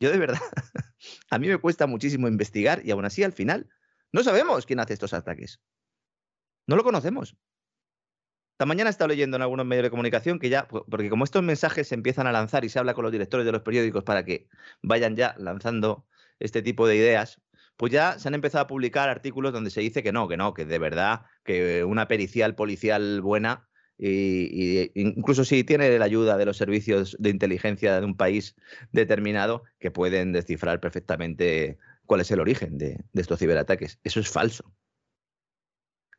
Yo de verdad, a mí me cuesta muchísimo investigar y aún así al final no sabemos quién hace estos ataques. No lo conocemos. Esta mañana he estado leyendo en algunos medios de comunicación que ya, porque como estos mensajes se empiezan a lanzar y se habla con los directores de los periódicos para que vayan ya lanzando este tipo de ideas, pues ya se han empezado a publicar artículos donde se dice que no, que no, que de verdad, que una pericial policial buena, y, incluso si tiene la ayuda de los servicios de inteligencia de un país determinado, que pueden descifrar perfectamente cuál es el origen de estos ciberataques. Eso es falso.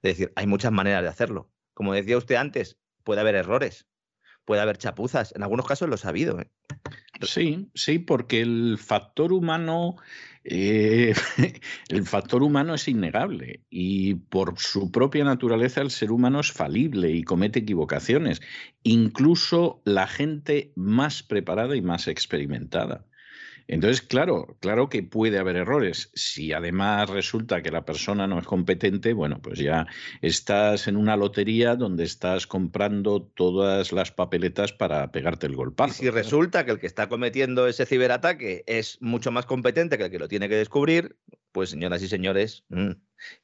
Es decir, hay muchas maneras de hacerlo. Como decía usted antes, puede haber errores, puede haber chapuzas. En algunos casos lo ha habido. ¿eh? Sí, sí, porque el factor humano, eh, el factor humano es innegable y por su propia naturaleza el ser humano es falible y comete equivocaciones, incluso la gente más preparada y más experimentada. Entonces, claro, claro que puede haber errores. Si además resulta que la persona no es competente, bueno, pues ya estás en una lotería donde estás comprando todas las papeletas para pegarte el golpazo. Y si resulta que el que está cometiendo ese ciberataque es mucho más competente que el que lo tiene que descubrir, pues señoras y señores, mm,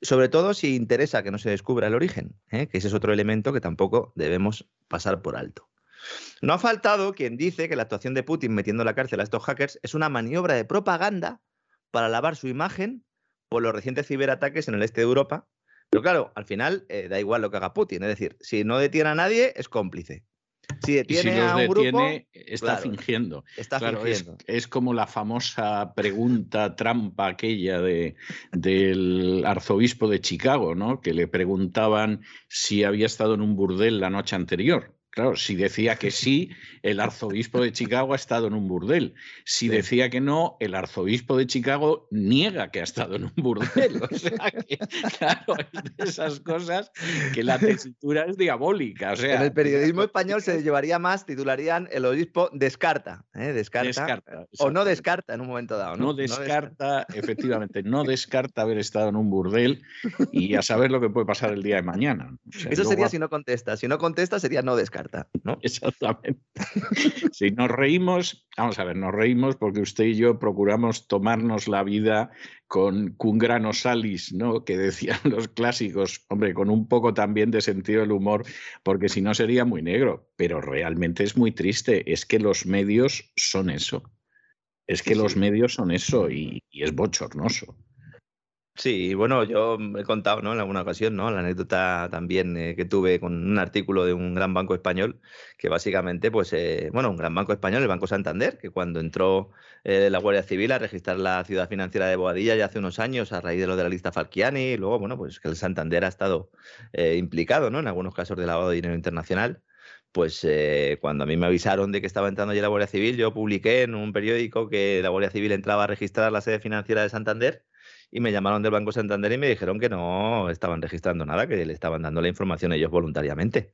sobre todo si interesa que no se descubra el origen, ¿eh? que ese es otro elemento que tampoco debemos pasar por alto. No ha faltado quien dice que la actuación de Putin metiendo en la cárcel a estos hackers es una maniobra de propaganda para lavar su imagen por los recientes ciberataques en el este de Europa. Pero claro, al final eh, da igual lo que haga Putin. Es decir, si no detiene a nadie, es cómplice. Si detiene a un grupo, está fingiendo. Está fingiendo. Es, como la famosa pregunta trampa aquella de, del arzobispo de Chicago, ¿no? Que le preguntaban si había estado en un burdel la noche anterior. Claro, si decía que sí, el arzobispo de Chicago ha estado en un burdel. Si decía que no, el arzobispo de Chicago niega que ha estado en un burdel. O sea que, claro, es de esas cosas que la tesitura es diabólica. O sea, en el periodismo español se llevaría más, titularían el obispo descarta. ¿eh? Descarta. o no descarta en un momento dado. No, descarta, efectivamente, no descarta haber estado en un burdel y a saber lo que puede pasar el día de mañana. Eso sería si no contesta. Si no contesta, sería no descarta. ¿No? Exactamente. si nos reímos, vamos a ver, nos reímos porque usted y yo procuramos tomarnos la vida con un grano salis, ¿no? Que decían los clásicos, hombre, con un poco también de sentido del humor, porque si no sería muy negro. Pero realmente es muy triste. Es que los medios son eso. Es que los medios son eso y es bochornoso. Sí, bueno, yo he contado, ¿no? En alguna ocasión, ¿no? La anécdota también eh, que tuve con un artículo de un gran banco español, que básicamente, pues, eh, bueno, un gran banco español, el Banco Santander, que cuando entró eh, la Guardia Civil a registrar la ciudad financiera de Boadilla ya hace unos años, a raíz de lo de la lista Falciani, y luego, bueno, pues que el Santander ha estado implicado, ¿no? En algunos casos de lavado de dinero internacional pues cuando a mí me avisaron de que estaba entrando ya la Guardia Civil, yo publiqué en un periódico que la Guardia Civil entraba a registrar la sede financiera de Santander y me llamaron del Banco Santander y me dijeron que no estaban registrando nada, que le estaban dando la información ellos voluntariamente.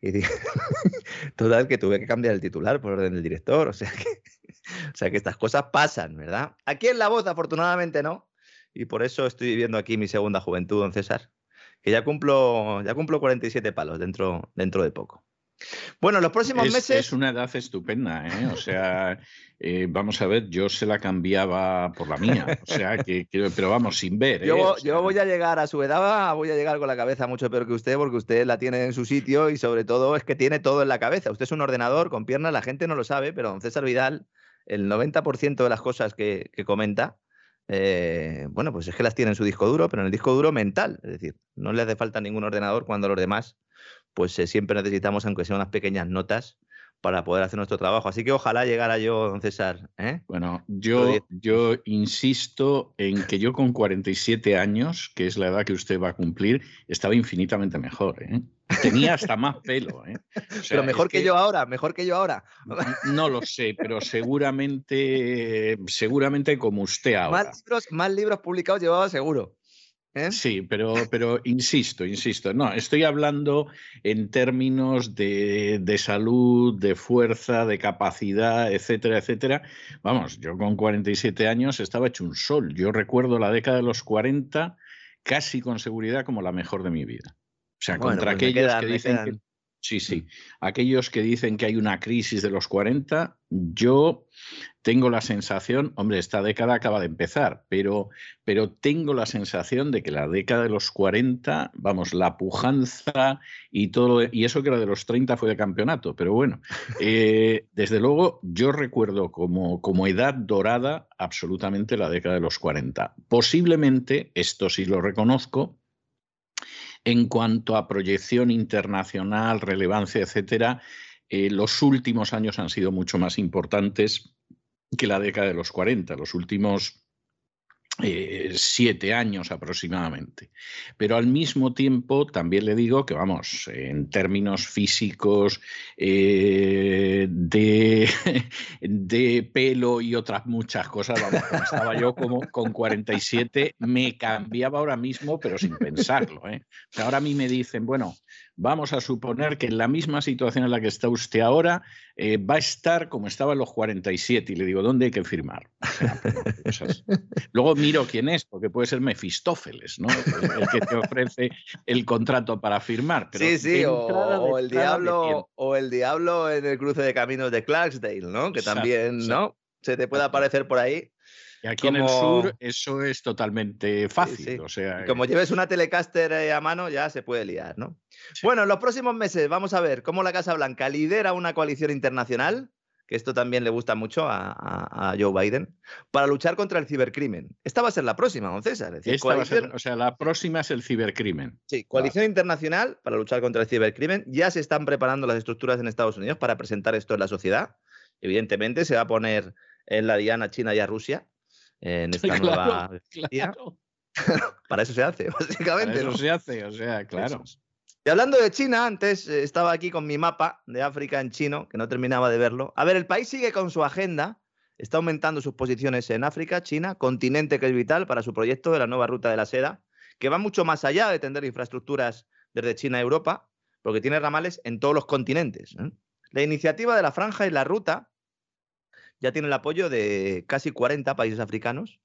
Y dije, total, que tuve que cambiar el titular por orden del director. O sea que, o sea que estas cosas pasan, ¿verdad? Aquí en La Voz, afortunadamente, no. Y por eso estoy viviendo aquí mi segunda juventud, don César. Que ya cumplo, ya cumplo 47 palos dentro, dentro de poco. Bueno, los próximos meses. Es una edad estupenda, ¿eh? O sea, eh, vamos a ver, yo se la cambiaba por la mía. O sea, que, pero vamos, sin ver. ¿eh? Yo, voy a llegar a su edad, voy a llegar con la cabeza mucho peor que usted, porque usted la tiene en su sitio y sobre todo es que tiene todo en la cabeza. Usted es un ordenador con piernas, la gente no lo sabe, pero don César Vidal, el 90% de las cosas que, comenta, eh, bueno, pues es que las tiene en su disco duro, pero en el disco duro mental. Es decir, no le hace falta ningún ordenador cuando los demás pues eh, siempre necesitamos, aunque sean unas pequeñas notas, para poder hacer nuestro trabajo. Así que ojalá llegara yo, don César. ¿eh? Bueno, yo, yo insisto en que yo con 47 años, que es la edad que usted va a cumplir, estaba infinitamente mejor. ¿eh? Tenía hasta más pelo. ¿eh? pero mejor que, yo ahora, mejor que yo ahora. No lo sé, pero seguramente, seguramente como usted ahora. Más libros, más libros publicados llevaba seguro. ¿Eh? Sí, pero, pero insisto, insisto, no, estoy hablando en términos de, de, salud, de fuerza, de capacidad, etcétera, etcétera. Vamos, yo con 47 años estaba hecho un sol. Yo recuerdo la década de los 40 casi con seguridad como la mejor de mi vida. O sea, contra pues aquellos que dicen que Sí, sí. Aquellos que dicen que hay una crisis de los 40, yo tengo la sensación, hombre, esta década acaba de empezar, pero, pero tengo la sensación de que la década de los 40, vamos, la pujanza y todo, y eso que era de los 30 fue de campeonato, pero bueno, eh, desde luego yo recuerdo como, como edad dorada absolutamente la década de los 40. Posiblemente, esto sí lo reconozco, en cuanto a proyección internacional, relevancia, etcétera, eh, los últimos años han sido mucho más importantes que la década de los 40. Los últimos eh, siete años aproximadamente. Pero al mismo tiempo también le digo que, vamos, en términos físicos, eh, de, de, pelo y otras muchas cosas, vamos, estaba yo como con 47, me cambiaba ahora mismo, pero sin pensarlo. ¿eh? ahora a mí me dicen, bueno, vamos a suponer que en la misma situación en la que está usted ahora eh, va a estar como estaba en los 47 y le digo, ¿dónde hay que firmar? Luego miro quién es, porque puede ser Mefistófeles, ¿no? El, que te ofrece el contrato para firmar. sí, sí, o, el diablo, o el diablo en el cruce de caminos de Clarksdale, ¿no? Que también, ¿no? Se te puede aparecer por ahí. Y aquí en el sur eso es totalmente fácil. O sea, como lleves una Telecaster eh, a mano, ya se puede liar, ¿no? Bueno, en los próximos meses vamos a ver cómo la Casa Blanca lidera una coalición internacional, que esto también le gusta mucho a, Joe Biden, para luchar contra el cibercrimen. Esta va a ser la próxima, don César. o sea, la próxima es el cibercrimen. Sí, coalición internacional para luchar contra el cibercrimen. Ya se están preparando las estructuras en Estados Unidos para presentar esto en la sociedad. Evidentemente se va a poner en la diana China y a Rusia en esta nueva Para eso se hace, básicamente. Para eso se hace, o sea, claro. Y hablando de China, antes eh, estaba aquí con mi mapa de África en chino, que no terminaba de verlo. A ver, el país sigue con su agenda, está aumentando sus posiciones en África, China, continente que es vital para su proyecto de la nueva ruta de la seda, que va mucho más allá de tender infraestructuras desde China a Europa, porque tiene ramales en todos los continentes. ¿eh? La iniciativa de la franja y la ruta ya tiene el apoyo de casi 40 países africanos.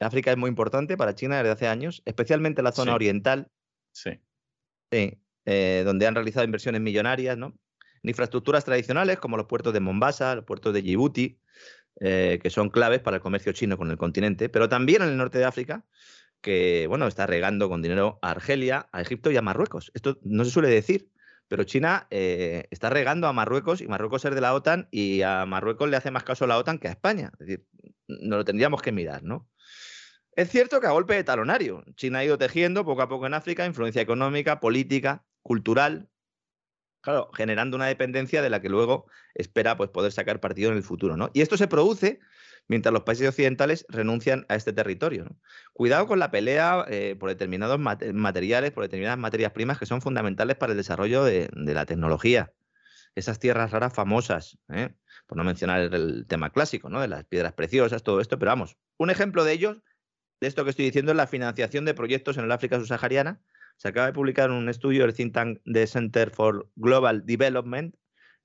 África es muy importante para China desde hace años, especialmente la zona oriental. Sí. Sí, eh, donde han realizado inversiones millonarias, ¿no? En infraestructuras tradicionales como los puertos de Mombasa, los puertos de Djibouti, eh, que son claves para el comercio chino con el continente, pero también en el norte de África, que bueno, está regando con dinero a Argelia, a Egipto y a Marruecos. Esto no se suele decir, pero China eh, está regando a Marruecos y Marruecos es de la OTAN y a Marruecos le hace más caso a la OTAN que a España. Es decir, no lo tendríamos que mirar, ¿no? Es cierto que a golpe de talonario, China ha ido tejiendo poco a poco en África influencia económica, política, cultural, claro, generando una dependencia de la que luego espera pues, poder sacar partido en el futuro, ¿no? Y esto se produce mientras los países occidentales renuncian a este territorio. Cuidado con la pelea eh, por determinados materiales, por determinadas materias primas que son fundamentales para el desarrollo de, la tecnología. Esas tierras raras famosas, ¿eh? por no mencionar el, tema clásico, ¿no? de las piedras preciosas, todo esto, pero vamos, un ejemplo de ellos, de esto que estoy diciendo, es la financiación de proyectos en el África subsahariana. Se acaba de publicar un estudio del think de Center for Global Development,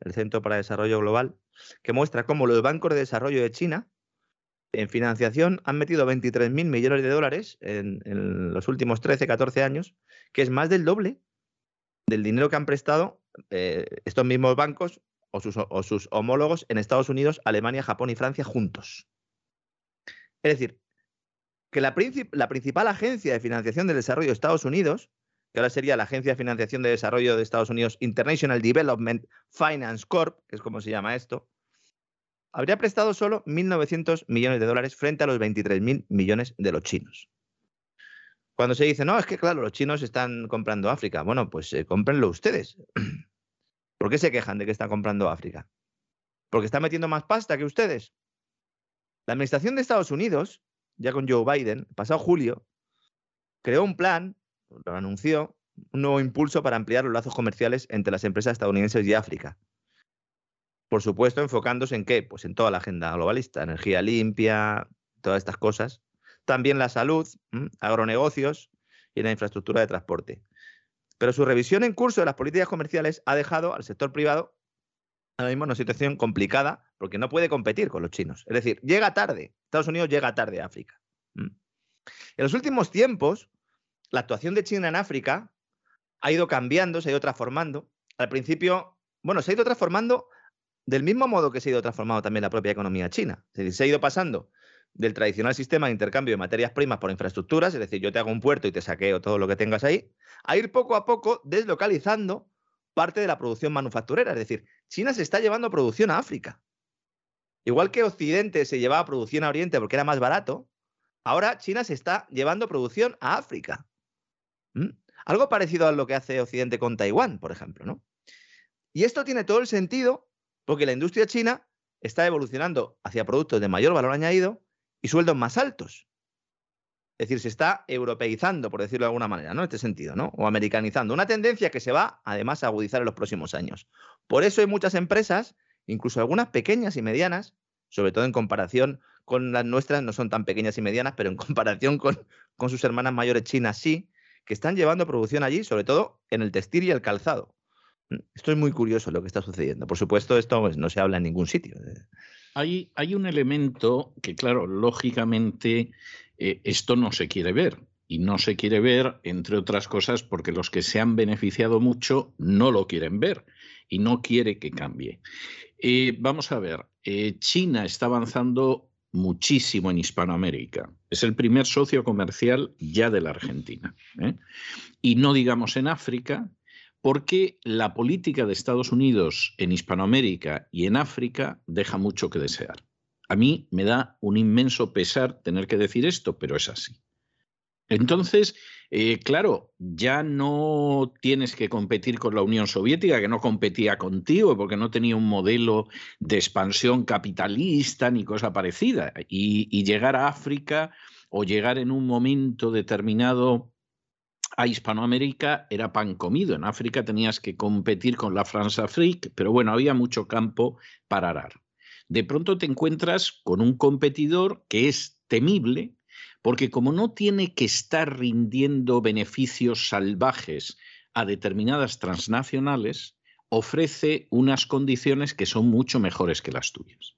el Centro para Desarrollo Global, que muestra cómo los bancos de desarrollo de China en financiación han metido 23.000 millones de dólares en, los últimos 13, 14 años, que es más del doble del dinero que han prestado eh, estos mismos bancos o sus, homólogos en Estados Unidos, Alemania, Japón y Francia juntos. Es decir, que la, la principal agencia de financiación del desarrollo de Estados Unidos, que ahora sería la Agencia de Financiación de Desarrollo de Estados Unidos, International Development Finance Corp, que es como se llama esto, habría prestado solo 1.900 millones de dólares frente a los 23.000 millones de los chinos. Cuando se dice, no, es que claro, los chinos están comprando África. Bueno, pues eh, cómprenlo ustedes. ¿Por qué se quejan de que están comprando África? Porque están metiendo más pasta que ustedes. La administración de Estados Unidos, ya con Joe Biden, pasado julio, creó un plan, lo anunció, un nuevo impulso para ampliar los lazos comerciales entre las empresas estadounidenses y África. Por supuesto, enfocándose en qué? Pues en toda la agenda globalista, energía limpia, todas estas cosas. También la salud, agronegocios y la infraestructura de transporte. Pero su revisión en curso de las políticas comerciales ha dejado al sector privado ahora mismo en una situación complicada porque no puede competir con los chinos. Es decir, llega tarde. Estados Unidos llega tarde a África. En los últimos tiempos, la actuación de China en África ha ido cambiando, se ha ido transformando. Al principio, bueno, se ha ido transformando del mismo modo que se ha ido transformando también la propia economía china. Es decir, se ha ido pasando del tradicional sistema de intercambio de materias primas por infraestructuras, es decir, yo te hago un puerto y te saqueo todo lo que tengas ahí, a ir poco a poco deslocalizando parte de la producción manufacturera. Es decir, China se está llevando producción a África. Igual que Occidente se llevaba producción a Oriente porque era más barato, ahora China se está llevando producción a África. ¿Mm? Algo parecido a lo que hace Occidente con Taiwán, por ejemplo, ¿no? Y esto tiene todo el sentido porque la industria china está evolucionando hacia productos de mayor valor añadido y sueldos más altos. Es decir, se está europeizando, por decirlo de alguna manera, ¿no? En este sentido, ¿no? O americanizando. Una tendencia que se va, además, a agudizar en los próximos años. Por eso hay muchas empresas, incluso algunas pequeñas y medianas, sobre todo en comparación con las nuestras, no son tan pequeñas y medianas, pero en comparación con, con sus hermanas mayores chinas sí, que están llevando producción allí, sobre todo en el textil y el calzado. Esto es muy curioso lo que está sucediendo. Por supuesto, esto pues, no se habla en ningún sitio. Hay, hay un elemento que, claro, lógicamente eh, esto no se quiere ver. Y no se quiere ver, entre otras cosas, porque los que se han beneficiado mucho no lo quieren ver y no quiere que cambie. Eh, vamos a ver, eh, China está avanzando muchísimo en Hispanoamérica. Es el primer socio comercial ya de la Argentina. Y no digamos en África, porque la política de Estados Unidos en Hispanoamérica y en África deja mucho que desear. A mí me da un inmenso pesar tener que decir esto, pero es así. Entonces, eh, claro, ya no tienes que competir con la Unión Soviética, que no competía contigo porque no tenía un modelo de expansión capitalista ni cosa parecida. y llegar a África o llegar en un momento determinado a Hispanoamérica era pan comido. En África tenías que competir con la France Afrique, pero bueno, había mucho campo para arar. De pronto te encuentras con un competidor que es temible, porque como no tiene que estar rindiendo beneficios salvajes a determinadas transnacionales, ofrece unas condiciones que son mucho mejores que las tuyas.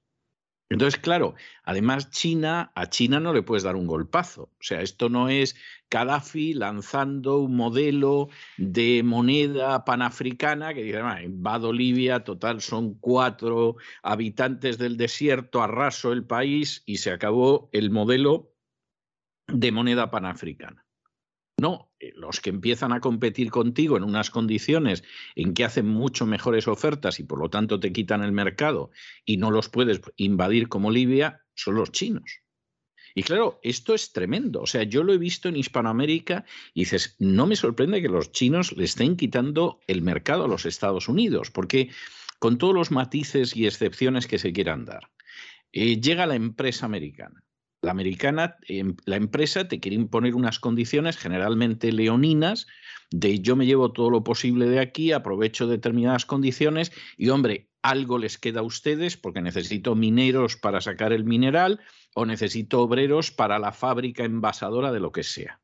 Entonces, claro, además China, a China no le puedes dar un golpazo. O sea, esto no es Gaddafi lanzando un modelo de moneda panafricana que dice, invado Libia, total son cuatro habitantes del desierto, arraso el país y se acabó el modelo de moneda panafricana. No, los que empiezan a competir contigo en unas condiciones en que hacen mucho mejores ofertas y por lo tanto te quitan el mercado y no los puedes invadir como Libia, son los chinos. Y claro, esto es tremendo. O sea, yo lo he visto en Hispanoamérica y dices, no me sorprende que los chinos le estén quitando el mercado a los Estados Unidos, porque con todos los matices y excepciones que se quieran dar, eh, llega la empresa americana la americana, em, la empresa te quiere imponer unas condiciones generalmente leoninas de yo me llevo todo lo posible de aquí, aprovecho determinadas condiciones y hombre, algo les queda a ustedes porque necesito mineros para sacar el mineral o necesito obreros para la fábrica envasadora de lo que sea.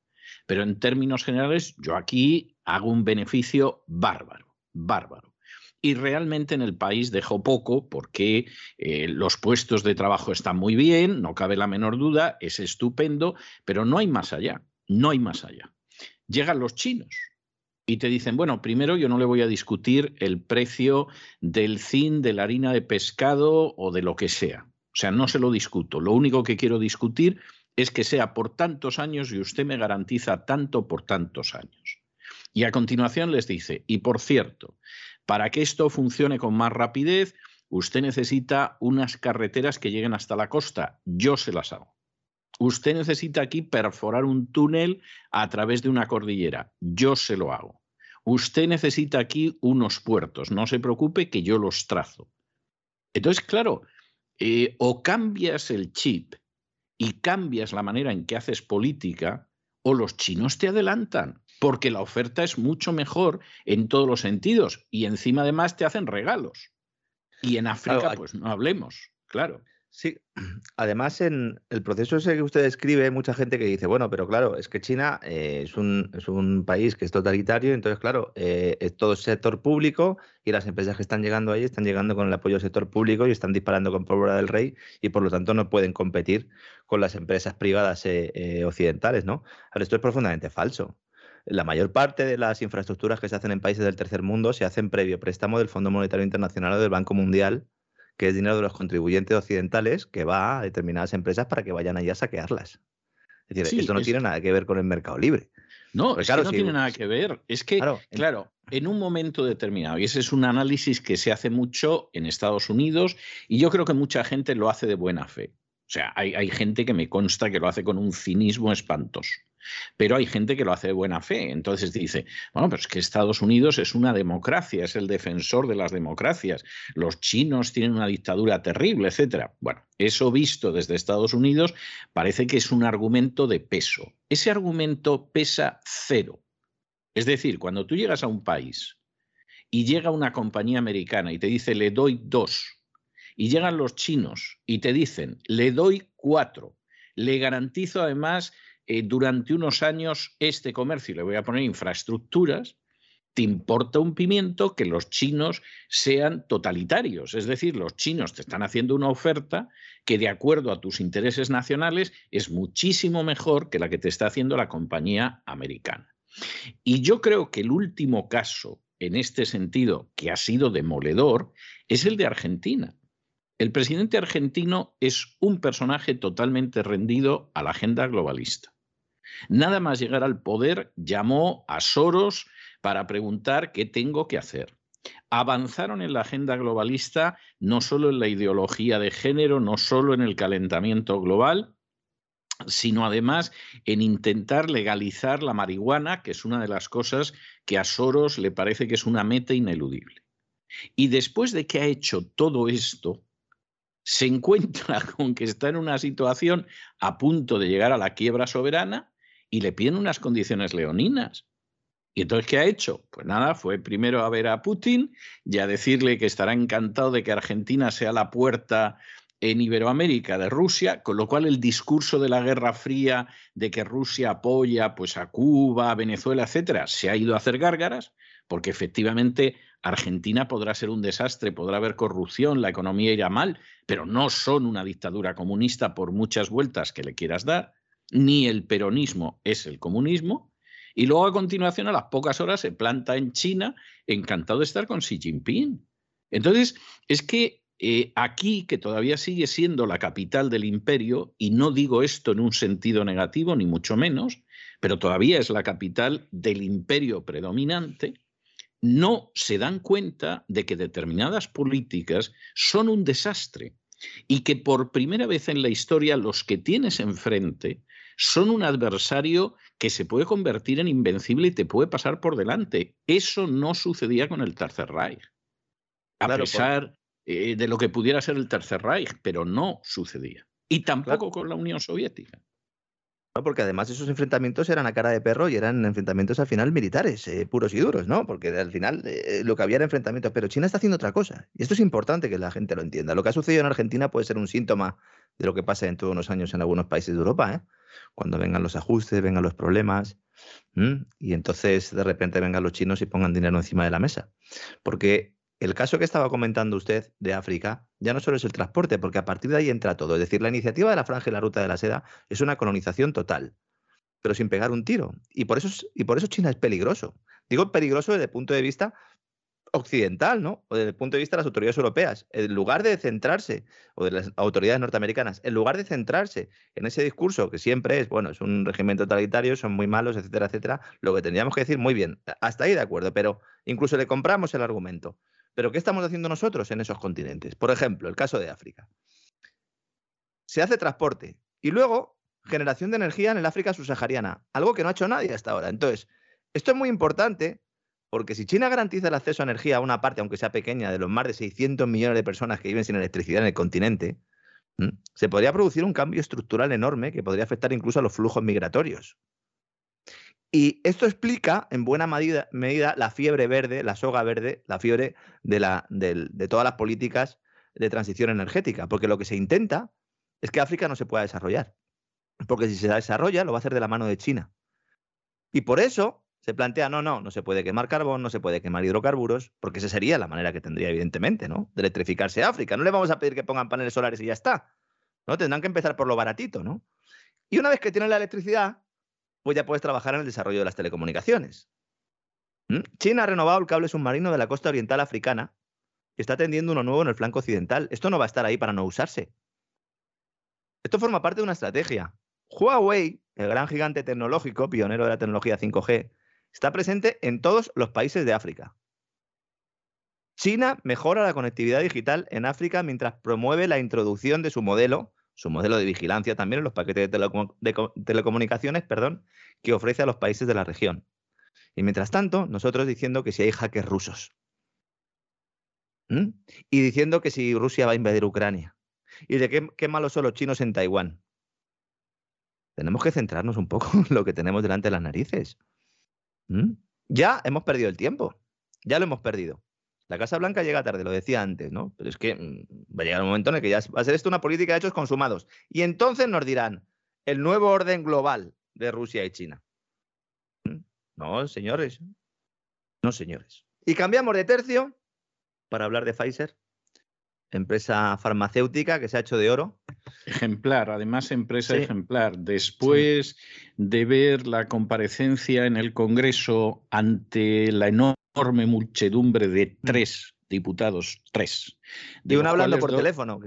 Pero en términos generales, yo aquí hago un beneficio bárbaro, bárbaro y realmente en el país dejó poco porque eh, los puestos de trabajo están muy bien, no cabe la menor duda, es estupendo, pero no hay más allá, no hay más allá. Llegan los chinos y te dicen, bueno, primero yo no le voy a discutir el precio del zinc, de la harina de pescado o de lo que sea. O sea, no se lo discuto. Lo único que quiero discutir es que sea por tantos años y usted me garantiza tanto por tantos años. Y a continuación les dice, y por cierto, para que esto funcione con más rapidez, usted necesita unas carreteras que lleguen hasta la costa. Yo se las hago. Usted necesita aquí perforar un túnel a través de una cordillera. Yo se lo hago. Usted necesita aquí unos puertos. No se preocupe que yo los trazo. Entonces, claro, eh, o cambias el chip y cambias la manera en que haces política, o los chinos te adelantan porque la oferta es mucho mejor en todos los sentidos y encima además te hacen regalos. Y en África, pues no hablemos, claro. Sí, además en el proceso ese que usted describe, hay mucha gente que dice, bueno, pero claro, es que China eh, es, un, es, un, país que es totalitario, entonces claro, eh, es todo sector público y las empresas que están llegando ahí están llegando con el apoyo del sector público y están disparando con pólvora del rey y por lo tanto no pueden competir con las empresas privadas eh, occidentales, ¿no? Ahora, esto es profundamente falso la mayor parte de las infraestructuras que se hacen en países del tercer mundo se hacen previo préstamo del Fondo Monetario Internacional o del Banco Mundial, que es dinero de los contribuyentes occidentales que va a determinadas empresas para que vayan allí a saquearlas. Es decir, esto no tiene nada que ver con el mercado libre. No, es que no tiene nada que ver. Es que, claro, claro, en un momento determinado, y ese es un análisis que se hace mucho en Estados Unidos, y yo creo que mucha gente lo hace de buena fe. O sea, hay, hay gente que me consta que lo hace con un cinismo espantoso. Pero hay gente que lo hace de buena fe. Entonces dice, bueno, pues que Estados Unidos es una democracia, es el defensor de las democracias. Los chinos tienen una dictadura terrible, etcétera. Bueno, eso visto desde Estados Unidos parece que es un argumento de peso. Ese argumento pesa cero. Es decir, cuando tú llegas a un país y llega una compañía americana y te dice, le doy dos, y llegan los chinos y te dicen, le doy cuatro, le garantizo además eh, durante unos años este comercio, le voy a poner infraestructuras, te importa un pimiento que los chinos sean totalitarios. Es decir, los chinos te están haciendo una oferta que de acuerdo a tus intereses nacionales es muchísimo mejor que la que te está haciendo la compañía americana. Y yo creo que el último caso en este sentido que ha sido demoledor es el de Argentina. El presidente argentino es un personaje totalmente rendido a la agenda globalista. Nada más llegar al poder, llamó a Soros para preguntar qué tengo que hacer. Avanzaron en la agenda globalista no solo en la ideología de género, no solo en el calentamiento global, sino además en intentar legalizar la marihuana, que es una de las cosas que a Soros le parece que es una meta ineludible. Y después de que ha hecho todo esto, se encuentra con que está en una situación a punto de llegar a la quiebra soberana y le piden unas condiciones leoninas. ¿Y entonces qué ha hecho? Pues nada, fue primero a ver a Putin y a decirle que estará encantado de que Argentina sea la puerta en Iberoamérica de Rusia, con lo cual el discurso de la Guerra Fría de que Rusia apoya pues a Cuba, a Venezuela, etcétera, se ha ido a hacer gárgaras, porque efectivamente Argentina podrá ser un desastre, podrá haber corrupción, la economía irá mal, pero no son una dictadura comunista por muchas vueltas que le quieras dar ni el peronismo es el comunismo, y luego a continuación, a las pocas horas, se planta en China, encantado de estar con Xi Jinping. Entonces, es que eh, aquí, que todavía sigue siendo la capital del imperio, y no digo esto en un sentido negativo, ni mucho menos, pero todavía es la capital del imperio predominante, no se dan cuenta de que determinadas políticas son un desastre y que por primera vez en la historia los que tienes enfrente son un adversario que se puede convertir en invencible y te puede pasar por delante. Eso no sucedía con el Tercer Reich. A pesar eh, de lo que pudiera ser el Tercer Reich, pero no sucedía. Y tampoco con la Unión Soviética. Porque además esos enfrentamientos eran a cara de perro y eran enfrentamientos al final militares, eh, puros y duros, ¿no? Porque al final eh, lo que había era enfrentamientos. Pero China está haciendo otra cosa. Y esto es importante que la gente lo entienda. Lo que ha sucedido en Argentina puede ser un síntoma de lo que pasa en todos unos años en algunos países de Europa, ¿eh? cuando vengan los ajustes, vengan los problemas, y entonces de repente vengan los chinos y pongan dinero encima de la mesa. Porque el caso que estaba comentando usted de África ya no solo es el transporte, porque a partir de ahí entra todo. Es decir, la iniciativa de la franja y la ruta de la seda es una colonización total, pero sin pegar un tiro. Y por eso, y por eso China es peligroso. Digo peligroso desde el punto de vista occidental, ¿no? O desde el punto de vista de las autoridades europeas, en lugar de centrarse, o de las autoridades norteamericanas, en lugar de centrarse en ese discurso que siempre es, bueno, es un régimen totalitario, son muy malos, etcétera, etcétera, lo que tendríamos que decir, muy bien, hasta ahí de acuerdo, pero incluso le compramos el argumento. Pero ¿qué estamos haciendo nosotros en esos continentes? Por ejemplo, el caso de África. Se hace transporte y luego generación de energía en el África subsahariana, algo que no ha hecho nadie hasta ahora. Entonces, esto es muy importante porque si China garantiza el acceso a energía a una parte, aunque sea pequeña, de los más de 600 millones de personas que viven sin electricidad en el continente, se podría producir un cambio estructural enorme que podría afectar incluso a los flujos migratorios. Y esto explica en buena medida, la fiebre verde, la soga verde, la fiebre de, de todas las políticas de transición energética, porque lo que se intenta es que África no se pueda desarrollar. Porque si se desarrolla, lo va a hacer de la mano de China. Y por eso se plantea, no, no, no se puede quemar carbón, no se puede quemar hidrocarburos, porque esa sería la manera que tendría, evidentemente, ¿no? De electrificarse África. No le vamos a pedir que pongan paneles solares y ya está. ¿No? Tendrán que empezar por lo baratito, ¿no? Y una vez que tienen la electricidad, pues ya puedes trabajar en el desarrollo de las telecomunicaciones. ¿Mm? China ha renovado el cable submarino de la costa oriental africana y está tendiendo uno nuevo en el flanco occidental. Esto no va a estar ahí para no usarse. Esto forma parte de una estrategia. Huawei, el gran gigante tecnológico, pionero de la tecnología 5G, Está presente en todos los países de África. China mejora la conectividad digital en África mientras promueve la introducción de su modelo su modelo de vigilancia también en los paquetes de, telecomunicaciones perdón, que ofrece a los países de la región. Y mientras tanto, nosotros diciendo que si hay hackers rusos. Y diciendo que si Rusia va a invadir Ucrania. Y de qué, qué malos son los chinos en Taiwán. Tenemos que centrarnos un poco en lo que tenemos delante de las narices. Ya hemos perdido el tiempo. Ya lo hemos perdido. La Casa Blanca llega tarde, lo decía antes, ¿no? Pero es que mm, va a llegar un momento en el que ya va a ser esto una política de hechos consumados. Y entonces nos dirán el nuevo orden global de Rusia y China. No, señores. No, señores. Y cambiamos de tercio para hablar de Pfizer, empresa farmacéutica que se ha hecho de oro. Ejemplar, además empresa ejemplar. Después de ver la comparecencia en el Congreso ante la enorme muchedumbre de mm. tres diputados, tres. De, uno hablando por teléfono.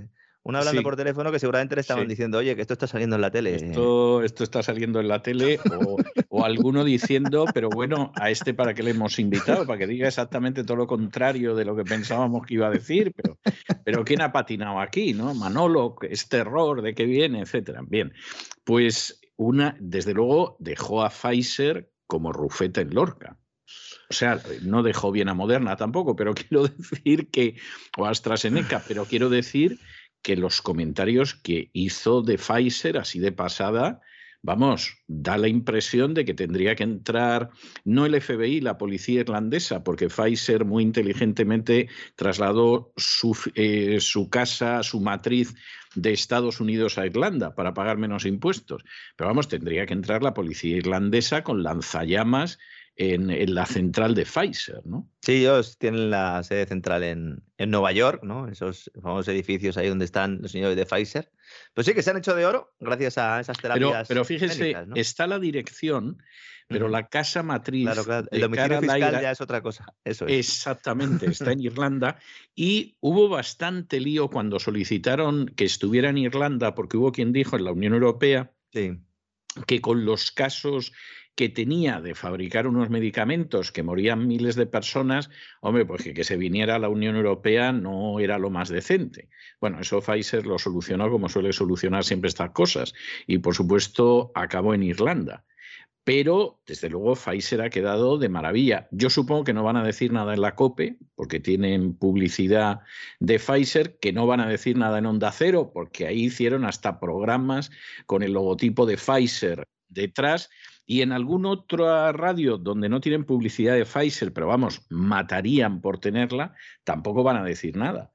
Una hablando por teléfono que seguramente le estaban diciendo, oye, que esto está saliendo en la tele. Esto, esto está saliendo en la tele, o, alguno diciendo, pero bueno, a este para qué le hemos invitado, para que diga exactamente todo lo contrario de lo que pensábamos que iba a decir, pero, pero ¿quién ha patinado aquí? ¿no? Manolo, este error, de qué viene, etcétera. Bien, pues una, desde luego, dejó a Pfizer como rufeta en Lorca. O sea, no dejó bien a Moderna tampoco, pero quiero decir que, o AstraZeneca, pero quiero decir que los comentarios que hizo de Pfizer así de pasada, vamos, da la impresión de que tendría que entrar no el FBI, la policía irlandesa, porque Pfizer muy inteligentemente trasladó su, eh, su casa, su matriz de Estados Unidos a Irlanda para pagar menos impuestos. Pero vamos, tendría que entrar la policía irlandesa con lanzallamas en, la central de Pfizer, ¿no? Sí, ellos tienen la sede central en, Nueva York, ¿no? Esos famosos edificios ahí donde están los señores de Pfizer. Pues sí que se han hecho de oro gracias a esas terapias. Pero, fíjese, está la dirección, pero la casa matriz. Claro, claro. El domicilio fiscal ya es otra cosa. Eso es. Exactamente, está en Irlanda. Y hubo bastante lío cuando solicitaron que estuviera en Irlanda, porque hubo quien dijo en la Unión Europea que con los casos que tenía de fabricar unos medicamentos que morían miles de personas, hombre, pues que, se viniera a la Unión Europea no era lo más decente. Bueno, eso Pfizer lo solucionó como suele solucionar siempre estas cosas y por supuesto acabó en Irlanda. Pero, desde luego, Pfizer ha quedado de maravilla. Yo supongo que no van a decir nada en la COPE, porque tienen publicidad de Pfizer, que no van a decir nada en Onda Cero, porque ahí hicieron hasta programas con el logotipo de Pfizer detrás y en alguna otra radio donde no tienen publicidad de Pfizer, pero vamos, matarían por tenerla, tampoco van a decir nada.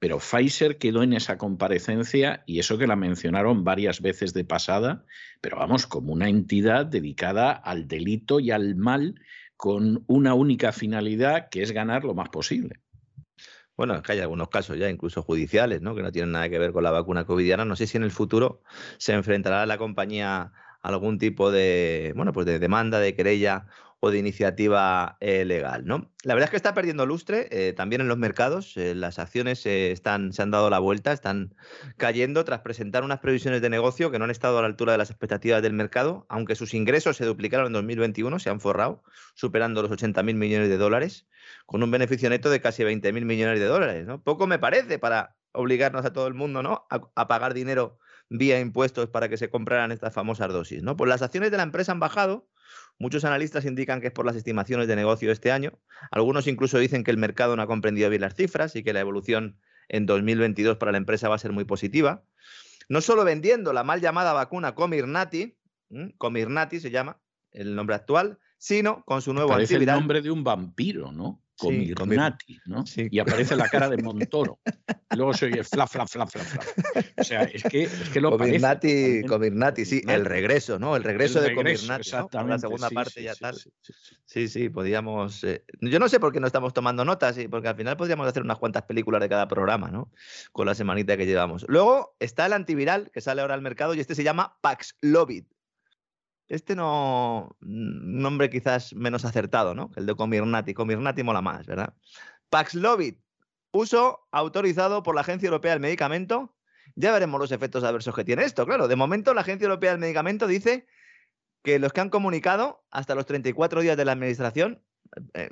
Pero Pfizer quedó en esa comparecencia y eso que la mencionaron varias veces de pasada, pero vamos, como una entidad dedicada al delito y al mal con una única finalidad que es ganar lo más posible. Bueno, es que hay algunos casos ya, incluso judiciales, ¿no? que no tienen nada que ver con la vacuna covidiana. No sé si en el futuro se enfrentará la compañía algún tipo de, bueno, pues de demanda, de querella o de iniciativa eh, legal. ¿no? La verdad es que está perdiendo lustre eh, también en los mercados. Eh, las acciones están, se han dado la vuelta, están cayendo tras presentar unas previsiones de negocio que no han estado a la altura de las expectativas del mercado, aunque sus ingresos se duplicaron en 2021, se han forrado, superando los 80.000 millones de dólares, con un beneficio neto de casi 20.000 millones de dólares. ¿no? Poco me parece para obligarnos a todo el mundo ¿no? a pagar dinero vía impuestos para que se compraran estas famosas dosis. ¿no? Pues las acciones de la empresa han bajado. Muchos analistas indican que es por las estimaciones de negocio este año. Algunos incluso dicen que el mercado no ha comprendido bien las cifras y que la evolución en 2022 para la empresa va a ser muy positiva. No solo vendiendo la mal llamada vacuna Comirnaty, Comirnaty se llama el nombre actual, sino con su nuevo Parece el nombre de un vampiro, ¿no? Comirnaty, ¿no? Y aparece la cara de Montoro. luego se oye fla, fla, fla, fla, fla. O sea, es que, es que lo Comirnaty, Comirnaty, sí, el regreso, ¿no? El regreso de Comirnaty. Exactamente. La segunda parte ya tal. Sí, sí, podíamos. Eh, yo no sé por qué no estamos tomando notas, porque al final podríamos hacer unas cuantas películas de cada programa, ¿no? Con la semanita que llevamos. Luego está el antiviral que sale ahora al mercado y este se llama Paxlovid. Este no, nombre quizás menos acertado, ¿no? El de Comirnaty. Comirnaty mola más, ¿verdad? Paxlovid, uso autorizado por la Agencia Europea del Medicamento. Ya veremos los efectos adversos que tiene esto. Claro, de momento la Agencia Europea del Medicamento dice que los que han comunicado hasta los 34 días de la administración, eh,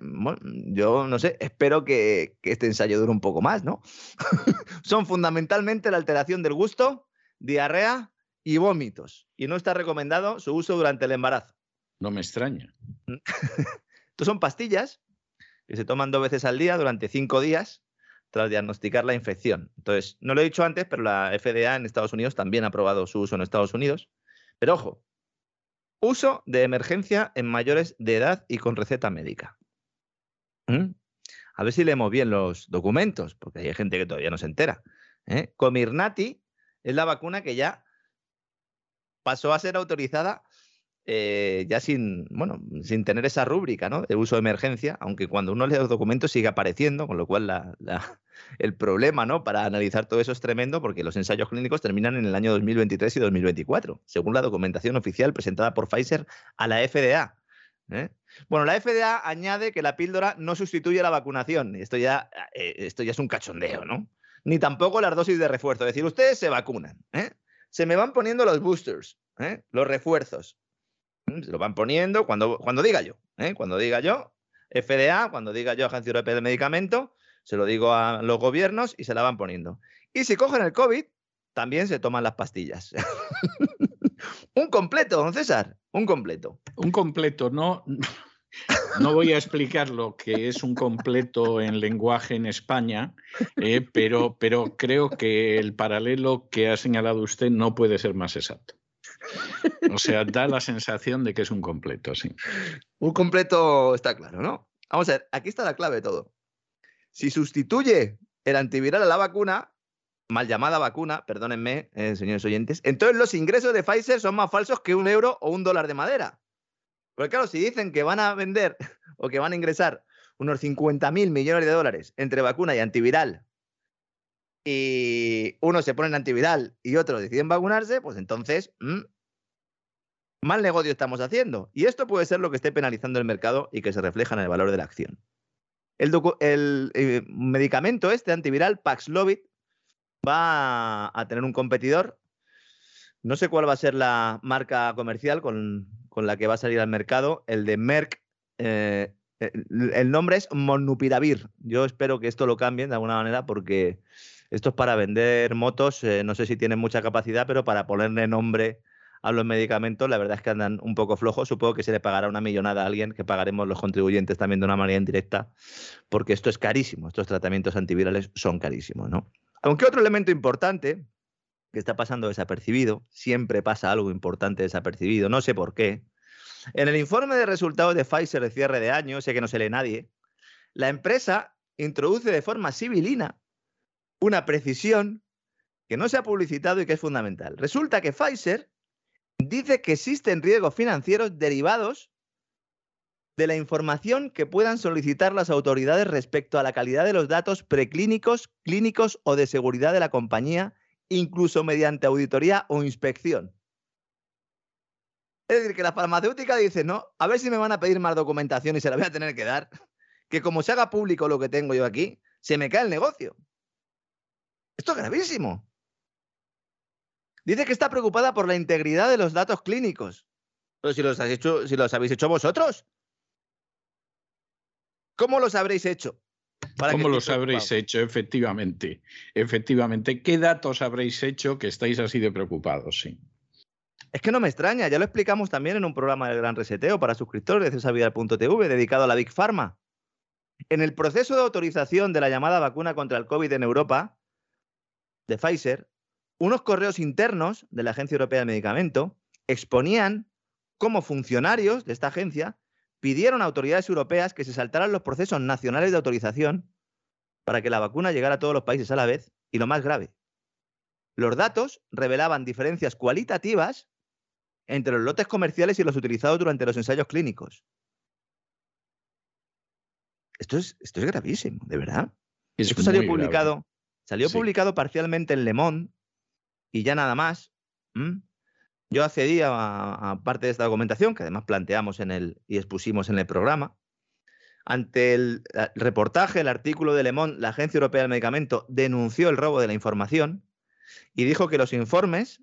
yo no sé, espero que este ensayo dure un poco más, ¿no? Son fundamentalmente la alteración del gusto, diarrea y vómitos. Y no está recomendado su uso durante el embarazo. No me extraña. Estos son pastillas que se toman dos veces al día durante cinco días tras diagnosticar la infección. Entonces, no lo he dicho antes, pero la FDA en Estados Unidos también ha aprobado su uso en Estados Unidos. Pero ojo, uso de emergencia en mayores de edad y con receta médica. ¿Mm? A ver si leemos bien los documentos, porque hay gente que todavía no se entera. ¿eh? Comirnaty es la vacuna que ya pasó a ser autorizada eh, ya sin, bueno, sin tener esa rúbrica ¿no? de uso de emergencia, aunque cuando uno lee los documentos sigue apareciendo, con lo cual la, el problema ¿no? para analizar todo eso es tremendo porque los ensayos clínicos terminan en el año 2023 y 2024, según la documentación oficial presentada por Pfizer a la FDA. ¿eh? Bueno, la FDA añade que la píldora no sustituye la vacunación. Esto ya, eh, esto ya es un cachondeo, ¿no? Ni tampoco las dosis de refuerzo. Es decir, ustedes se vacunan. Se me van poniendo los boosters, los refuerzos. Se lo van poniendo cuando, cuando diga yo. ¿eh? Cuando diga yo, FDA, cuando diga yo, Agencia Europea del Medicamento, se lo digo a los gobiernos y se la van poniendo. Y si cogen el COVID, también se toman las pastillas. un completo, don César, un completo. Un completo, no. No voy a explicar lo que es un completo en lenguaje en España, eh, pero, creo que el paralelo que ha señalado usted no puede ser más exacto. O sea, da la sensación de que es un completo, sí. Un completo está claro, ¿no? Vamos a ver, aquí está la clave de todo. Si sustituye el antiviral a la vacuna, mal llamada vacuna, perdónenme, eh, señores oyentes, entonces los ingresos de Pfizer son más falsos que un euro o un dólar de madera. Porque claro, si dicen que van a vender o que van a ingresar unos 50 mil millones de dólares entre vacuna y antiviral y uno se pone en antiviral y otros deciden vacunarse, pues entonces mm, mal negocio estamos haciendo. Y esto puede ser lo que esté penalizando el mercado y que se refleja en el valor de la acción. El, eh, medicamento este antiviral, Paxlovid, va a tener un competidor. No sé cuál va a ser la marca comercial con, la que va a salir al mercado. El de Merck. Eh, el nombre es Monupiravir. Yo espero que esto lo cambien de alguna manera porque esto es para vender motos. Eh, no sé si tienen mucha capacidad, pero para ponerle nombre a los medicamentos, la verdad es que andan un poco flojos. Supongo que se le pagará una millonada a alguien, que pagaremos los contribuyentes también de una manera indirecta, porque esto es carísimo. Estos tratamientos antivirales son carísimos, ¿no? Aunque otro elemento importante que está pasando desapercibido, siempre pasa algo importante desapercibido, no sé por qué. En el informe de resultados de Pfizer de cierre de año, sé que no se lee nadie, la empresa introduce de forma civilina una precisión que no se ha publicitado y que es fundamental. Resulta que Pfizer dice que existen riesgos financieros derivados de la información que puedan solicitar las autoridades respecto a la calidad de los datos preclínicos, clínicos o de seguridad de la compañía, incluso mediante auditoría o inspección. Es decir, que la farmacéutica dice, no, a ver si me van a pedir más documentación y se la voy a tener que dar, que como se haga público lo que tengo yo aquí, se me cae el negocio. Esto es gravísimo. Dice que está preocupada por la integridad de los datos clínicos. Pero si los, hecho, si los habéis hecho vosotros. ¿Cómo los habréis hecho? ¿Cómo los habréis hecho? Efectivamente. Efectivamente. ¿Qué datos habréis hecho que estáis así de preocupados? Sí. Es que no me extraña, ya lo explicamos también en un programa del Gran Reseteo para suscriptores de cesavidal.tv dedicado a la Big Pharma. En el proceso de autorización de la llamada vacuna contra el COVID en Europa, de Pfizer, unos correos internos de la Agencia Europea del Medicamento exponían cómo funcionarios de esta agencia pidieron a autoridades europeas que se saltaran los procesos nacionales de autorización para que la vacuna llegara a todos los países a la vez y lo más grave, los datos revelaban diferencias cualitativas entre los lotes comerciales y los utilizados durante los ensayos clínicos. Esto es, esto es gravísimo, de verdad. esto salió publicado, salió publicado parcialmente en Le Monde y ya nada más. Yo accedí a, parte de esta documentación, que además planteamos en el, y expusimos en el programa. Ante el, reportaje, el artículo de Le la Agencia Europea del Medicamento denunció el robo de la información y dijo que los informes,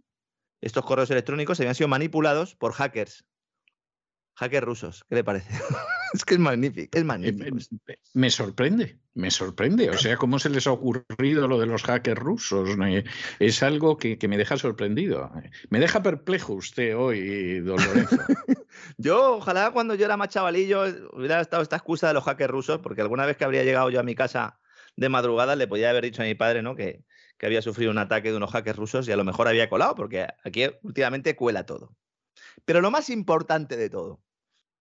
estos correos electrónicos, habían sido manipulados por hackers. Hackers rusos, ¿qué le parece? Es que es magnífico, es magnífico. Me, me sorprende, me sorprende. O sea, ¿cómo se les ha ocurrido lo de los hackers rusos? Me- Es algo que, que me deja sorprendido. Me deja perplejo usted hoy, don Lorenzo. Yo, ojalá cuando yo era más chavalillo hubiera estado esta excusa de los hackers rusos, porque alguna vez que habría llegado yo a mi casa de madrugada le podía haber dicho a mi padre ¿no? que, que había sufrido un ataque de unos hackers rusos y a lo mejor había colado, porque aquí últimamente cuela todo. Pero lo más importante de todo,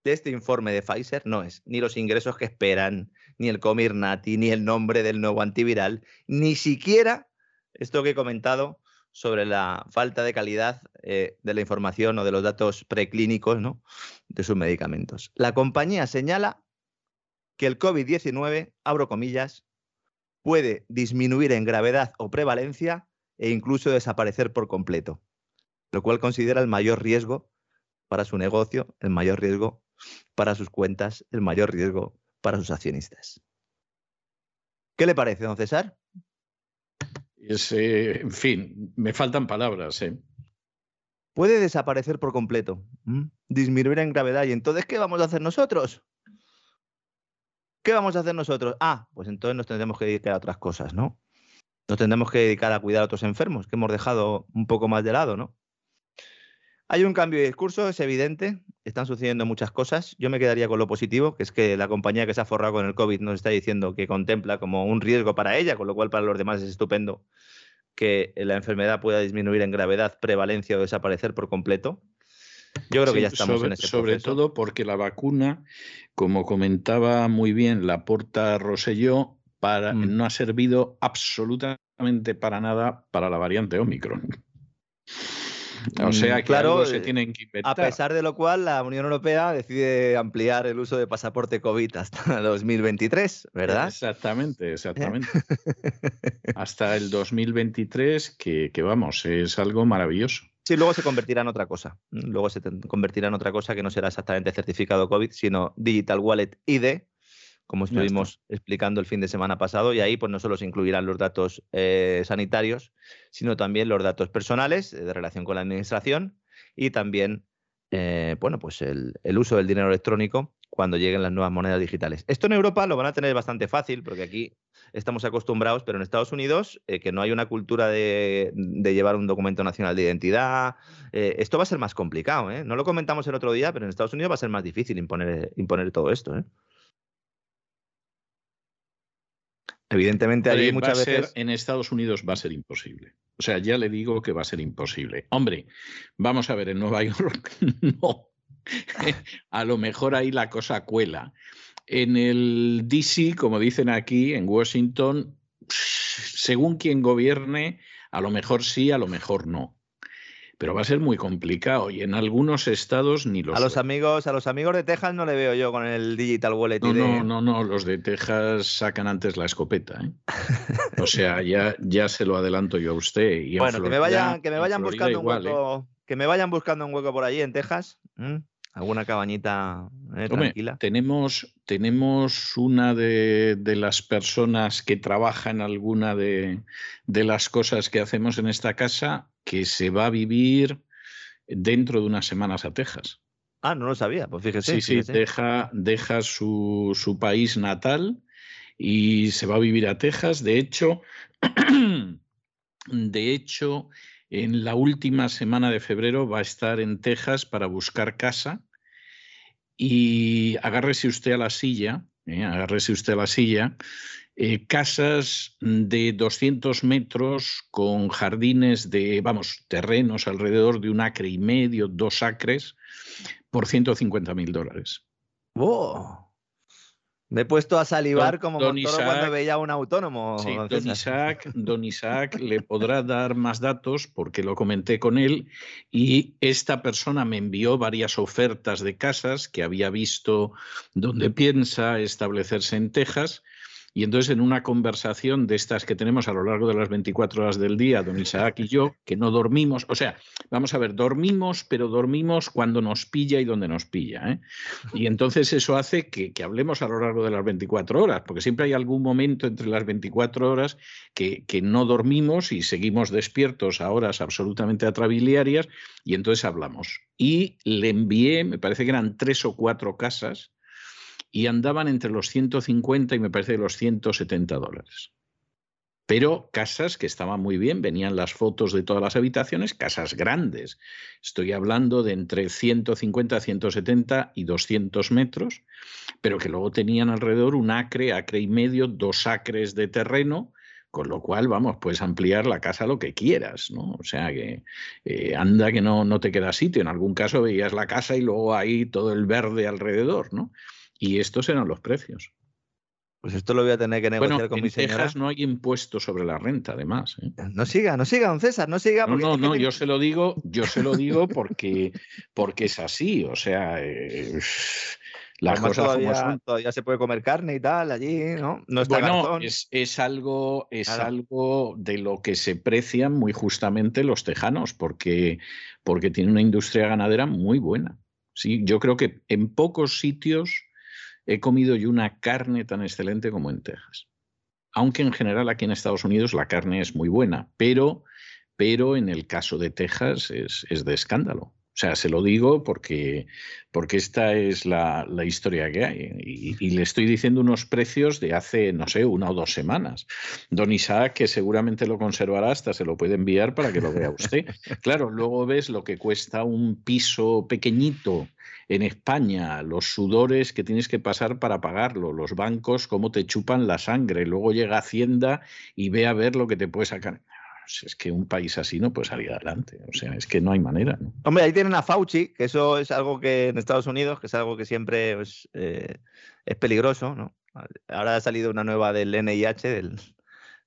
de este informe de Pfizer, no es ni los ingresos que esperan, ni el Comirnaty, ni el nombre del nuevo antiviral, ni siquiera esto que he comentado sobre la falta de calidad eh, de la información o de los datos preclínicos ¿no? de sus medicamentos. La compañía señala que el COVID-19, abro comillas, puede disminuir en gravedad o prevalencia e incluso desaparecer por completo, lo cual considera el mayor riesgo para su negocio, el mayor riesgo para sus cuentas, el mayor riesgo para sus accionistas. ¿Qué le parece, don César? Es, eh, en fin, me faltan palabras. ¿eh? Puede desaparecer por completo, ¿m? disminuir en gravedad. ¿Y entonces qué vamos a hacer nosotros? ¿Qué vamos a hacer nosotros? Ah, pues entonces nos tendremos que dedicar a otras cosas, ¿no? Nos tendremos que dedicar a cuidar a otros enfermos, que hemos dejado un poco más de lado, ¿no? Hay un cambio de discurso, es evidente, están sucediendo muchas cosas. Yo me quedaría con lo positivo, que es que la compañía que se ha forrado con el COVID nos está diciendo que contempla como un riesgo para ella, con lo cual para los demás es estupendo que la enfermedad pueda disminuir en gravedad, prevalencia o desaparecer por completo. Yo creo que Sí, ya estamos sobre, en ese sobre proceso. todo porque la vacuna, como comentaba muy bien la porta Roselló, para, Mm. no ha servido absolutamente para nada para la variante Omicron. O sea Mm, que claro, algo se eh, tienen que A inventar. pesar de lo cual, la Unión Europea decide ampliar el uso de pasaporte COVID hasta 2023, ¿verdad? Exactamente, exactamente. Hasta el 2023, que, que vamos, es algo maravilloso. Sí, luego se convertirá en otra cosa. Luego se convertirá en otra cosa que no será exactamente certificado COVID, sino Digital Wallet ID, como estuvimos explicando el fin de semana pasado. Y ahí pues no solo se incluirán los datos eh, sanitarios, sino también los datos personales eh, de relación con la administración y también eh, bueno, pues el, el uso del dinero electrónico cuando lleguen las nuevas monedas digitales. Esto en Europa lo van a tener bastante fácil, porque aquí estamos acostumbrados, pero en Estados Unidos, eh, que no hay una cultura de, de llevar un documento nacional de identidad, esto va a ser más complicado. No lo comentamos el otro día, pero en Estados Unidos va a ser más difícil imponer, imponer todo esto. ¿eh? Evidentemente, allí Eh, muchas ser- veces. en Estados Unidos va a ser imposible. O sea, ya le digo que va a ser imposible. Hombre, vamos a ver, en Nueva York no. a lo mejor ahí la cosa cuela. En el DC, como dicen aquí, en Washington, según quien gobierne, a lo mejor sí, a lo mejor no. Pero va a ser muy complicado y en algunos estados ni los A los amigos, a los amigos de Texas no le veo yo con el Digital Wallet. no, no, no, no, los de Texas sacan antes la escopeta. ¿eh? O sea, ya, ya se lo adelanto yo a usted. Y Bueno, que me vayan, que me vayan buscando igual, un ¿eh? hueco. Que me vayan buscando un hueco por allí en Texas. Alguna cabañita eh, Hombre, tranquila. tenemos, tenemos una de, de las personas que trabaja en alguna de, de las cosas que hacemos en esta casa que se va a vivir dentro de unas semanas a Texas. Ah, no lo sabía. Pues fíjese. Sí, sí, fíjese. deja, deja su, su país natal y se va a vivir a Texas. De hecho, de hecho, en la última semana de febrero va a estar en Texas para buscar casa. Y agárrese usted a la silla, ¿eh? agárrese usted a la silla. eh, casas de 200 metros con jardines de, vamos, terrenos alrededor de un acre y medio, dos acres, por 150 mil dólares. ¡Oh! Me he puesto a salivar Don- como don Montoro Isaac- cuando veía a un autónomo. Sí, don don César. Isaac, don Isaac le podrá dar más datos porque lo comenté con él y esta persona me envió varias ofertas de casas que había visto donde piensa establecerse en Texas. Y entonces en una conversación de estas que tenemos a lo largo de las 24 horas del día, don Isaac y yo, que no dormimos, o sea, vamos a ver, dormimos, pero dormimos cuando nos pilla y donde nos pilla. ¿eh? Y entonces eso hace que, que hablemos a lo largo de las 24 horas, porque siempre hay algún momento entre las 24 horas que, que no dormimos y seguimos despiertos a horas absolutamente atrabiliarias y entonces hablamos. Y le envié, me parece que eran tres o cuatro casas, y andaban entre los 150 y me parece los 170 dólares. Pero casas que estaban muy bien, venían las fotos de todas las habitaciones, casas grandes. Estoy hablando de entre 150, 170 y 200 metros, pero que luego tenían alrededor un acre, acre y medio, dos acres de terreno, con lo cual, vamos, puedes ampliar la casa lo que quieras, ¿no? O sea que eh, anda que no, no te queda sitio. En algún caso veías la casa y luego ahí todo el verde alrededor, ¿no? Y estos eran los precios. Pues esto lo voy a tener que negociar con en mi señora. Texas no hay impuesto sobre la renta, además. ¿eh? No siga, no siga, don César, no siga. No, no, no, me- yo se lo digo, yo se lo digo porque, porque es así. O sea, eh, las cosas como son. todavía se puede comer carne y tal allí, ¿no? No está Bueno, es, es algo, es Claro. algo de lo que se precian muy justamente los tejanos, porque, porque tiene una industria ganadera muy buena. Sí, yo creo que en pocos sitios he comido yo una carne tan excelente como en Texas. Aunque en general aquí en Estados Unidos la carne es muy buena, pero, pero en el caso de Texas es, es de escándalo. O sea, se lo digo porque, porque esta es la, la historia que hay. Y, y le estoy diciendo unos precios de hace, no sé, una o dos semanas. Don Isaac, que seguramente lo conservará, hasta se lo puede enviar para que lo vea usted. Claro, luego ves lo que cuesta un piso pequeñito en España, los sudores que tienes que pasar para pagarlo, los bancos, cómo te chupan la sangre, luego llega Hacienda y ve a ver lo que te puede sacar. Pues Es que un país así no puede salir adelante, o sea, es que no hay manera. ¿no? Hombre, ahí tienen a Fauci, que eso es algo que en Estados Unidos, que es algo que siempre pues, eh, es peligroso, ¿no? Ahora ha salido una nueva del NIH, del-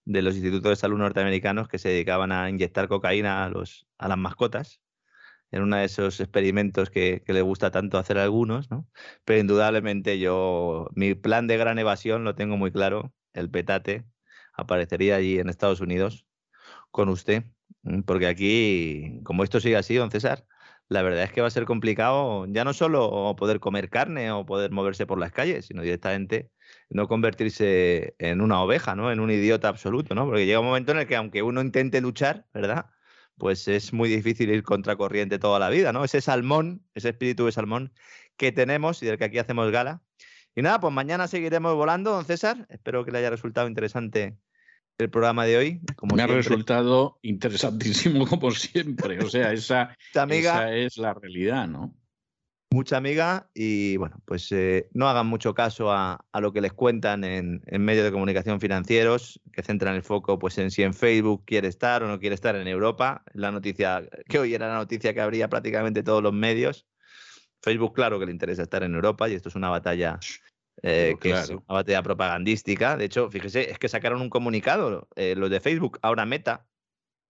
de los institutos de salud norteamericanos, que se dedicaban a inyectar cocaína a, los, a las mascotas, en uno de esos experimentos que, les gusta tanto hacer a algunos, ¿no? Pero indudablemente yo, mi plan de gran evasión lo tengo muy claro, el petate aparecería allí en Estados Unidos con usted, mm, porque aquí, como esto sigue así, don César, la verdad es que va a ser complicado ya no solo poder comer carne o poder moverse por las calles, sino directamente no convertirse en una oveja, ¿no? En un idiota absoluto, ¿no? Porque llega un momento en el que aunque uno intente luchar, ¿verdad? Pues es muy difícil ir contracorriente toda la vida, ¿no? Ese salmón, ese espíritu de salmón que tenemos y del que aquí hacemos gala. Y nada, pues mañana seguiremos volando, don César. Espero que le haya resultado interesante el programa de hoy. Como Me ha resultado interesantísimo como siempre, o sea, esa, amiga, esa es la realidad, ¿no? Mucha amiga y bueno, pues eh, no hagan mucho caso a, a lo que les cuentan en, en medios de comunicación financieros, que centran el foco pues en si en Facebook quiere estar o no quiere estar en Europa. La noticia, que hoy era la noticia que habría prácticamente todos los medios. Facebook, claro que le interesa estar en Europa y esto es una batalla eh, que es una batalla propagandística. De hecho, fíjese, es que sacaron un comunicado, eh, los de Facebook, ahora Meta,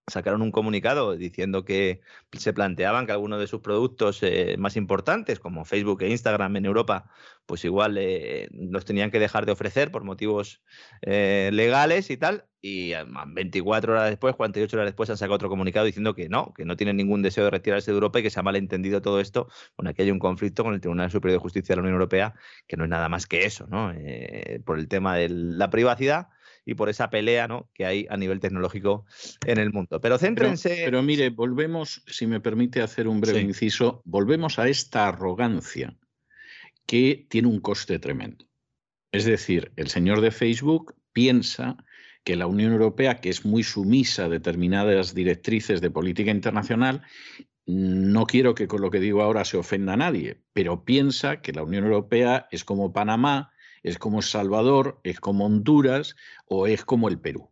sacaron un comunicado diciendo que se planteaban que algunos de sus productos eh, más importantes, como Facebook e Instagram en Europa, pues igual eh, los tenían que dejar de ofrecer por motivos eh, legales y tal. Y además, 24 horas después, 48 horas después, han sacado otro comunicado diciendo que no, que no tienen ningún deseo de retirarse de Europa y que se ha malentendido todo esto. Bueno, aquí hay un conflicto con el Tribunal Superior de Justicia de la Unión Europea, que no es nada más que eso, ¿no? Eh, por el tema de la privacidad y por esa pelea ¿no? que hay a nivel tecnológico en el mundo. Pero Pero, céntrense. pero mire, volvemos, si me permite hacer un breve Sí. inciso, volvemos a esta arrogancia que tiene un coste tremendo. Es decir, el señor de Facebook piensa que la Unión Europea, que es muy sumisa a determinadas directrices de política internacional, no quiero que con lo que digo ahora se ofenda a nadie, pero piensa que la Unión Europea es como Panamá, es como El Salvador, es como Honduras o es como el Perú.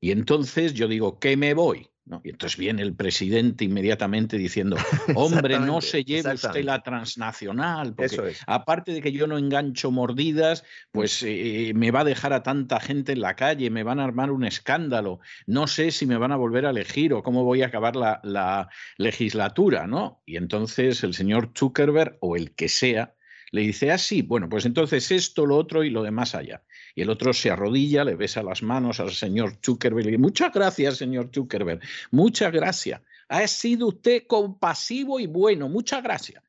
Y entonces yo digo, ¿qué me voy? ¿No? Y entonces viene el presidente inmediatamente diciendo, hombre, no se lleve usted la transnacional, porque Eso es. aparte de que yo no engancho mordidas, pues eh, me va a dejar a tanta gente en la calle, me van a armar un escándalo, no sé si me van a volver a elegir o cómo voy a acabar la, la legislatura, ¿no? Y entonces el señor Zuckerberg o el que sea le dice, ah, sí, bueno, pues entonces esto, lo otro y lo demás allá. Y el otro se arrodilla, le besa las manos al señor Zuckerberg y dice, muchas gracias, señor Zuckerberg, muchas gracias. Ha sido usted compasivo y bueno, muchas gracias.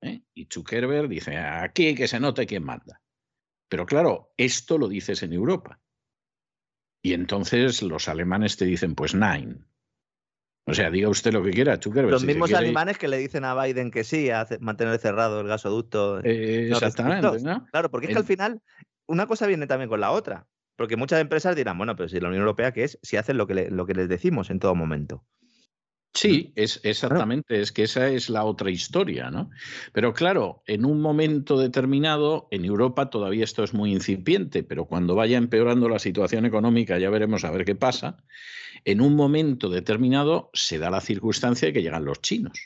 ¿eh? Y Zuckerberg dice, aquí que se note quién manda. Pero claro, esto lo dices en Europa. Y entonces los alemanes te dicen, pues nine. O sea, diga usted lo que quiera, Zuckerberg. Los si mismos quiere- alemanes que le dicen a Biden que sí, a mantener cerrado el gasoducto. Eh, exactamente. ¿no? Claro, porque es que El- al final una cosa viene también con la otra. Porque muchas empresas dirán, bueno, pero si la Unión Europea, ¿qué es? Si hacen lo que, le- lo que les decimos en todo momento. Sí, es exactamente, es que esa es la otra historia, ¿no? Pero claro, en un momento determinado, en Europa todavía esto es muy incipiente, pero cuando vaya empeorando la situación económica, ya veremos a ver qué pasa. En un momento determinado se da la circunstancia de que llegan los chinos.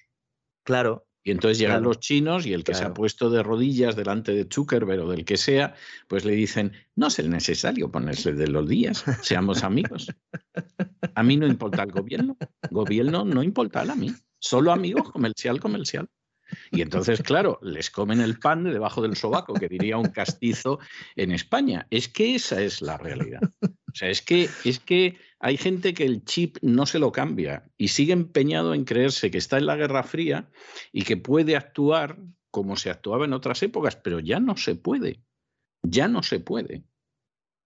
Claro, Y entonces llegan Claro. los chinos y el que se ha puesto de rodillas delante de Zuckerberg o del que sea, pues le dicen, no es el necesario ponerse de los días, seamos amigos. A mí no importa el gobierno, gobierno no importa a mí, solo amigos, comercial, comercial. Y entonces, claro, les comen el pan de debajo del sobaco, que diría un castizo en España. Es que esa es la realidad. O sea, es que, es que hay gente que el chip no se lo cambia y sigue empeñado en creerse que está en la Guerra Fría y que puede actuar como se actuaba en otras épocas, pero ya no se puede. Ya no se puede.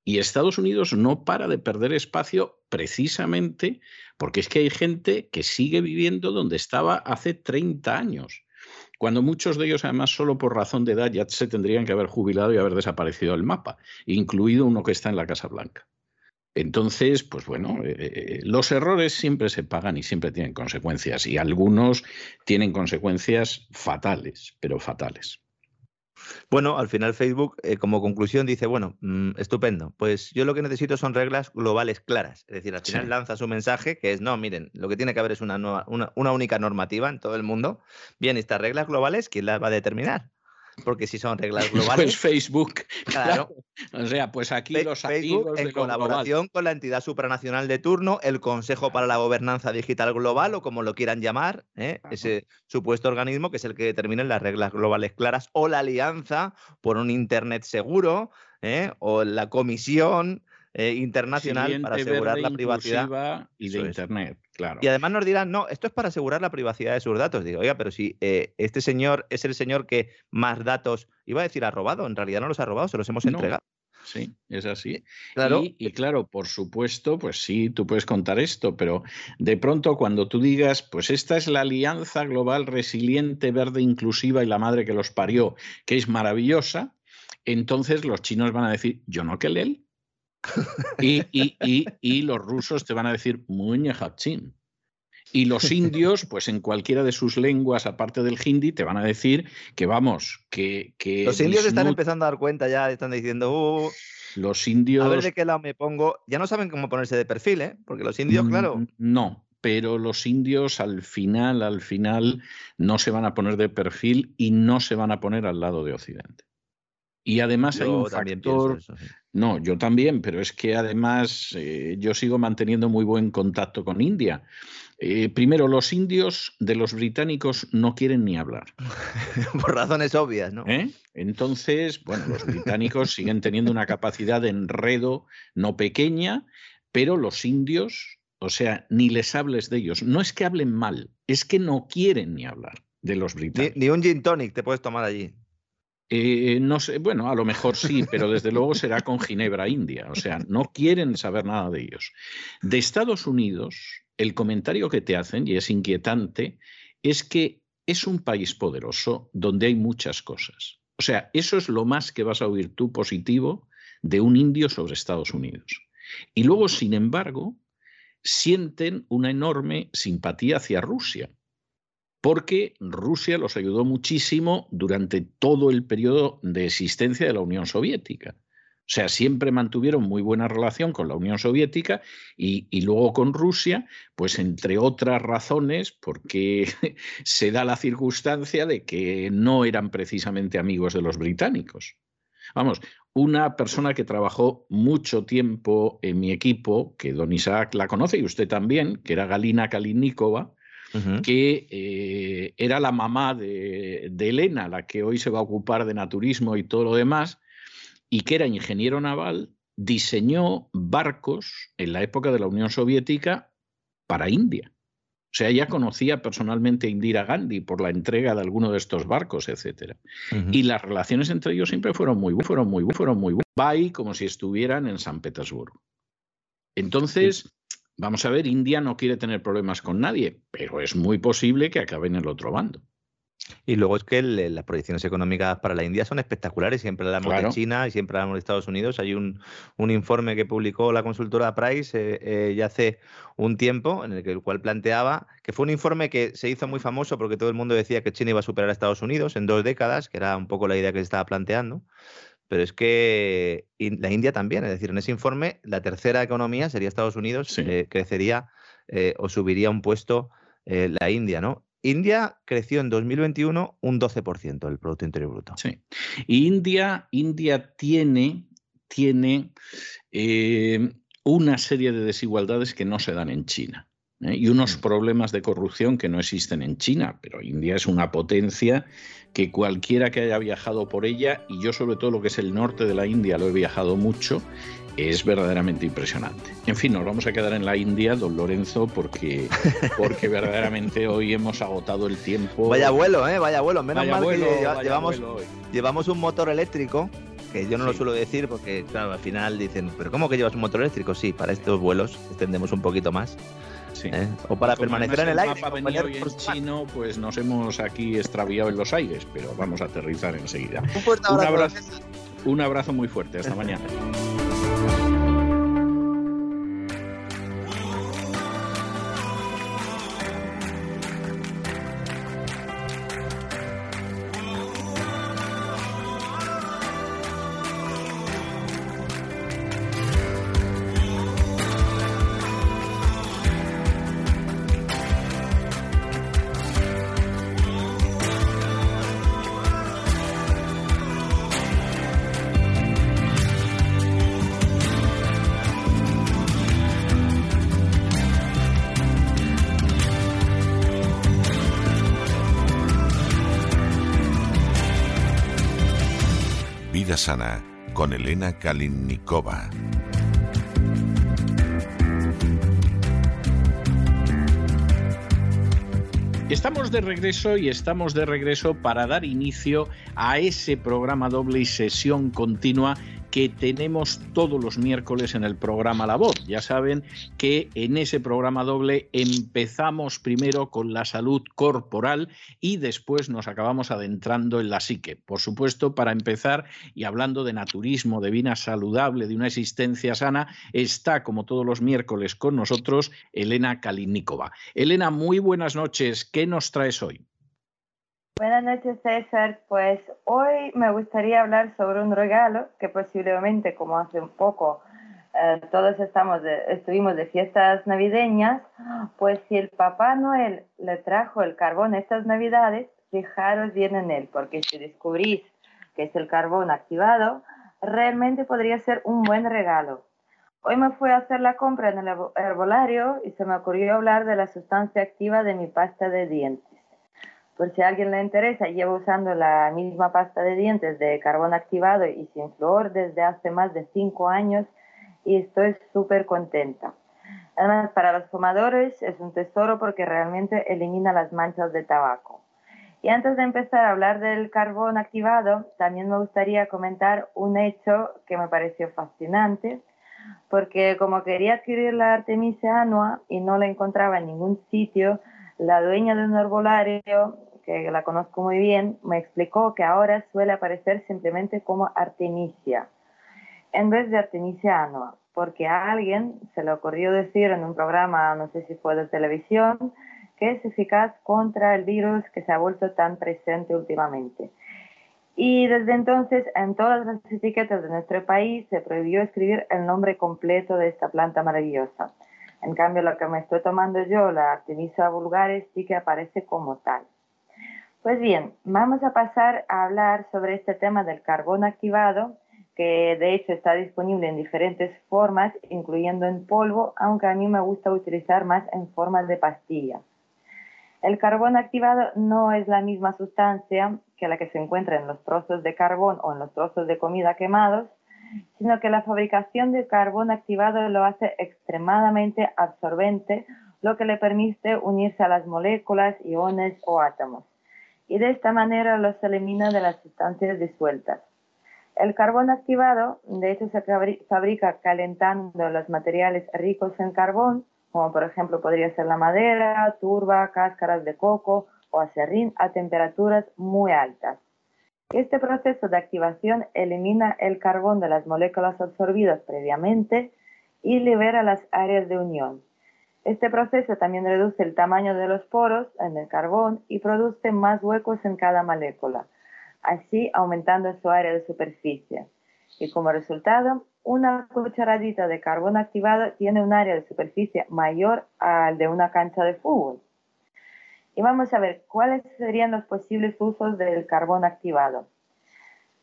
Y Estados Unidos no para de perder espacio precisamente porque es que hay gente que sigue viviendo donde estaba hace 30 años, cuando muchos de ellos además solo por razón de edad ya se tendrían que haber jubilado y haber desaparecido del mapa, incluido uno que está en la Casa Blanca. Entonces, pues bueno, eh, eh, los errores siempre se pagan y siempre tienen consecuencias y algunos tienen consecuencias fatales, pero fatales. Bueno, al final Facebook, eh, como conclusión, dice, bueno, mm, estupendo, pues yo lo que necesito son reglas globales claras. Es decir, al final Sí. lanza su mensaje, que es, no, miren, lo que tiene que haber es una, nueva- una, una única normativa en todo el mundo. Bien, estas reglas globales, ¿quién las va a determinar? Porque si son reglas Pues globales, Facebook, Claro. claro. O sea, pues aquí Fe- los Facebook amigos de en global. colaboración con la entidad supranacional de turno, el Consejo para la Gobernanza Digital Global o como lo quieran llamar, ¿eh? Ese supuesto organismo que es el que determina las reglas globales claras o la alianza por un Internet seguro ¿eh? o la Comisión eh, Internacional para asegurar la privacidad. y de Eso es. Claro. Y además nos dirán, no, esto es para asegurar la privacidad de sus datos. Digo, oiga, pero si eh, este señor es el señor que más datos, iba a decir ha robado, en realidad no los ha robado, se los hemos No. entregado. Sí, es así. Claro. Y, y claro, por supuesto, pues sí, tú puedes contar esto, pero de pronto cuando tú digas, pues esta es la alianza global resiliente, verde, inclusiva y la madre que los parió, que es maravillosa, entonces los chinos van a decir, yo no que él. Y, y, y, y los rusos te van a decir, muy hachín. Y los indios, pues en cualquiera de sus lenguas, aparte del hindi, te van a decir que vamos, que... que Los indios están empezando a dar cuenta ya, están diciendo, "Uh, Los indios... a ver de qué lado me pongo. Ya no saben cómo ponerse de perfil, ¿eh? Porque los indios, claro, Mm, No, pero los indios al final, al final, no se van a poner de perfil y no se van a poner al lado de Occidente. Y además hay un factor. pienso eso. sí. No, yo también, pero es que además eh, yo sigo manteniendo muy buen contacto con India. Eh, primero, los indios de los británicos no quieren ni hablar. Por razones obvias, ¿no? ¿eh? Entonces, bueno, los británicos siguen teniendo una capacidad de enredo no pequeña, pero los indios, o sea, ni les hables de ellos. No es que hablen mal, es que no quieren ni hablar de los Ni, británicos. ni un gin tonic te puedes tomar allí. Eh, no sé, bueno, a lo mejor sí, pero desde luego será con Ginebra India. O sea, no quieren saber nada de ellos. De Estados Unidos, el comentario que te hacen, y es inquietante, es que es un país poderoso donde hay muchas cosas. O sea, eso es lo más que vas a oír tú positivo de un indio sobre Estados Unidos. Y luego, sin embargo, sienten una enorme simpatía hacia Rusia porque Rusia los ayudó muchísimo durante todo el periodo de existencia de la Unión Soviética. O sea, siempre mantuvieron muy buena relación con la Unión Soviética y, luego con Rusia, pues entre otras razones, porque se da la circunstancia de que no eran precisamente amigos de los británicos. Vamos, una persona que trabajó mucho tiempo en mi equipo, que don Isaac la conoce y usted también, que era Galina Kalinikova, Uh -huh. que eh, era la mamá de, de, Elena, la que hoy se va a ocupar de naturismo y todo lo demás, y que era ingeniero naval, diseñó barcos en la época de la Unión Soviética para India. O sea, ella conocía personalmente a Indira Gandhi por la entrega de alguno de estos barcos, etc. Uh -huh. Y las relaciones entre ellos siempre fueron muy, fueron muy, fueron muy, va ahí como si estuvieran en San Petersburgo. Entonces, Vamos a ver, India no quiere tener problemas con nadie, pero es muy posible que acabe en el otro bando. Y luego es que las proyecciones económicas para la India son espectaculares. Siempre hablamos de China y siempre hablamos de Estados Unidos. Hay un, informe que publicó la consultora Price eh, eh, ya hace un tiempo, en el, que, el cual planteaba que fue un informe que se hizo muy famoso porque todo el mundo decía que China iba a superar a Estados Unidos en dos décadas, que era un poco la idea que se estaba planteando. Pero es que la India también, es decir, en ese informe la tercera economía sería Estados Unidos, eh, crecería o subiría un puesto la India, ¿no? India creció en 2021 un 12% del Producto Interior Bruto. Sí. India, India tiene, tiene eh, una serie de desigualdades que no se dan en China. ¿Eh? Y unos mm. problemas de corrupción que no existen en China, pero India es una potencia que cualquiera que haya viajado por ella, y yo sobre todo lo que es el norte de la India lo he viajado mucho, es verdaderamente impresionante. En fin, nos vamos a quedar en la India, don Lorenzo, porque, porque verdaderamente hoy hemos agotado el tiempo. Vaya vuelo, ¿eh? Vaya vuelo. Menos mal que llevamos, llevamos un motor eléctrico, que yo no lo suelo decir porque, claro, al final dicen, ¿pero cómo que llevas un motor eléctrico? Sí, para estos vuelos extendemos un poquito más. Sí. ¿eh? O para permanecer en el, aire. Mapa en chino, pues nos hemos aquí extraviado en los aires, pero vamos a aterrizar enseguida. Un, abrazo, un abrazo muy fuerte. Hasta mañana. Estamos de regreso y estamos de regreso para dar inicio a ese programa doble y sesión continua que tenemos todos los miércoles en el programa La Voz. Ya saben que en ese programa doble empezamos primero con la salud corporal y después nos acabamos adentrando en la psique. Por supuesto, para empezar y hablando de naturismo, de vida saludable, de una existencia sana, está como todos los miércoles con nosotros Elena Kalinikova. Elena, muy buenas noches. ¿Qué nos traes hoy? Buenas noches, César. Pues hoy me gustaría hablar sobre un regalo que posiblemente, como hace un poco eh, todos estamos estuvimos de fiestas navideñas, pues si el Papá Noel le trajo el carbón estas navidades, fijaros bien en él, porque si descubrís que es el carbón activado, realmente podría ser un buen regalo. Hoy me fui a hacer la compra en el herbolario y se me ocurrió hablar de la sustancia activa de mi pasta de dientes. Por si a alguien le interesa, llevo usando la misma pasta de dientes de carbón activado y sin flor desde hace más de cinco años y estoy súper contenta. Además, para los fumadores es un tesoro porque realmente elimina las manchas de tabaco. Y antes de empezar a hablar del carbón activado, también me gustaría comentar un hecho que me pareció fascinante, porque como quería adquirir la Artemisia annua y no la encontraba en ningún sitio, la dueña de un herbolario que la conozco muy bien, me explicó que ahora suele aparecer simplemente como Artemisia, en vez de Artemisia annua, porque a alguien se le ocurrió decir en un programa, no sé si fue de televisión, que es eficaz contra el virus que se ha vuelto tan presente últimamente. Y desde entonces en todas las etiquetas de nuestro país se prohibió escribir el nombre completo de esta planta maravillosa. En cambio, lo que me estoy tomando yo, la Artemisia vulgaris, sí que aparece como tal. Pues bien, vamos a pasar a hablar sobre este tema del carbón activado, que de hecho está disponible en diferentes formas, incluyendo en polvo, aunque a mí me gusta utilizar más en formas de pastilla. El carbón activado no es la misma sustancia que la que se encuentra en los trozos de carbón o en los trozos de comida quemados, sino que la fabricación del carbón activado lo hace extremadamente absorbente, lo que le permite unirse a las moléculas, iones o átomos y de esta manera los elimina de las sustancias disueltas. El carbón activado, de hecho, se fabrica calentando los materiales ricos en carbón, como por ejemplo podría ser la madera, turba, cáscaras de coco o acerrín a temperaturas muy altas. Este proceso de activación elimina el carbón de las moléculas absorbidas previamente y libera las áreas de unión. Este proceso también reduce el tamaño de los poros en el carbón y produce más huecos en cada molécula, así aumentando su área de superficie. Y como resultado, una cucharadita de carbón activado tiene un área de superficie mayor al de una cancha de fútbol. Y vamos a ver cuáles serían los posibles usos del carbón activado.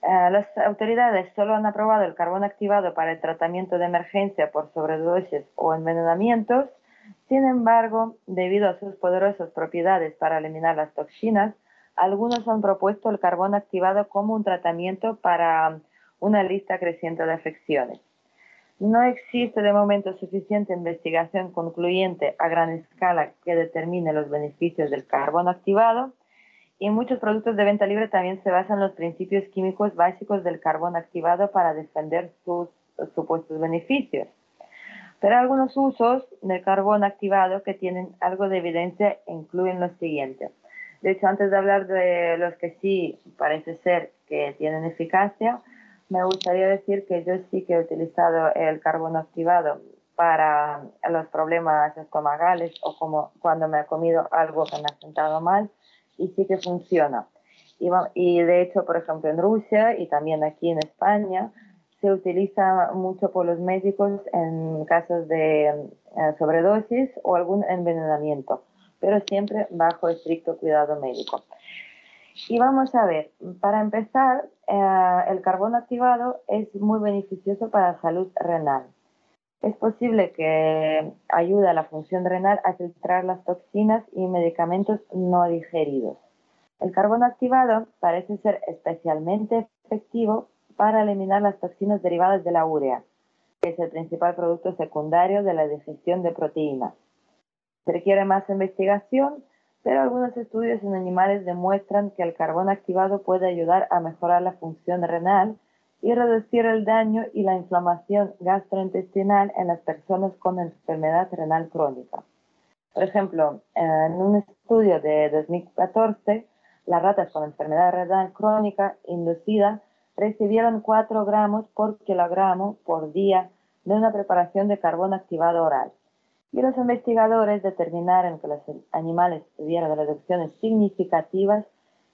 Eh, las autoridades solo han aprobado el carbón activado para el tratamiento de emergencia por sobredosis o envenenamientos. Sin embargo, debido a sus poderosas propiedades para eliminar las toxinas, algunos han propuesto el carbón activado como un tratamiento para una lista creciente de afecciones. No existe de momento suficiente investigación concluyente a gran escala que determine los beneficios del carbón activado y muchos productos de venta libre también se basan en los principios químicos básicos del carbón activado para defender sus supuestos beneficios. Pero algunos usos del carbón activado que tienen algo de evidencia incluyen los siguientes. De hecho, antes de hablar de los que sí parece ser que tienen eficacia, me gustaría decir que yo sí que he utilizado el carbono activado para los problemas estomagales o como cuando me he comido algo que me ha sentado mal y sí que funciona. Y, y de hecho, por ejemplo, en Rusia y también aquí en España se utiliza mucho por los médicos en casos de eh, sobredosis o algún envenenamiento, pero siempre bajo estricto cuidado médico. Y vamos a ver, para empezar, eh, el carbón activado es muy beneficioso para la salud renal. Es posible que ayude a la función renal a filtrar las toxinas y medicamentos no digeridos. El carbón activado parece ser especialmente efectivo para eliminar las toxinas derivadas de la urea, que es el principal producto secundario de la digestión de proteínas. Se requiere más investigación pero algunos estudios en animales demuestran que el carbón activado puede ayudar a mejorar la función renal y reducir el daño y la inflamación gastrointestinal en las personas con enfermedad renal crónica. Por ejemplo, en un estudio de 2014, las ratas con enfermedad renal crónica inducida recibieron 4 gramos por kilogramo por día de una preparación de carbón activado oral y los investigadores determinaron que los animales tuvieron reducciones significativas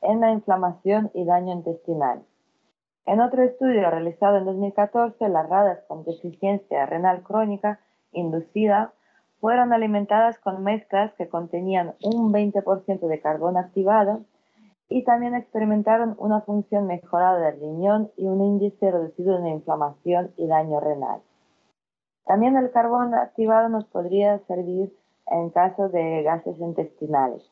en la inflamación y daño intestinal. En otro estudio realizado en 2014, las ratas con deficiencia renal crónica inducida fueron alimentadas con mezclas que contenían un 20% de carbón activado y también experimentaron una función mejorada del riñón y un índice reducido de inflamación y daño renal. También el carbón activado nos podría servir en caso de gases intestinales.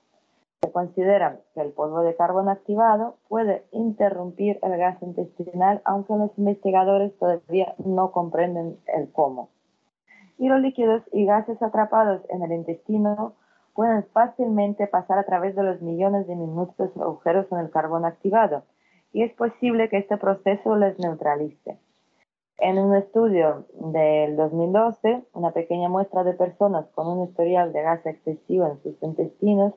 Se considera que el polvo de carbón activado puede interrumpir el gas intestinal, aunque los investigadores todavía no comprenden el cómo. Y los líquidos y gases atrapados en el intestino pueden fácilmente pasar a través de los millones de minutos agujeros en el carbón activado, y es posible que este proceso les neutralice. En un estudio del 2012, una pequeña muestra de personas con un historial de gas excesivo en sus intestinos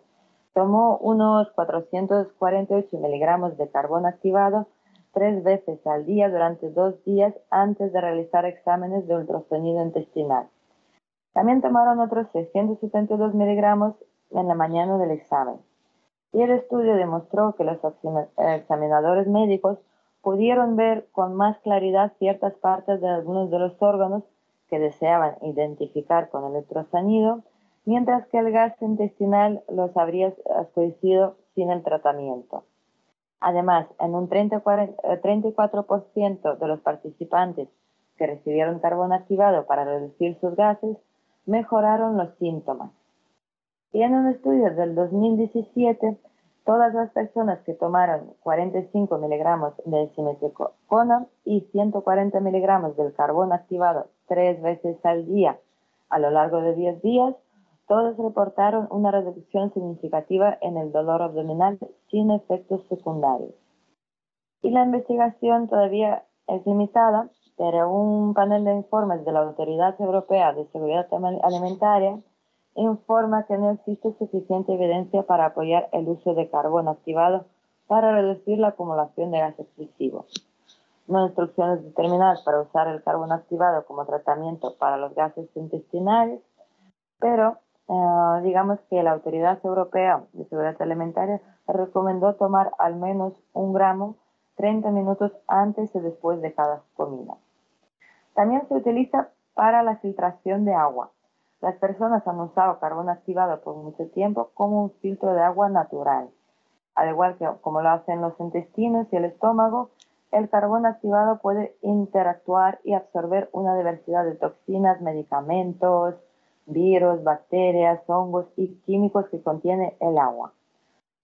tomó unos 448 miligramos de carbón activado tres veces al día durante dos días antes de realizar exámenes de ultrasonido intestinal. También tomaron otros 672 miligramos en la mañana del examen. Y el estudio demostró que los examinadores médicos pudieron ver con más claridad ciertas partes de algunos de los órganos que deseaban identificar con el ultrasonido, mientras que el gas intestinal los habría oscurecido sin el tratamiento. Además, en un 34% de los participantes que recibieron carbón activado para reducir sus gases, mejoraron los síntomas. Y en un estudio del 2017, Todas las personas que tomaron 45 miligramos de simeticona y 140 miligramos del carbón activado tres veces al día a lo largo de 10 días, todos reportaron una reducción significativa en el dolor abdominal sin efectos secundarios. Y la investigación todavía es limitada, pero un panel de informes de la Autoridad Europea de Seguridad Alimentaria informa que no existe suficiente evidencia para apoyar el uso de carbón activado para reducir la acumulación de gas excesivo. No hay instrucciones determinadas para usar el carbón activado como tratamiento para los gases intestinales, pero eh, digamos que la Autoridad Europea de Seguridad Alimentaria recomendó tomar al menos un gramo 30 minutos antes y después de cada comida. También se utiliza para la filtración de agua. Las personas han usado carbón activado por mucho tiempo como un filtro de agua natural. Al igual que como lo hacen los intestinos y el estómago, el carbón activado puede interactuar y absorber una diversidad de toxinas, medicamentos, virus, bacterias, hongos y químicos que contiene el agua.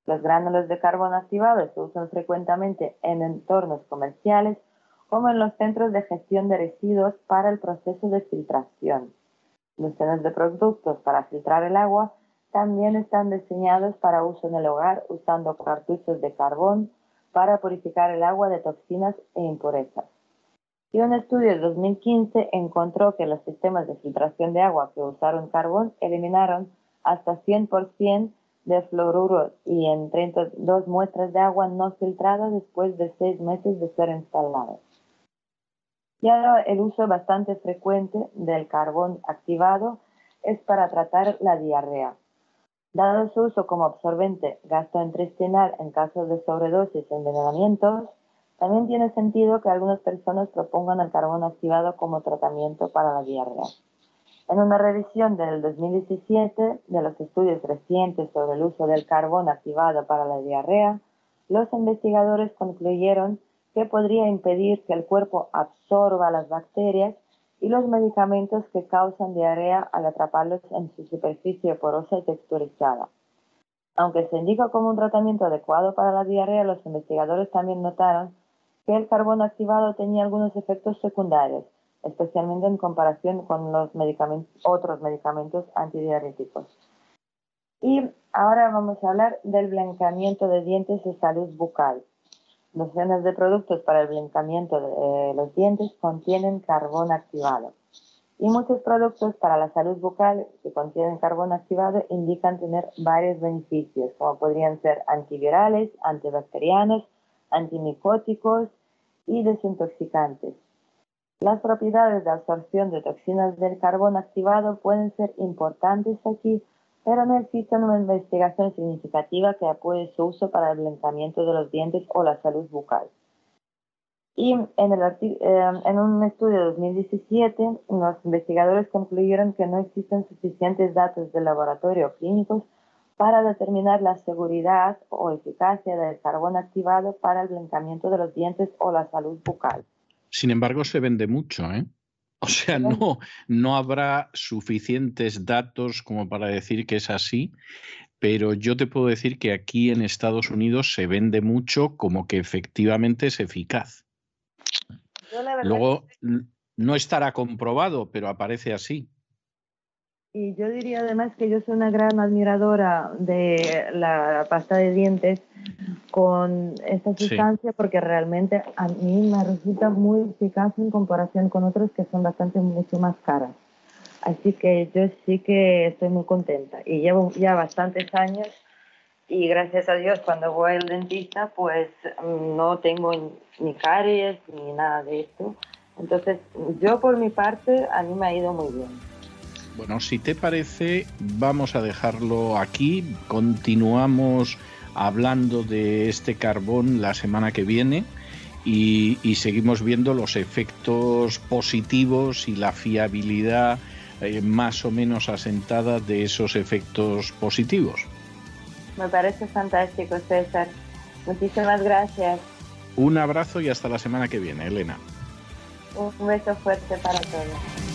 Los gránulos de carbón activado se usan frecuentemente en entornos comerciales como en los centros de gestión de residuos para el proceso de filtración. Los centros de productos para filtrar el agua también están diseñados para uso en el hogar usando cartuchos de carbón para purificar el agua de toxinas e impurezas. Y un estudio de 2015 encontró que los sistemas de filtración de agua que usaron carbón eliminaron hasta 100% de fluoruro y en 32 muestras de agua no filtrada después de seis meses de ser instalados. Y el uso bastante frecuente del carbón activado es para tratar la diarrea. Dado su uso como absorbente gastrointestinal en caso de sobredosis o envenenamientos, también tiene sentido que algunas personas propongan el carbón activado como tratamiento para la diarrea. En una revisión del 2017 de los estudios recientes sobre el uso del carbón activado para la diarrea, los investigadores concluyeron que podría impedir que el cuerpo absorba las bacterias y los medicamentos que causan diarrea al atraparlos en su superficie porosa y texturizada. Aunque se indica como un tratamiento adecuado para la diarrea, los investigadores también notaron que el carbón activado tenía algunos efectos secundarios, especialmente en comparación con los otros medicamentos antidiarréticos. Y ahora vamos a hablar del blanqueamiento de dientes y salud bucal. Docenas de productos para el blanqueamiento de los dientes contienen carbón activado. Y muchos productos para la salud bucal que contienen carbón activado indican tener varios beneficios, como podrían ser antivirales, antibacterianos, antimicóticos y desintoxicantes. Las propiedades de absorción de toxinas del carbón activado pueden ser importantes aquí pero no existe una investigación significativa que apoye su uso para el blanqueamiento de los dientes o la salud bucal. Y en, en un estudio de 2017, los investigadores concluyeron que no existen suficientes datos de laboratorio clínicos para determinar la seguridad o eficacia del carbón activado para el blanqueamiento de los dientes o la salud bucal. Sin embargo, se vende mucho, ¿eh? O sea, no, no habrá suficientes datos como para decir que es así, pero yo te puedo decir que aquí en Estados Unidos se vende mucho como que efectivamente es eficaz. Luego no estará comprobado, pero aparece así. Y yo diría además que yo soy una gran admiradora de la pasta de dientes con esta sustancia porque realmente a mí me resulta muy eficaz en comparación con otros que son bastante mucho más caras. Así que yo sí que estoy muy contenta y llevo ya bastantes años y gracias a Dios cuando voy al dentista pues no tengo ni caries ni nada de esto. Entonces yo por mi parte a mí me ha ido muy bien. Bueno, si te parece, vamos a dejarlo aquí. Continuamos hablando de este carbón la semana que viene y, seguimos viendo los efectos positivos y la fiabilidad eh, más o menos asentada de esos efectos positivos. Me parece fantástico, César. Muchísimas gracias. Un abrazo y hasta la semana que viene, Elena. Un beso fuerte para todos.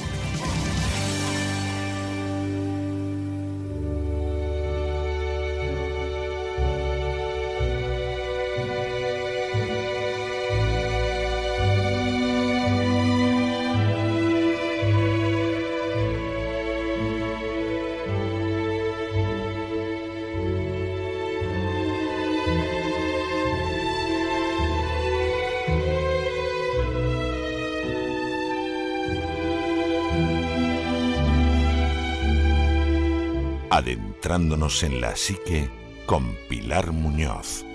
En la psique con Pilar Muñoz.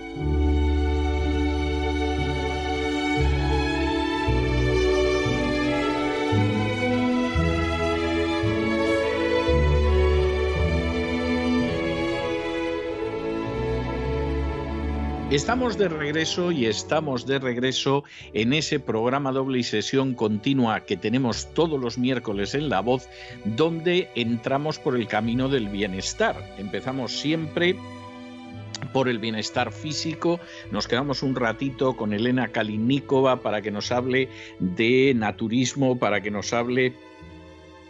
Estamos de regreso y estamos de regreso en ese programa doble y sesión continua que tenemos todos los miércoles en La Voz, donde entramos por el camino del bienestar. Empezamos siempre por el bienestar físico. Nos quedamos un ratito con Elena Kalinikova para que nos hable de naturismo, para que nos hable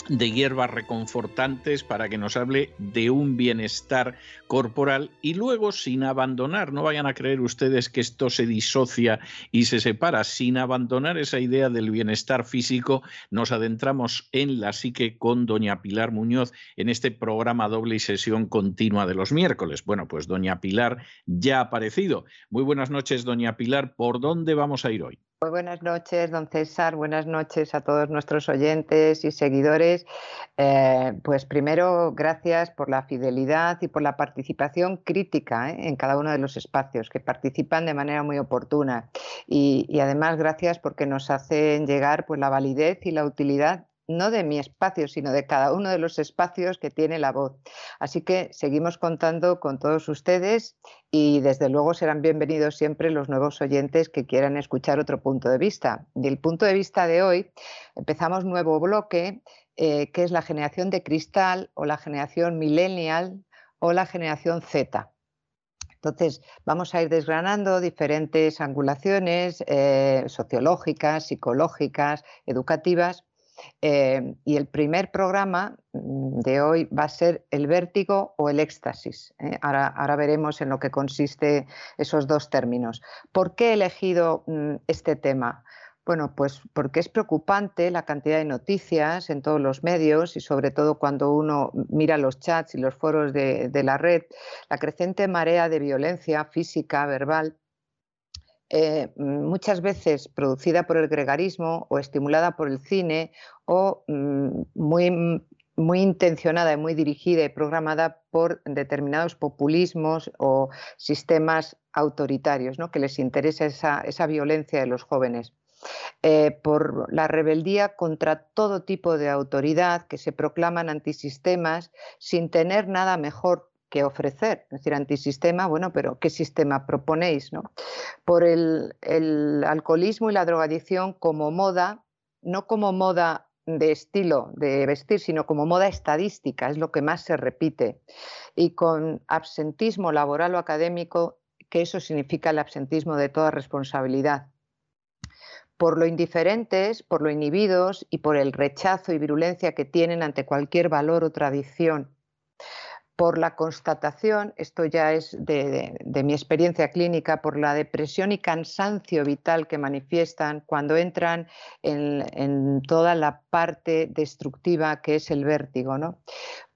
de hierbas reconfortantes para que nos hable de un bienestar corporal y luego sin abandonar, no vayan a creer ustedes que esto se disocia y se separa, sin abandonar esa idea del bienestar físico, nos adentramos en la psique con doña Pilar Muñoz en este programa doble y sesión continua de los miércoles. Bueno, pues doña Pilar ya ha aparecido. Muy buenas noches, doña Pilar, ¿por dónde vamos a ir hoy? Muy buenas noches, don César. Buenas noches a todos nuestros oyentes y seguidores. Eh, pues primero, gracias por la fidelidad y por la participación crítica ¿eh? en cada uno de los espacios, que participan de manera muy oportuna. Y, y además, gracias porque nos hacen llegar pues, la validez y la utilidad no de mi espacio, sino de cada uno de los espacios que tiene la voz. Así que seguimos contando con todos ustedes y desde luego serán bienvenidos siempre los nuevos oyentes que quieran escuchar otro punto de vista. Y el punto de vista de hoy, empezamos nuevo bloque, eh, que es la generación de cristal o la generación millennial o la generación Z. Entonces, vamos a ir desgranando diferentes angulaciones eh, sociológicas, psicológicas, educativas, eh, y el primer programa mm, de hoy va a ser el vértigo o el éxtasis. ¿eh? Ahora, veremos en lo que consiste esos dos términos. ¿Por qué he elegido mm, este tema? Bueno, pues porque es preocupante la cantidad de noticias en todos los medios y sobre todo cuando uno mira los chats y los foros de la red, la creciente marea de violencia física, verbal, eh, muchas veces producida por el gregarismo o estimulada por el cine o mm, muy, muy intencionada y muy dirigida y programada por determinados populismos o sistemas autoritarios, ¿no? que les interesa esa, violencia de los jóvenes. Eh, por la rebeldía contra todo tipo de autoridad que se proclaman antisistemas sin tener nada mejor que ofrecer. Es decir, antisistema, bueno, pero ¿qué sistema proponéis? No? Por el, alcoholismo y la drogadicción como moda, no como moda de estilo de vestir, sino como moda estadística, es lo que más se repite. Y con absentismo laboral o académico, que eso significa el absentismo de toda responsabilidad. Por lo indiferentes, por lo inhibidos y por el rechazo y virulencia que tienen ante cualquier valor o tradición por la constatación, esto ya es de, mi experiencia clínica, por la depresión y cansancio vital que manifiestan cuando entran en, toda la parte destructiva que es el vértigo, ¿no?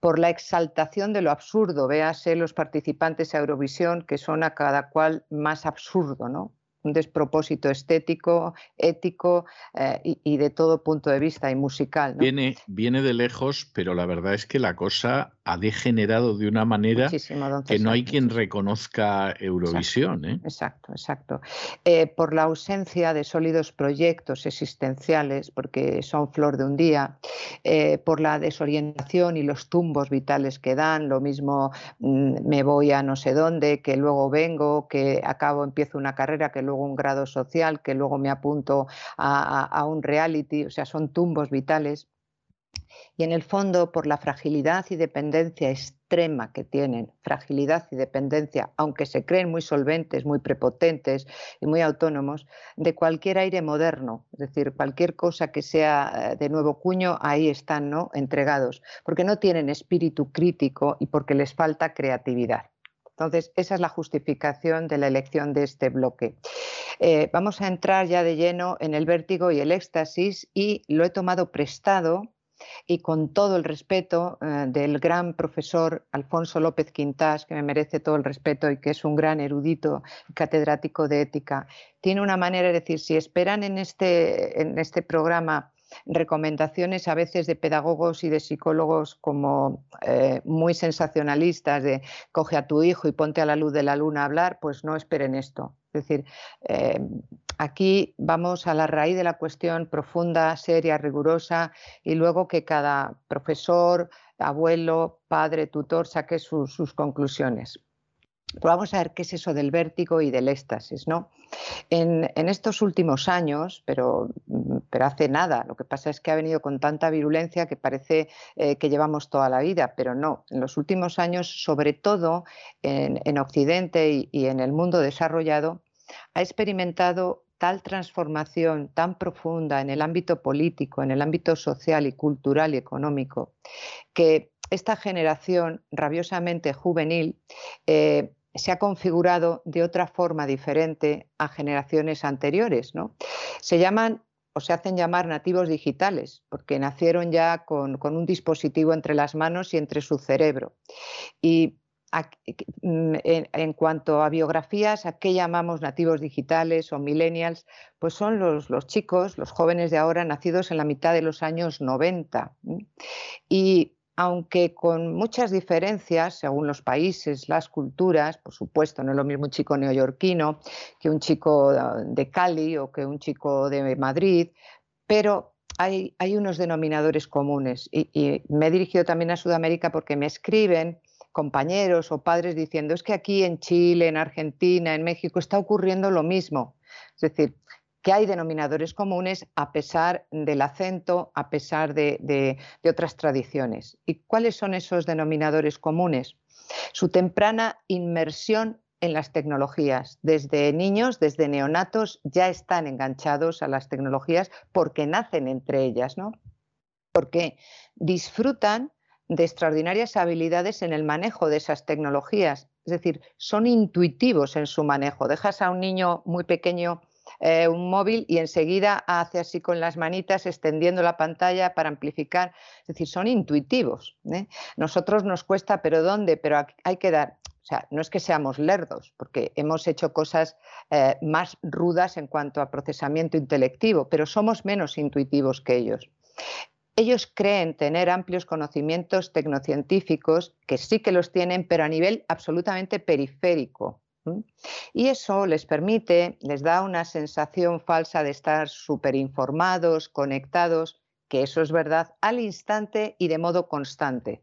por la exaltación de lo absurdo, véase los participantes a Eurovisión que son a cada cual más absurdo, ¿no? Un despropósito estético, ético eh, y, de todo punto de vista y musical. Viene, viene de lejos, pero la verdad es que la cosa ha degenerado de una manera que no hay quien reconozca Eurovisión. ¿eh? Exacto, exacto. Eh, por la ausencia de sólidos proyectos existenciales, porque son flor de un día, por la desorientación y los tumbos vitales que dan, lo mismo mm, me voy a no sé dónde, que luego vengo, que acabo, empiezo una carrera, que luego un grado social, que luego me apunto a, un reality, o sea, son tumbos vitales. Y en el fondo, por la fragilidad y dependencia extrema que tienen, fragilidad y dependencia, aunque se creen muy solventes, muy prepotentes y muy autónomos, de cualquier aire moderno, es decir, cualquier cosa que sea eh, de nuevo cuño, ahí están ¿no? entregados, porque no tienen espíritu crítico y porque les falta creatividad. Entonces, esa es la justificación de la elección de este bloque. Eh, vamos a entrar ya de lleno en el vértigo y el éxtasis y lo he tomado prestado y con todo el respeto eh, del gran profesor Alfonso López Quintás, que me merece todo el respeto y que es un gran erudito catedrático de ética. Tiene una manera de decir, si esperan en este, en este programa recomendaciones a veces de pedagogos y de psicólogos como eh, muy sensacionalistas de coge a tu hijo y ponte a la luz de la luna a hablar, pues no esperen esto. Es decir, eh, aquí vamos a la raíz de la cuestión profunda, seria, rigurosa y luego que cada profesor, abuelo, padre, tutor saque sus conclusiones vamos a ver qué es eso del vértigo y del éxtasis, ¿no? En, estos últimos años, pero, pero, hace nada, lo que pasa es que ha venido con tanta virulencia que parece eh, que llevamos toda la vida, pero no, en los últimos años, sobre todo en, Occidente y, y en el mundo desarrollado, ha experimentado tal transformación tan profunda en el ámbito político, en el ámbito social y cultural y económico, que esta generación rabiosamente juvenil eh, se ha configurado de otra forma diferente a generaciones anteriores. ¿no? Se llaman o se hacen llamar nativos digitales, porque nacieron ya con, un dispositivo entre las manos y entre su cerebro. Y mm, en, cuanto a biografías, ¿a qué llamamos nativos digitales o millennials? Pues son los, los, chicos, los jóvenes de ahora, nacidos en la mitad de los años 90. Y aunque con muchas diferencias según los países, las culturas, por supuesto, no es lo mismo un chico neoyorquino que un chico de Cali o que un chico de Madrid, pero hay, hay unos denominadores comunes y, y, me he dirigido también a Sudamérica porque me escriben compañeros o padres diciendo es que aquí en Chile, en Argentina, en México está ocurriendo lo mismo. Es decir, que hay denominadores comunes a pesar del acento, a pesar de, otras tradiciones. ¿Y cuáles son esos denominadores comunes? Su temprana inmersión en las tecnologías. Desde niños, desde neonatos, ya están enganchados a las tecnologías porque nacen entre ellas, ¿no? Porque disfrutan de extraordinarias habilidades en el manejo de esas tecnologías. Es decir, son intuitivos en su manejo. Dejas a un niño muy pequeño eh, un móvil y enseguida hace así con las manitas extendiendo la pantalla para amplificar. Es decir, son intuitivos. ¿eh? Nosotros nos cuesta, pero ¿dónde? Pero hay que dar, o sea, no es que seamos lerdos, porque hemos hecho cosas eh, más rudas en cuanto a procesamiento intelectivo, pero somos menos intuitivos que ellos. Ellos creen tener amplios conocimientos tecnocientíficos, que sí que los tienen, pero a nivel absolutamente periférico. Y eso les permite, les da una sensación falsa de estar súper informados, conectados, que eso es verdad, al instante y de modo constante.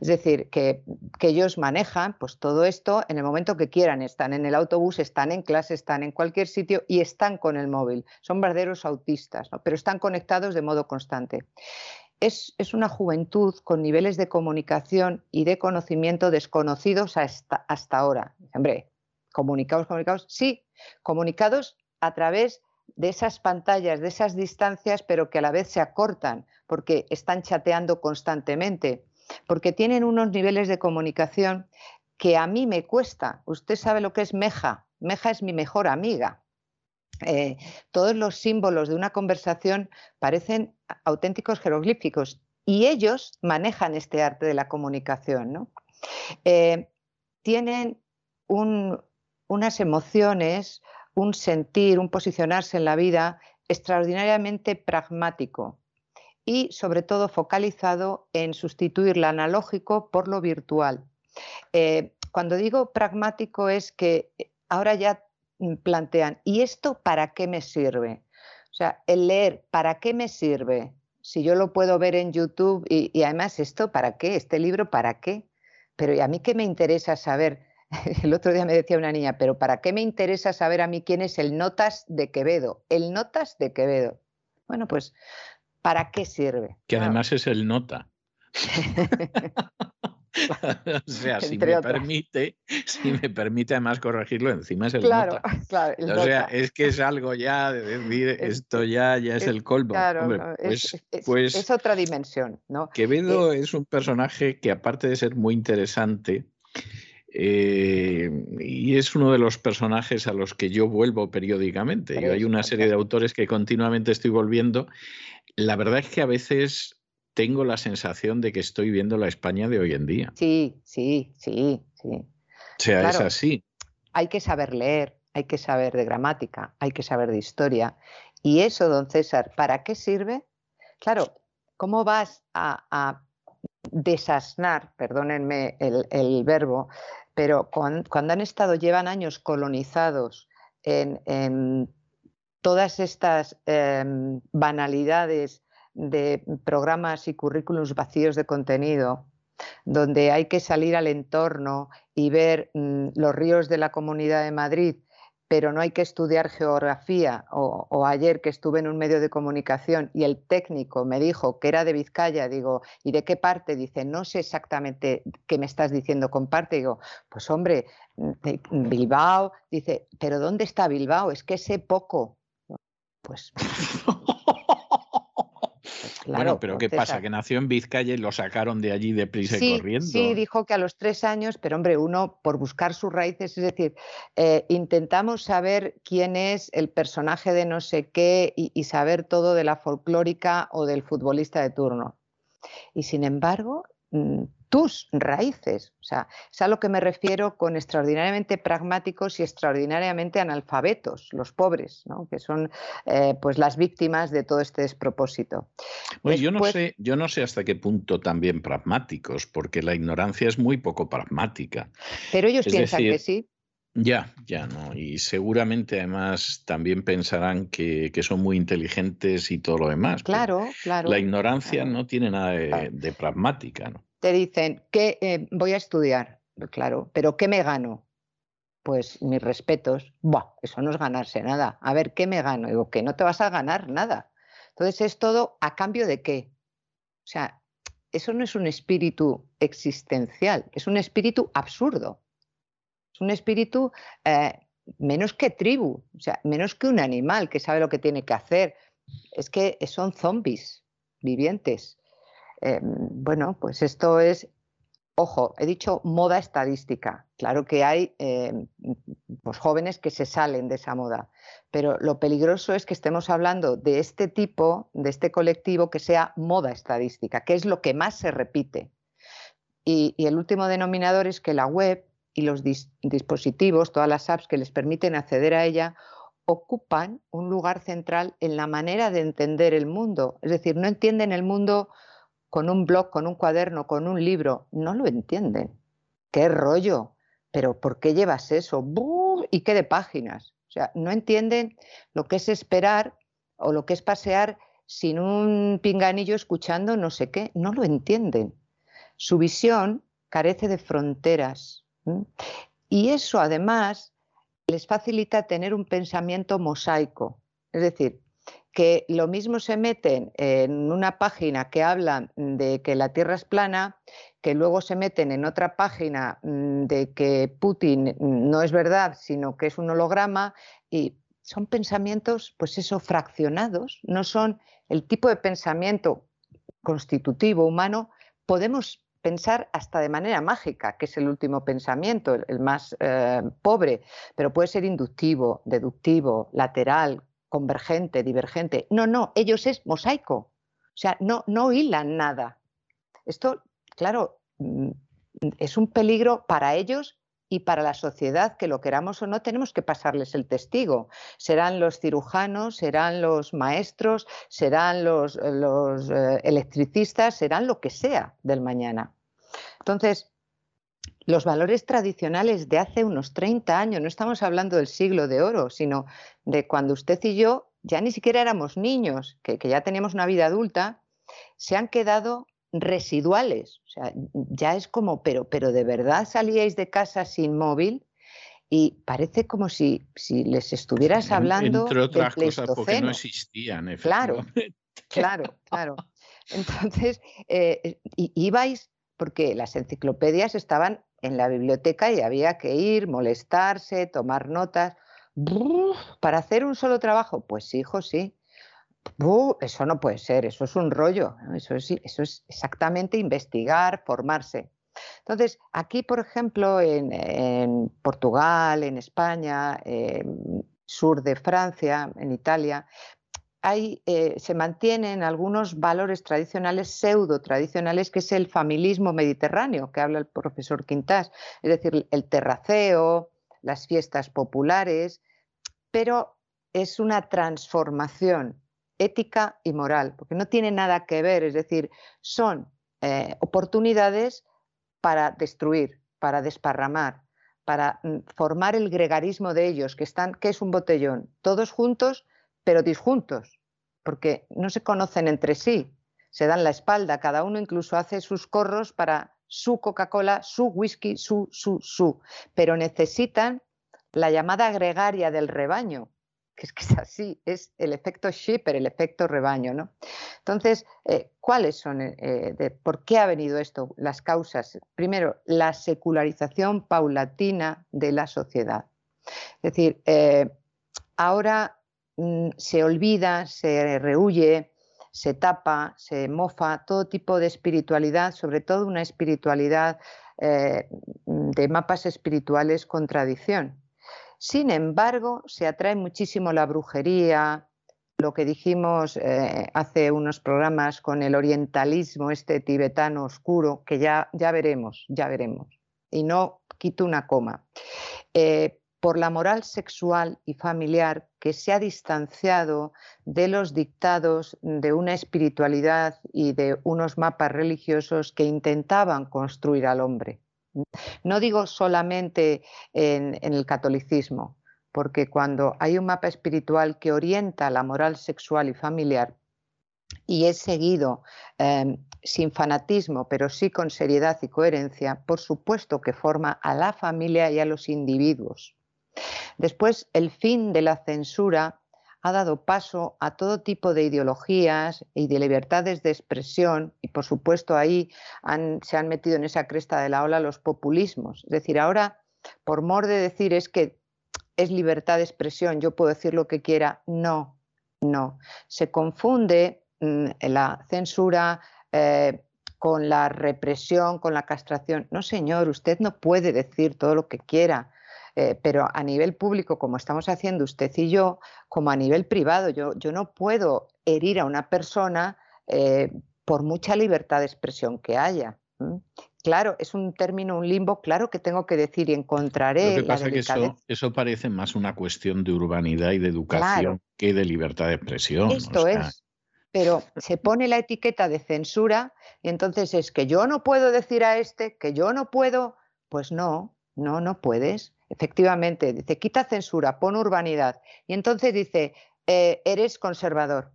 Es decir, que, ellos manejan pues, todo esto en el momento que quieran. Están en el autobús, están en clase, están en cualquier sitio y están con el móvil. Son verdaderos autistas, pero están conectados de modo constante. Es, una juventud con niveles de comunicación y de conocimiento desconocidos hasta, hasta ahora. Hombre, comunicados, comunicados, sí, comunicados a través de esas pantallas, de esas distancias, pero que a la vez se acortan, porque están chateando constantemente, porque tienen unos niveles de comunicación que a mí me cuesta. Usted sabe lo que es Meja. Meja es mi mejor amiga. Eh, todos los símbolos de una conversación parecen auténticos jeroglíficos y ellos manejan este arte de la comunicación. Eh, tienen unas emociones, un sentir, un posicionarse en la vida extraordinariamente pragmático y sobre todo focalizado en sustituir lo analógico por lo virtual. Eh, cuando digo pragmático es que ahora ya plantean, ¿y esto para qué me sirve? O sea, el leer, ¿para qué me sirve? Si yo lo puedo ver en YouTube y, además esto, ¿para qué? Este libro, ¿para qué? Pero ¿y a mí qué me interesa saber? El otro día me decía una niña, pero ¿para qué me interesa saber a mí quién es el Notas de Quevedo? El Notas de Quevedo. Bueno, pues, ¿para qué sirve? Que además es el Nota. o sea, si me permite, si me permite además corregirlo, encima es el claro, Claro, o sea, es que es algo ya de decir esto ya, ya es, el colmo. Claro, pues, pues es, otra dimensión, ¿no? Quevedo eh es un personaje que aparte de ser muy interesante, eh, y es uno de los personajes a los que yo vuelvo periódicamente. hay una serie de autores que continuamente estoy volviendo. La verdad es que a veces tengo la sensación de que estoy viendo la España de hoy en día. Sí, sí, sí, sí. O sea, es así. Hay que saber leer, hay que saber de gramática, hay que saber de historia. Y eso, don César, ¿para qué sirve? claro, ¿cómo vas a, desasnar, perdónenme el, verbo, pero cuando, han estado, llevan años colonizados en, todas estas em, banalidades de programas y currículums vacíos de contenido, donde hay que salir al entorno y ver mm, los ríos de la Comunidad de Madrid, pero no hay que estudiar geografía. O, ayer que estuve en un medio de comunicación y el técnico me dijo que era de Vizcaya, digo, ¿y de qué parte? Dice, no sé exactamente qué me estás diciendo con parte. Digo, pues hombre, Bilbao, dice, pero ¿dónde está Bilbao? Es que sé poco. Pues bueno, pero ¿qué pasa? Que nació en Vizcaya y lo sacaron de allí deprisa y corriendo. Sí, dijo que a los tres años, pero hombre, uno por buscar sus raíces, es decir, eh, intentamos saber quién es el personaje de no sé qué y saber todo de la folclórica o del futbolista de turno. Y sin embargo, mm, tus raíces. O sea, es a lo que me refiero con extraordinariamente pragmáticos y extraordinariamente analfabetos, los pobres, ¿no? que son eh, pues las víctimas de todo este despropósito. yo, no sé, yo no sé hasta qué punto también pragmáticos, porque la ignorancia es muy poco pragmática. Pero ellos piensan que sí. Ya, ya, ¿no? Y seguramente además también pensarán que, son muy inteligentes y todo lo demás. Claro, claro. La ignorancia no tiene nada de, de pragmática, ¿no? Te dicen que eh, voy a estudiar, claro, pero ¿qué me gano? Pues mis respetos, Buah, eso no es ganarse nada. A ver, ¿qué me gano? Digo, que no te vas a ganar nada. Entonces es todo a cambio de qué. O sea, eso no es un espíritu existencial, es un espíritu absurdo. Es un espíritu eh, menos que tribu, o sea, menos que un animal que sabe lo que tiene que hacer. Es que son zombies vivientes. Em, bueno, pues esto es, ojo, he dicho moda estadística. Claro que hay em, pues jóvenes que se salen de esa moda, pero lo peligroso es que estemos hablando de este tipo, de este colectivo que sea moda estadística, que es lo que más se repite. Y, el último denominador es que la web y los dispositivos, todas las apps que les permiten acceder a ella, ocupan un lugar central en la manera de entender el mundo. Es decir, no entienden el mundo con un blog, con un cuaderno, con un libro, no lo entienden. ¿Qué rollo? ¿Pero por qué llevas eso? ¿Y qué de páginas? O sea, no entienden lo que es esperar o lo que es pasear sin un pinganillo escuchando no sé qué. No lo entienden. Su visión carece de fronteras. Y eso además les facilita tener un pensamiento mosaico. Es decir, que lo mismo se meten en una página que habla de que la Tierra es plana, que luego se meten en otra página mm, de que Putin no es verdad, sino que es un holograma y son pensamientos, pues eso, fraccionados, no son el tipo de pensamiento constitutivo humano, podemos pensar hasta de manera mágica, que es el último pensamiento, el, más eh, pobre, pero puede ser inductivo, deductivo, lateral, convergente, divergente. No, no, ellos es mosaico. O sea, no, no hilan nada. Esto, claro, mm, es un peligro para ellos y para la sociedad, que lo queramos o no, tenemos que pasarles el testigo. Serán los cirujanos, serán los maestros, serán los, eh, electricistas, serán lo que sea del mañana. Entonces, los valores tradicionales de hace unos 30 años, no estamos hablando del siglo de oro, sino de cuando usted y yo ya ni siquiera éramos niños, que, ya teníamos una vida adulta, se han quedado residuales. O sea, ya es como, pero, pero de verdad salíais de casa sin móvil y parece como si, si les estuvieras hablando. Entre otras cosas, porque no existían. Claro, claro, claro. Entonces, eh, ibais, porque las enciclopedias estaban en la biblioteca y había que ir, molestarse, tomar notas. ¿Para hacer un solo trabajo? Pues hijo, sí. eso no puede ser, eso es un rollo, eso, es, exactamente investigar, formarse. Entonces, aquí, por ejemplo, en, Portugal, en España, sur de Francia, en Italia, eh, se mantienen algunos valores tradicionales, pseudo tradicionales, que es el familismo mediterráneo, que habla el profesor Quintás, es decir, el terraceo, las fiestas populares, pero es una transformación ética y moral, porque no tiene nada que ver, es decir, son eh, oportunidades para destruir, para desparramar, para mm, formar el gregarismo de ellos, que están, que es un botellón, todos juntos, pero disjuntos, porque no se conocen entre sí, se dan la espalda, cada uno incluso hace sus corros para su Coca-Cola, su whisky, su, su, su, pero necesitan la llamada gregaria del rebaño, que es que es así, es el efecto shipper, el efecto rebaño. ¿no? Entonces, eh, ¿cuáles son, eh, de, por qué ha venido esto? Las causas. Primero, la secularización paulatina de la sociedad. Es decir, eh, ahora se olvida, se rehuye, se tapa, se mofa todo tipo de espiritualidad, sobre todo una espiritualidad de mapas espirituales con tradición. Sin embargo, se atrae muchísimo la brujería, lo que dijimos eh, hace unos programas con el orientalismo este tibetano oscuro, que ya, ya veremos, ya veremos. Y no quito una coma. Eh, por la moral sexual y familiar que se ha distanciado de los dictados de una espiritualidad y de unos mapas religiosos que intentaban construir al hombre. No digo solamente en, el catolicismo, porque cuando hay un mapa espiritual que orienta la moral sexual y familiar y es seguido em, sin fanatismo, pero sí con seriedad y coherencia, por supuesto que forma a la familia y a los individuos. Después, el fin de la censura ha dado paso a todo tipo de ideologías y de libertades de expresión y por supuesto ahí se han metido en esa cresta de la ola los populismos. Es decir, ahora, por mor de decir es que es libertad de expresión, yo puedo decir lo que quiera, no, no. Se confunde mm, la censura eh, con la represión, con la castración. No, señor, usted no puede decir todo lo que quiera. Eh, pero a nivel público, como estamos haciendo usted y yo, como a nivel privado, yo, yo no puedo herir a una persona eh, por mucha libertad de expresión que haya. Claro, es un término, un limbo, claro que tengo que decir y encontraré. Lo que pasa es que eso, eso, parece más una cuestión de urbanidad y de educación que de libertad de expresión. Esto es. Pero se pone la etiqueta de censura y entonces es que yo no puedo decir a este, que yo no puedo. Pues no, no, no puedes. Efectivamente, dice, quita censura, pon urbanidad. Y entonces dice, eh, eres conservador,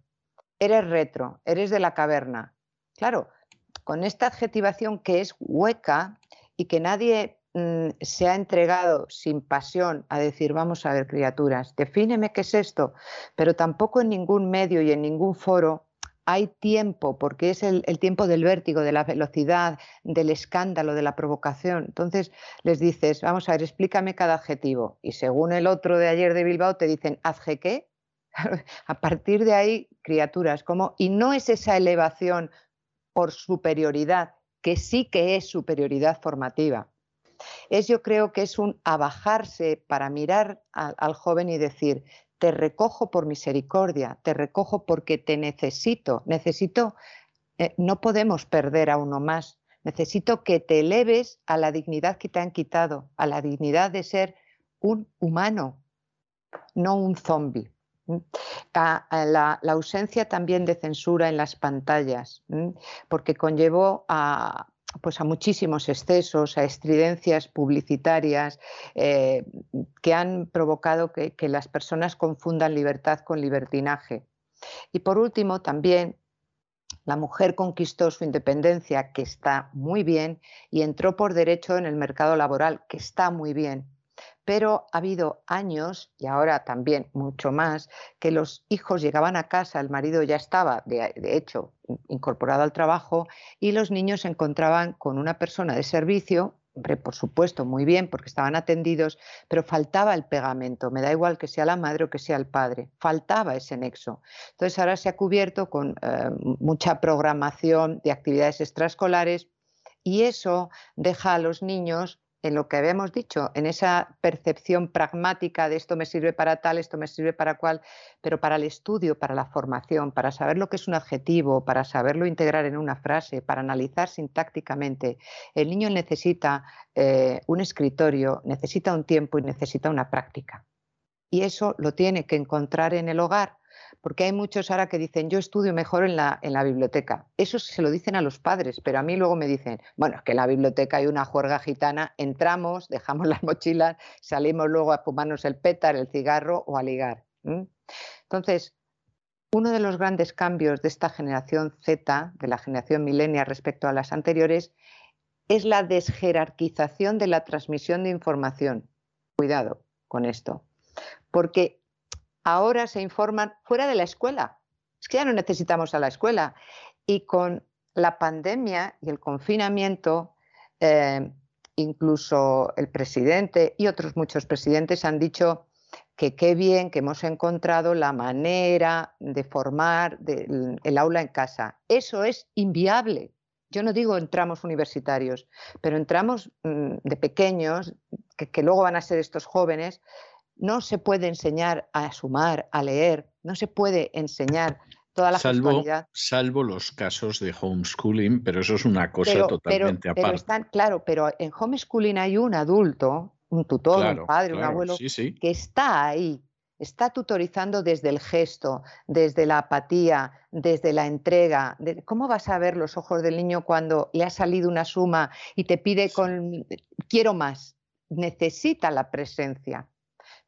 eres retro, eres de la caverna. Claro, con esta adjetivación que es hueca y que nadie mm, se ha entregado sin pasión a decir, vamos a ver, criaturas, defíneme qué es esto, pero tampoco en ningún medio y en ningún foro hay tiempo, porque es el, tiempo del vértigo, de la velocidad, del escándalo, de la provocación. Entonces les dices, vamos a ver, explícame cada adjetivo. Y según el otro de ayer de Bilbao, te dicen, ¿adje qué? a partir de ahí, criaturas, como, y no es esa elevación por superioridad, que sí que es superioridad formativa. Es, yo creo que es un abajarse para mirar al joven y decir, te recojo por misericordia, te recojo porque te necesito, necesito, eh, no podemos perder a uno más, necesito que te eleves a la dignidad que te han quitado, a la dignidad de ser un humano, no un zombie. la, ausencia también de censura en las pantallas, porque conllevó a, pues a muchísimos excesos, a estridencias publicitarias eh, que han provocado que, que las personas confundan libertad con libertinaje. Y por último, también la mujer conquistó su independencia, que está muy bien, y entró por derecho en el mercado laboral, que está muy bien pero ha habido años, y ahora también mucho más, que los hijos llegaban a casa, el marido ya estaba, de, hecho, incorporado al trabajo, y los niños se encontraban con una persona de servicio, por supuesto, muy bien, porque estaban atendidos, pero faltaba el pegamento, me da igual que sea la madre o que sea el padre, faltaba ese nexo. Entonces ahora se ha cubierto con eh, mucha programación de actividades extraescolares y eso deja a los niños en lo que habíamos dicho, en esa percepción pragmática de esto me sirve para tal, esto me sirve para cual, pero para el estudio, para la formación, para saber lo que es un adjetivo, para saberlo integrar en una frase, para analizar sintácticamente, el niño necesita eh, un escritorio, necesita un tiempo y necesita una práctica. Y eso lo tiene que encontrar en el hogar, porque hay muchos ahora que dicen, yo estudio mejor en la, en la biblioteca. Eso se lo dicen a los padres, pero a mí luego me dicen, bueno, es que en la biblioteca hay una juerga gitana, entramos, dejamos las mochilas, salimos luego a fumarnos el pétar, el cigarro o a ligar. Entonces, uno de los grandes cambios de esta generación Z, de la generación milenia respecto a las anteriores, es la desjerarquización de la transmisión de información. Cuidado con esto, porque ahora se informan fuera de la escuela. Es que ya no necesitamos a la escuela. Y con la pandemia y el confinamiento, eh, incluso el presidente y otros muchos presidentes han dicho que qué bien que hemos encontrado la manera de formar el aula en casa. Eso es inviable. Yo no digo entramos universitarios, pero entramos mm, de pequeños, que, luego van a ser estos jóvenes, no se puede enseñar a sumar, a leer, no se puede enseñar toda la salvo, salvo los casos de homeschooling, pero eso es una cosa totalmente aparte. Pero están, claro, pero en homeschooling hay un adulto, un tutor, un padre, un abuelo, que está ahí, está tutorizando desde el gesto, desde la apatía, desde la entrega. ¿Cómo vas a ver los ojos del niño cuando le ha salido una suma y te pide con quiero más? Necesita la presencia.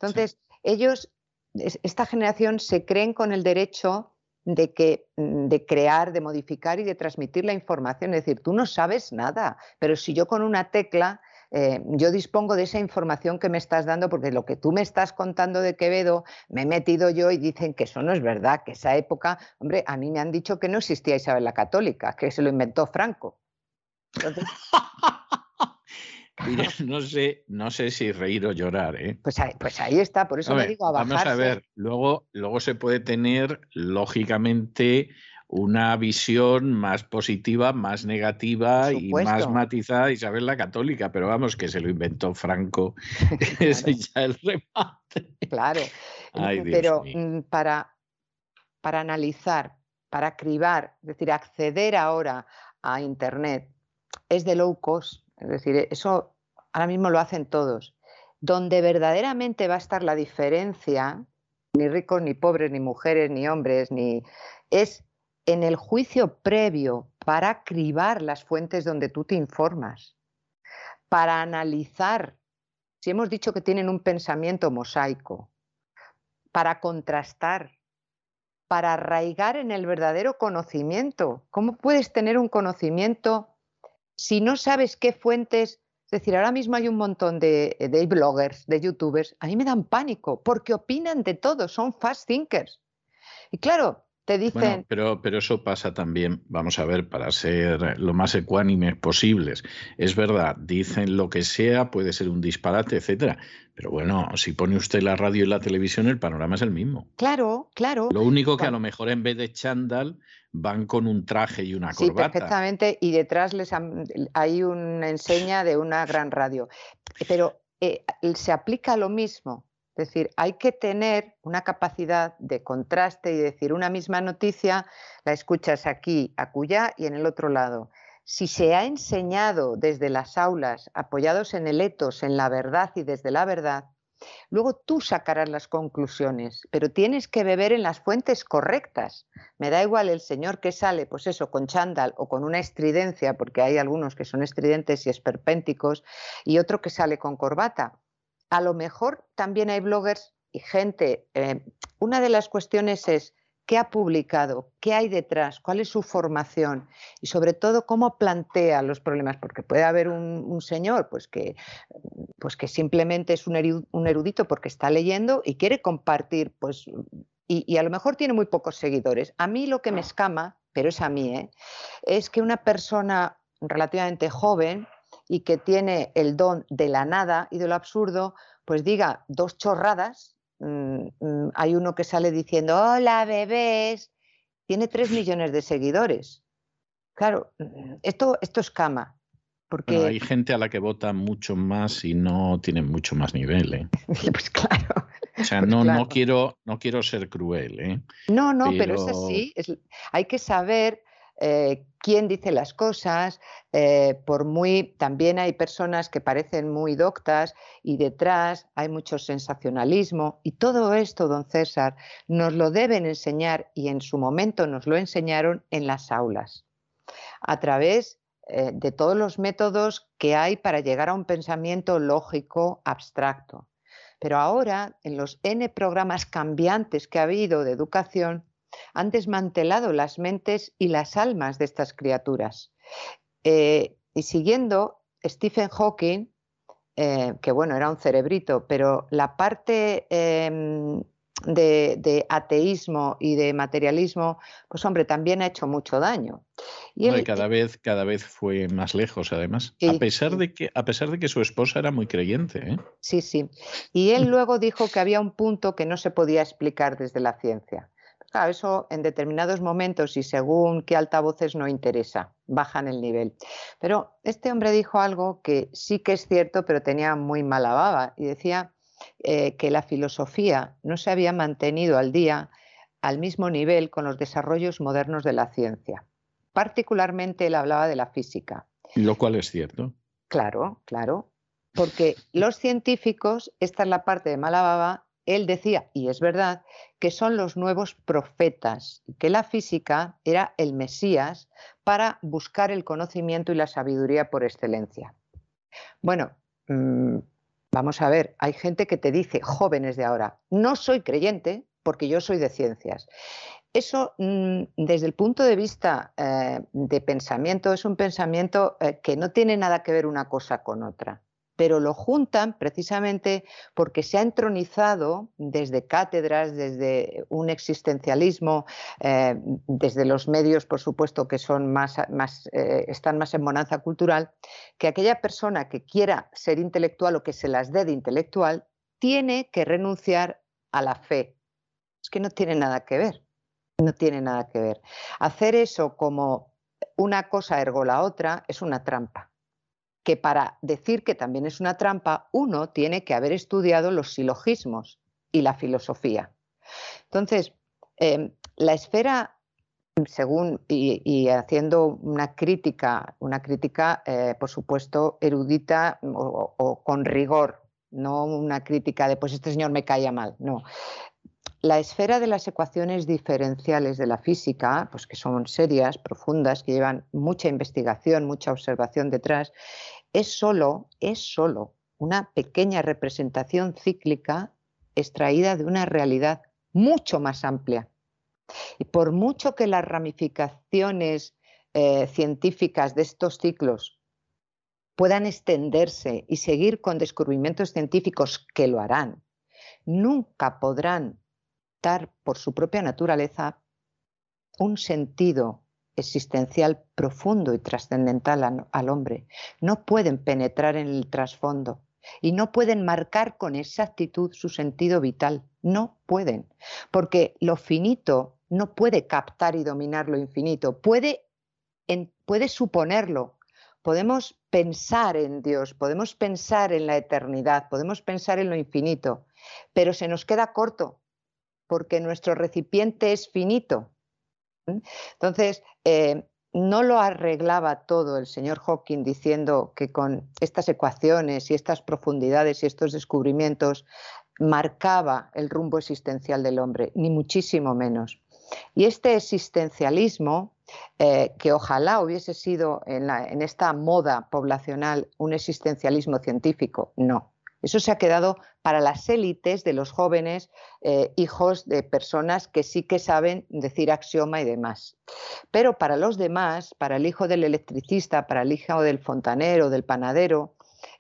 Entonces, ellos, esta generación se creen con el derecho de, que, mm, de crear, de modificar y de transmitir la información. Es decir, tú no sabes nada, pero si yo con una tecla eh, yo dispongo de esa información que me estás dando porque lo que tú me estás contando de Quevedo me he metido yo y dicen que eso no es verdad, que esa época, hombre, a mí me han dicho que no existía Isabel la Católica, que se lo inventó Franco. Entonces... no sé, no sé si reír o llorar, ¿eh? Pues ahí, pues ahí está, por eso me digo a Vamos a ver, luego, luego se puede tener, lógicamente, una visión más positiva, más negativa y más matizada Isabel la Católica, pero vamos, que se lo inventó Franco, ese ya el remate. Claro, pero mm, para, para analizar, para cribar, es decir, acceder ahora a Internet es de low cost es decir, eso ahora mismo lo hacen todos. Donde verdaderamente va a estar la diferencia, ni ricos, ni pobres, ni mujeres, ni hombres, ni es en el juicio previo para cribar las fuentes donde tú te informas, para analizar, si hemos dicho que tienen un pensamiento mosaico, para contrastar, para arraigar en el verdadero conocimiento. ¿Cómo puedes tener un conocimiento si no sabes qué fuentes, es decir, ahora mismo hay un montón de, de bloggers, de youtubers, a mí me dan pánico porque opinan de todo, son fast thinkers. Y claro, te dicen... pero, pero eso pasa también, vamos a ver, para ser lo más ecuánimes posibles. Es verdad, dicen lo que sea, puede ser un disparate, etcétera. Pero bueno, si pone usted la radio y la televisión, el panorama es el mismo. Claro, claro. Lo único que a lo mejor en vez de chándal van con un traje y una corbata. Sí, perfectamente. Y detrás les hay una enseña de una gran radio. Pero eh, se aplica lo mismo. Es decir, hay que tener una capacidad de contraste y decir una misma noticia, la escuchas aquí, acullá y en el otro lado. Si se ha enseñado desde las aulas, apoyados en el etos, en la verdad y desde la verdad, luego tú sacarás las conclusiones, pero tienes que beber en las fuentes correctas. Me da igual el señor que sale, pues eso, con chándal o con una estridencia, porque hay algunos que son estridentes y esperpénticos, y otro que sale con corbata a lo mejor también hay bloggers y gente. Eh, una de las cuestiones es qué ha publicado, qué hay detrás, cuál es su formación y sobre todo cómo plantea los problemas, porque puede haber un, señor pues que, pues que simplemente es un erudito porque está leyendo y quiere compartir, pues, y, y, a lo mejor tiene muy pocos seguidores. A mí lo que me escama, pero es a mí, ¿eh? es que una persona relativamente joven y que tiene el don de la nada y de lo absurdo, pues diga dos chorradas. Mm, mm, hay uno que sale diciendo, hola bebés, tiene tres millones de seguidores. Claro, mm, esto, esto es cama. Porque... hay gente a la que vota mucho más y no tiene mucho más nivel. ¿eh? pues claro. O sea, pues no, no, quiero, no quiero ser cruel. ¿eh? No, no, pero, es así. hay que saber eh, quién dice las cosas, eh, por muy, también hay personas que parecen muy doctas y detrás hay mucho sensacionalismo y todo esto, don César, nos lo deben enseñar y en su momento nos lo enseñaron en las aulas, a través eh, de todos los métodos que hay para llegar a un pensamiento lógico abstracto. Pero ahora, en los N programas cambiantes que ha habido de educación, han desmantelado las mentes y las almas de estas criaturas. Eh, y siguiendo Stephen Hawking, eh, que bueno, era un cerebrito, pero la parte em, de, ateísmo y de materialismo, pues hombre, también ha hecho mucho daño. Y cada, vez, cada vez fue más lejos, además, a, pesar de que, a pesar de que su esposa era muy creyente. ¿eh? Sí, sí. Y él luego dijo que había un punto que no se podía explicar desde la ciencia. Claro, eso en determinados momentos y según qué altavoces no interesa, bajan el nivel. Pero este hombre dijo algo que sí que es cierto, pero tenía muy mala baba y decía eh, que la filosofía no se había mantenido al día al mismo nivel con los desarrollos modernos de la ciencia. Particularmente él hablaba de la física. Lo cual es cierto. Claro, claro. Porque los científicos, esta es la parte de mala baba, él decía, y es verdad, que son los nuevos profetas, que la física era el Mesías para buscar el conocimiento y la sabiduría por excelencia. Bueno, mm, vamos a ver, hay gente que te dice, jóvenes de ahora, no soy creyente porque yo soy de ciencias. Eso, mm, desde el punto de vista eh, de pensamiento, es un pensamiento eh, que no tiene nada que ver una cosa con otra pero lo juntan precisamente porque se ha entronizado desde cátedras, desde un existencialismo, eh, desde los medios, por supuesto, que son más, eh, están más en bonanza cultural, que aquella persona que quiera ser intelectual o que se las dé de intelectual tiene que renunciar a la fe. Es que no tiene nada que ver, no tiene nada que ver. Hacer eso como una cosa ergo la otra es una trampa que para decir que también es una trampa, uno tiene que haber estudiado los silogismos y la filosofía. Entonces, em, la esfera, según y, haciendo una crítica, una crítica, eh, por supuesto, erudita o, con rigor, no una crítica de pues este señor me caía mal, no. La esfera de las ecuaciones diferenciales de la física, pues que son serias, profundas, que llevan mucha investigación, mucha observación detrás, es solo, es solo una pequeña representación cíclica extraída de una realidad mucho más amplia. Y por mucho que las ramificaciones eh, científicas de estos ciclos puedan extenderse y seguir con descubrimientos científicos que lo harán, nunca podrán dar por su propia naturaleza un sentido existencial profundo y trascendental al hombre. No pueden penetrar en el trasfondo y no pueden marcar con exactitud su sentido vital. No pueden, porque lo finito no puede captar y dominar lo infinito, puede, puede suponerlo. Podemos pensar en Dios, podemos pensar en la eternidad, podemos pensar en lo infinito, pero se nos queda corto porque nuestro recipiente es finito. Entonces, eh, no lo arreglaba todo el señor Hawking diciendo que con estas ecuaciones y estas profundidades y estos descubrimientos marcaba el rumbo existencial del hombre, ni muchísimo menos. Y este existencialismo, eh, que ojalá hubiese sido en esta moda poblacional un existencialismo científico, no. Eso se ha quedado para las élites de los jóvenes eh, hijos de personas que sí que saben decir axioma y demás. Pero para los demás, para el hijo del electricista, para el hijo del fontanero, del panadero,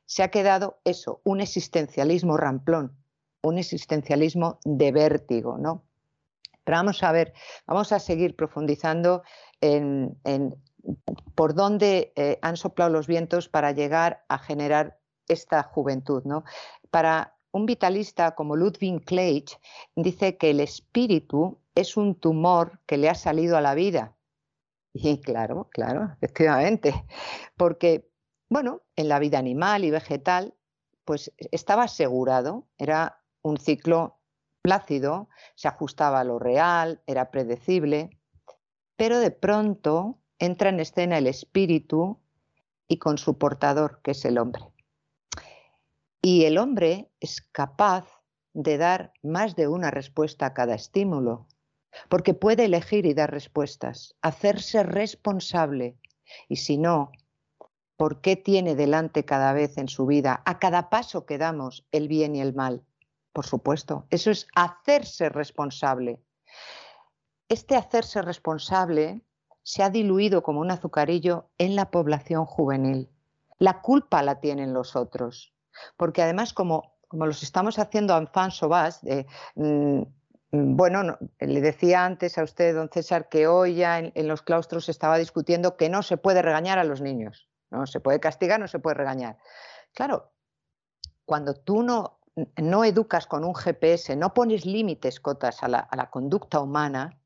se ha quedado eso, un existencialismo ramplón, un existencialismo de vértigo, ¿no? Pero vamos a ver, vamos a seguir profundizando en, por dónde eh, han soplado los vientos para llegar a generar esta juventud. ¿no? Para un vitalista como Ludwig Kleich, dice que el espíritu es un tumor que le ha salido a la vida. Y claro, claro, efectivamente, porque, bueno, en la vida animal y vegetal, pues estaba asegurado, era un ciclo plácido, se ajustaba a lo real, era predecible, pero de pronto entra en escena el espíritu y con su portador, que es el hombre. Y el hombre es capaz de dar más de una respuesta a cada estímulo, porque puede elegir y dar respuestas, hacerse responsable. Y si no, ¿por qué tiene delante cada vez en su vida, a cada paso que damos, el bien y el mal? Por supuesto, eso es hacerse responsable. Este hacerse responsable se ha diluido como un azucarillo en la población juvenil. La culpa la tienen los otros, porque además como, como los estamos haciendo a sauvage, mm, bueno, le decía antes a usted, don César, que hoy ya en, los claustros se estaba discutiendo que no se puede regañar a los niños, no se puede castigar, no se puede regañar. Claro, cuando tú no, no educas con un GPS, no pones límites, cotas a la, a la conducta humana,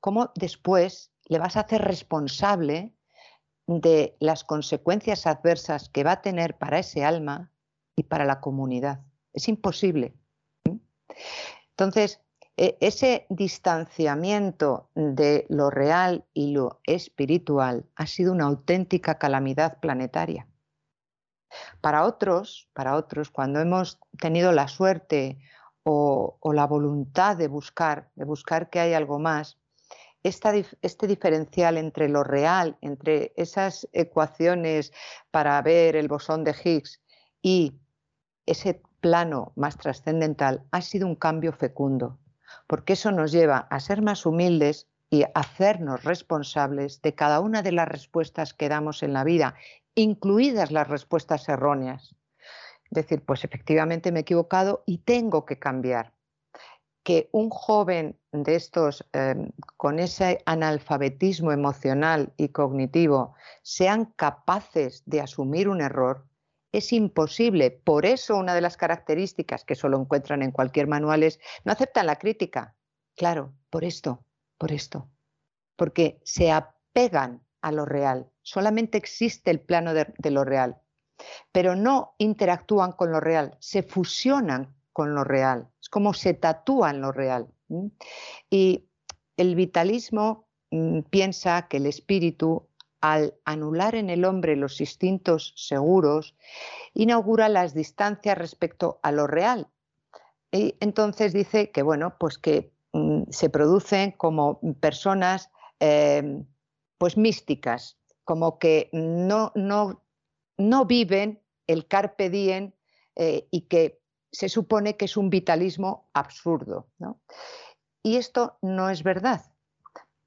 ¿cómo después le vas a hacer responsable de las consecuencias adversas que va a tener para ese alma y para la comunidad. Es imposible. Entonces, e, ese distanciamiento de lo real y lo espiritual ha sido una auténtica calamidad planetaria. Para otros, para otros, cuando hemos tenido la suerte o, o la voluntad de buscar, de buscar que hay algo más, este diferencial entre lo real, entre esas ecuaciones para ver el bosón de Higgs y ese plano más trascendental, ha sido un cambio fecundo, porque eso nos lleva a ser más humildes y hacernos responsables de cada una de las respuestas que damos en la vida, incluidas las respuestas erróneas. Decir, pues efectivamente me he equivocado y tengo que cambiar que un joven de estos em, con ese analfabetismo emocional y cognitivo sean capaces de asumir un error es imposible. Por eso una de las características que solo encuentran en cualquier manual es no aceptan la crítica. Claro, por esto, por esto. Porque se apegan a lo real. Solamente existe el plano de lo real. Pero no interactúan con lo real, se fusionan con lo real, es como se tatúa en lo real. Y el vitalismo mm, piensa que el espíritu, al anular en el hombre los instintos seguros, inaugura las distancias respecto a lo real. Y entonces dice que, bueno, pues que mm, se producen como personas em, pues místicas, como que no, no, no viven el carpe diem eh, y que se supone que es un vitalismo absurdo. Y esto no es verdad,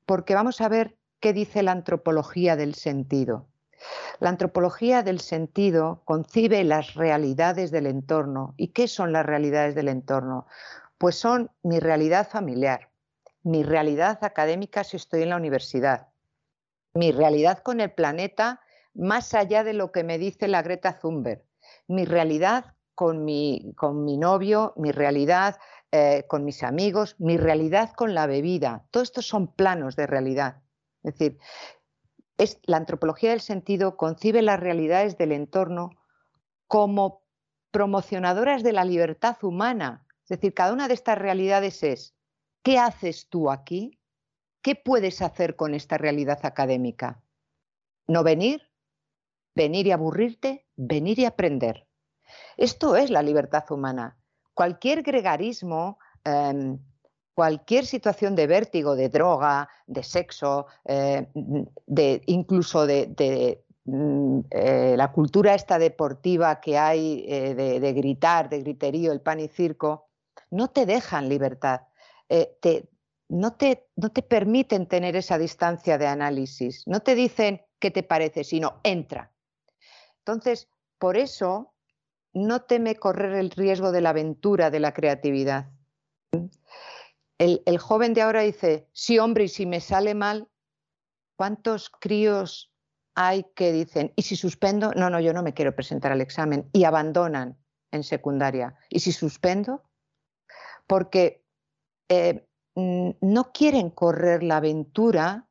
porque vamos a ver qué dice la antropología del sentido. La antropología del sentido concibe las realidades del entorno. ¿Y qué son las realidades del entorno? Pues son mi realidad familiar, mi realidad académica si estoy en la universidad, mi realidad con el planeta más allá de lo que me dice la Greta Thunberg, mi realidad con mi, con mi novio, mi realidad eh, con mis amigos, mi realidad con la bebida. Todos estos son planos de realidad. Es decir, la antropología del sentido concibe las realidades del entorno como promocionadoras de la libertad humana. Es decir, cada una de estas realidades es, ¿qué haces tú aquí? ¿Qué puedes hacer con esta realidad académica? ¿No venir? ¿Venir y aburrirte? ¿Venir y aprender? Esto es la libertad humana. Cualquier gregarismo, em, cualquier situación de vértigo, de droga, de sexo, eh, de, incluso de, mm, eh, la cultura esta deportiva que hay eh, de, gritar, de griterío, el pan y circo, no te dejan libertad. no, te, no te permiten tener esa distancia de análisis. No te dicen qué te parece, sino entra. Entonces, por eso no teme correr el riesgo de la aventura, de la creatividad. El, joven de ahora dice, sí, hombre, y si me sale mal, ¿cuántos críos hay que dicen, y si suspendo? No, no, yo no me quiero presentar al examen, y abandonan en secundaria. ¿Y si suspendo? Porque eh, no quieren correr la aventura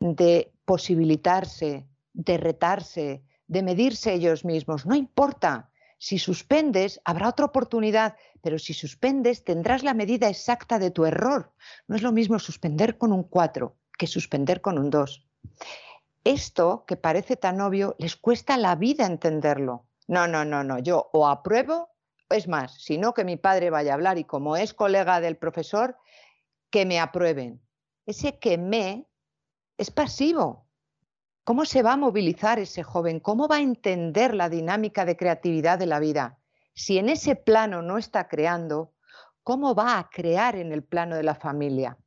de posibilitarse, de retarse, de medirse ellos mismos. No importa si suspendes, habrá otra oportunidad, pero si suspendes, tendrás la medida exacta de tu error. No es lo mismo suspender con un 4 que suspender con un 2. esto que parece tan obvio les cuesta la vida entenderlo. No, no, no, no, yo o apruebo, es más, si no que mi padre vaya a hablar y como es colega del profesor, que me aprueben. Ese que me es pasivo. ¿Cómo se va a movilizar ese joven? ¿Cómo va a entender la dinámica de creatividad de la vida? Si en ese plano no está creando, ¿cómo va a crear en el plano de la familia?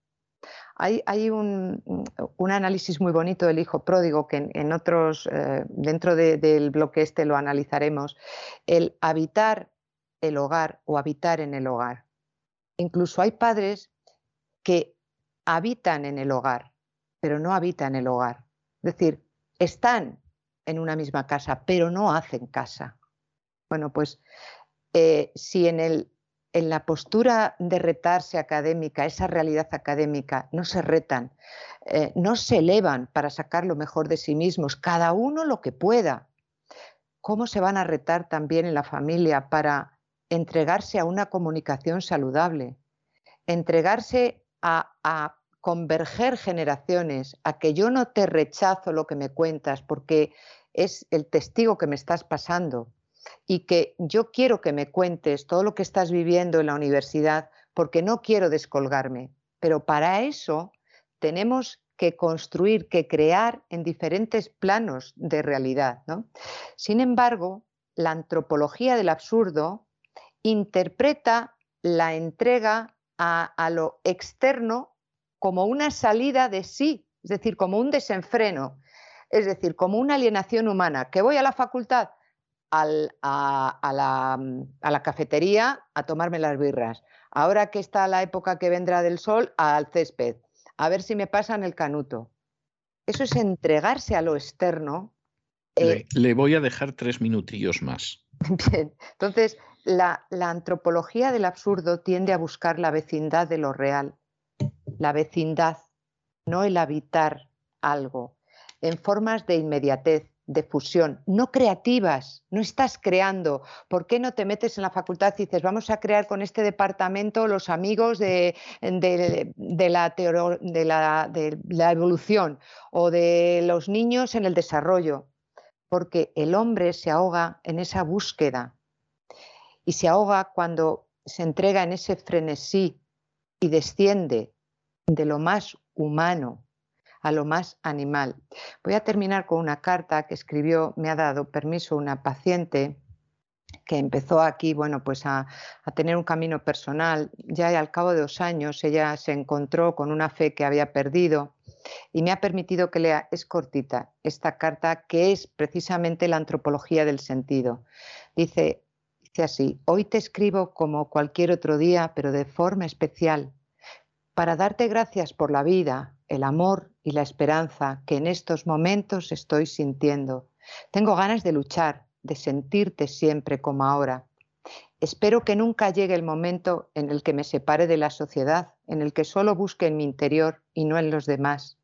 Hay, un, análisis muy bonito del hijo pródigo que en, otros, eh, dentro del bloque este lo analizaremos, el habitar el hogar o habitar en el hogar. Incluso hay padres que habitan en el hogar, pero no habitan el hogar. Es decir, están en una misma casa, pero no hacen casa. Bueno, pues eh, si en el en la postura de retarse académica, esa realidad académica, no se retan, eh, no se elevan para sacar lo mejor de sí mismos, cada uno lo que pueda. ¿Cómo se van a retar también en la familia para entregarse a una comunicación saludable? Entregarse a, a converger generaciones, a que yo no te rechazo lo que me cuentas porque es el testigo que me estás pasando, y que yo quiero que me cuentes todo lo que estás viviendo en la universidad porque no quiero descolgarme. Pero para eso tenemos que construir, que crear en diferentes planos de realidad. Sin embargo, la antropología del absurdo interpreta la entrega a, lo externo como una salida de sí, es decir, como un desenfreno, es decir, como una alienación humana, que voy a la facultad, a, la, cafetería a tomarme las birras. Ahora que está la época que vendrá del sol, al césped. A ver si me pasan el canuto. Eso es entregarse a lo externo. le, eh voy a dejar tres minutillos más. Bien, entonces la, la antropología del absurdo tiende a buscar la vecindad de lo real, la vecindad, no el habitar algo, en formas de inmediatez, de fusión, no creativas, no estás creando. ¿Por qué no te metes en la facultad y dices, vamos a crear con este departamento los amigos de, de, la, de, la, evolución o de los niños en el desarrollo? Porque el hombre se ahoga en esa búsqueda y se ahoga cuando se entrega en ese frenesí y desciende de lo más humano a lo más animal. Voy a terminar con una carta que escribió, me ha dado permiso una paciente que empezó aquí, bueno, pues a, tener un camino personal. Ya al cabo de dos años ella se encontró con una fe que había perdido y me ha permitido que lea, es cortita, esta carta que es precisamente la antropología del sentido. Dice, así, hoy te escribo como cualquier otro día, pero de forma especial, para darte gracias por la vida, el amor y la esperanza que en estos momentos estoy sintiendo. Tengo ganas de luchar, de sentirte siempre como ahora. Espero que nunca llegue el momento en el que me separe de la sociedad, en el que solo busque en mi interior y no en los demás.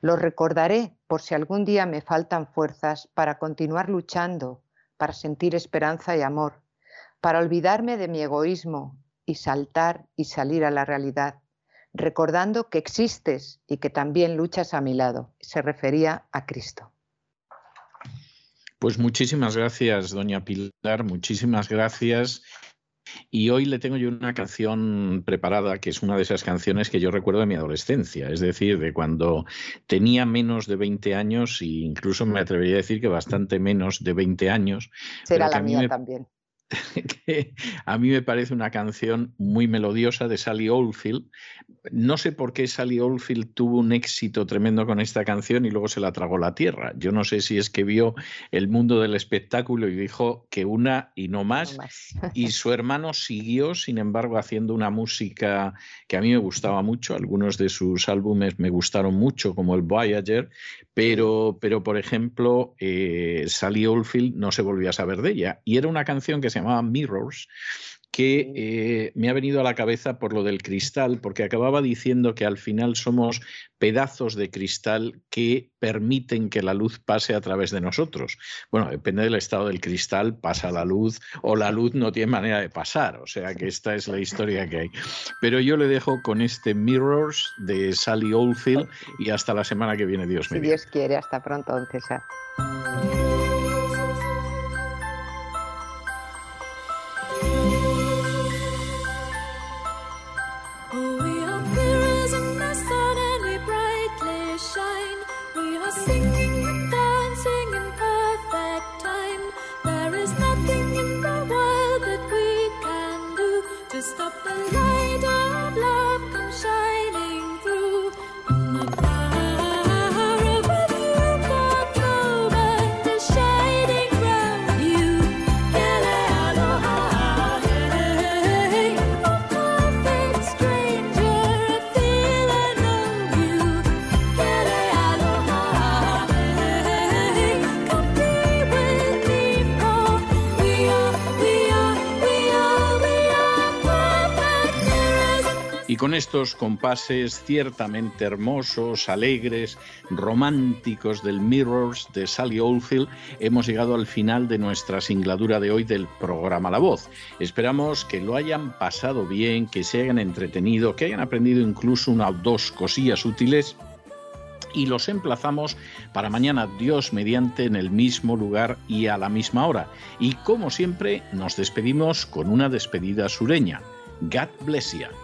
Lo recordaré por si algún día me faltan fuerzas para continuar luchando, para sentir esperanza y amor, para olvidarme de mi egoísmo y saltar y salir a la realidad recordando que existes y que también luchas a mi lado. Se refería a Cristo. Pues muchísimas gracias, doña Pilar, muchísimas gracias. Y hoy le tengo yo una canción preparada, que es una de esas canciones que yo recuerdo de mi adolescencia, es decir, de cuando tenía menos de 20 años e incluso me atrevería a decir que bastante menos de 20 años. Será la mía también. Que a mí me parece una canción muy melodiosa de Sally Oldfield. No sé por qué Sally Oldfield tuvo un éxito tremendo con esta canción y luego se la tragó la tierra. Yo no sé si es que vio el mundo del espectáculo y dijo que una y no más. Y su hermano siguió, sin embargo, haciendo una música que a mí me gustaba mucho. Algunos de sus álbumes me gustaron mucho, como el Voyager, pero, pero por ejemplo, eh, Sally Oldfield no se volvió a saber de ella. Y era una canción que se llamaba Mirrors, que eh, me ha venido a la cabeza por lo del cristal, porque acababa diciendo que al final somos pedazos de cristal que permiten que la luz pase a través de nosotros. Bueno, depende del estado del cristal, pasa la luz o la luz no tiene manera de pasar, o sea que esta es la historia que hay. Pero yo le dejo con este Mirrors de Sally Oldfield y hasta la semana que viene, Dios mío. Si Dios quiere, hasta pronto, don César. Con estos compases ciertamente hermosos, alegres, románticos del Mirrors de Sally Oldfield, hemos llegado al final de nuestra singladura de hoy del programa La Voz. Esperamos que lo hayan pasado bien, que se hayan entretenido, que hayan aprendido incluso una o dos cosillas útiles y los emplazamos para mañana Dios mediante en el mismo lugar y a la misma hora. Y como siempre nos despedimos con una despedida sureña. God bless you.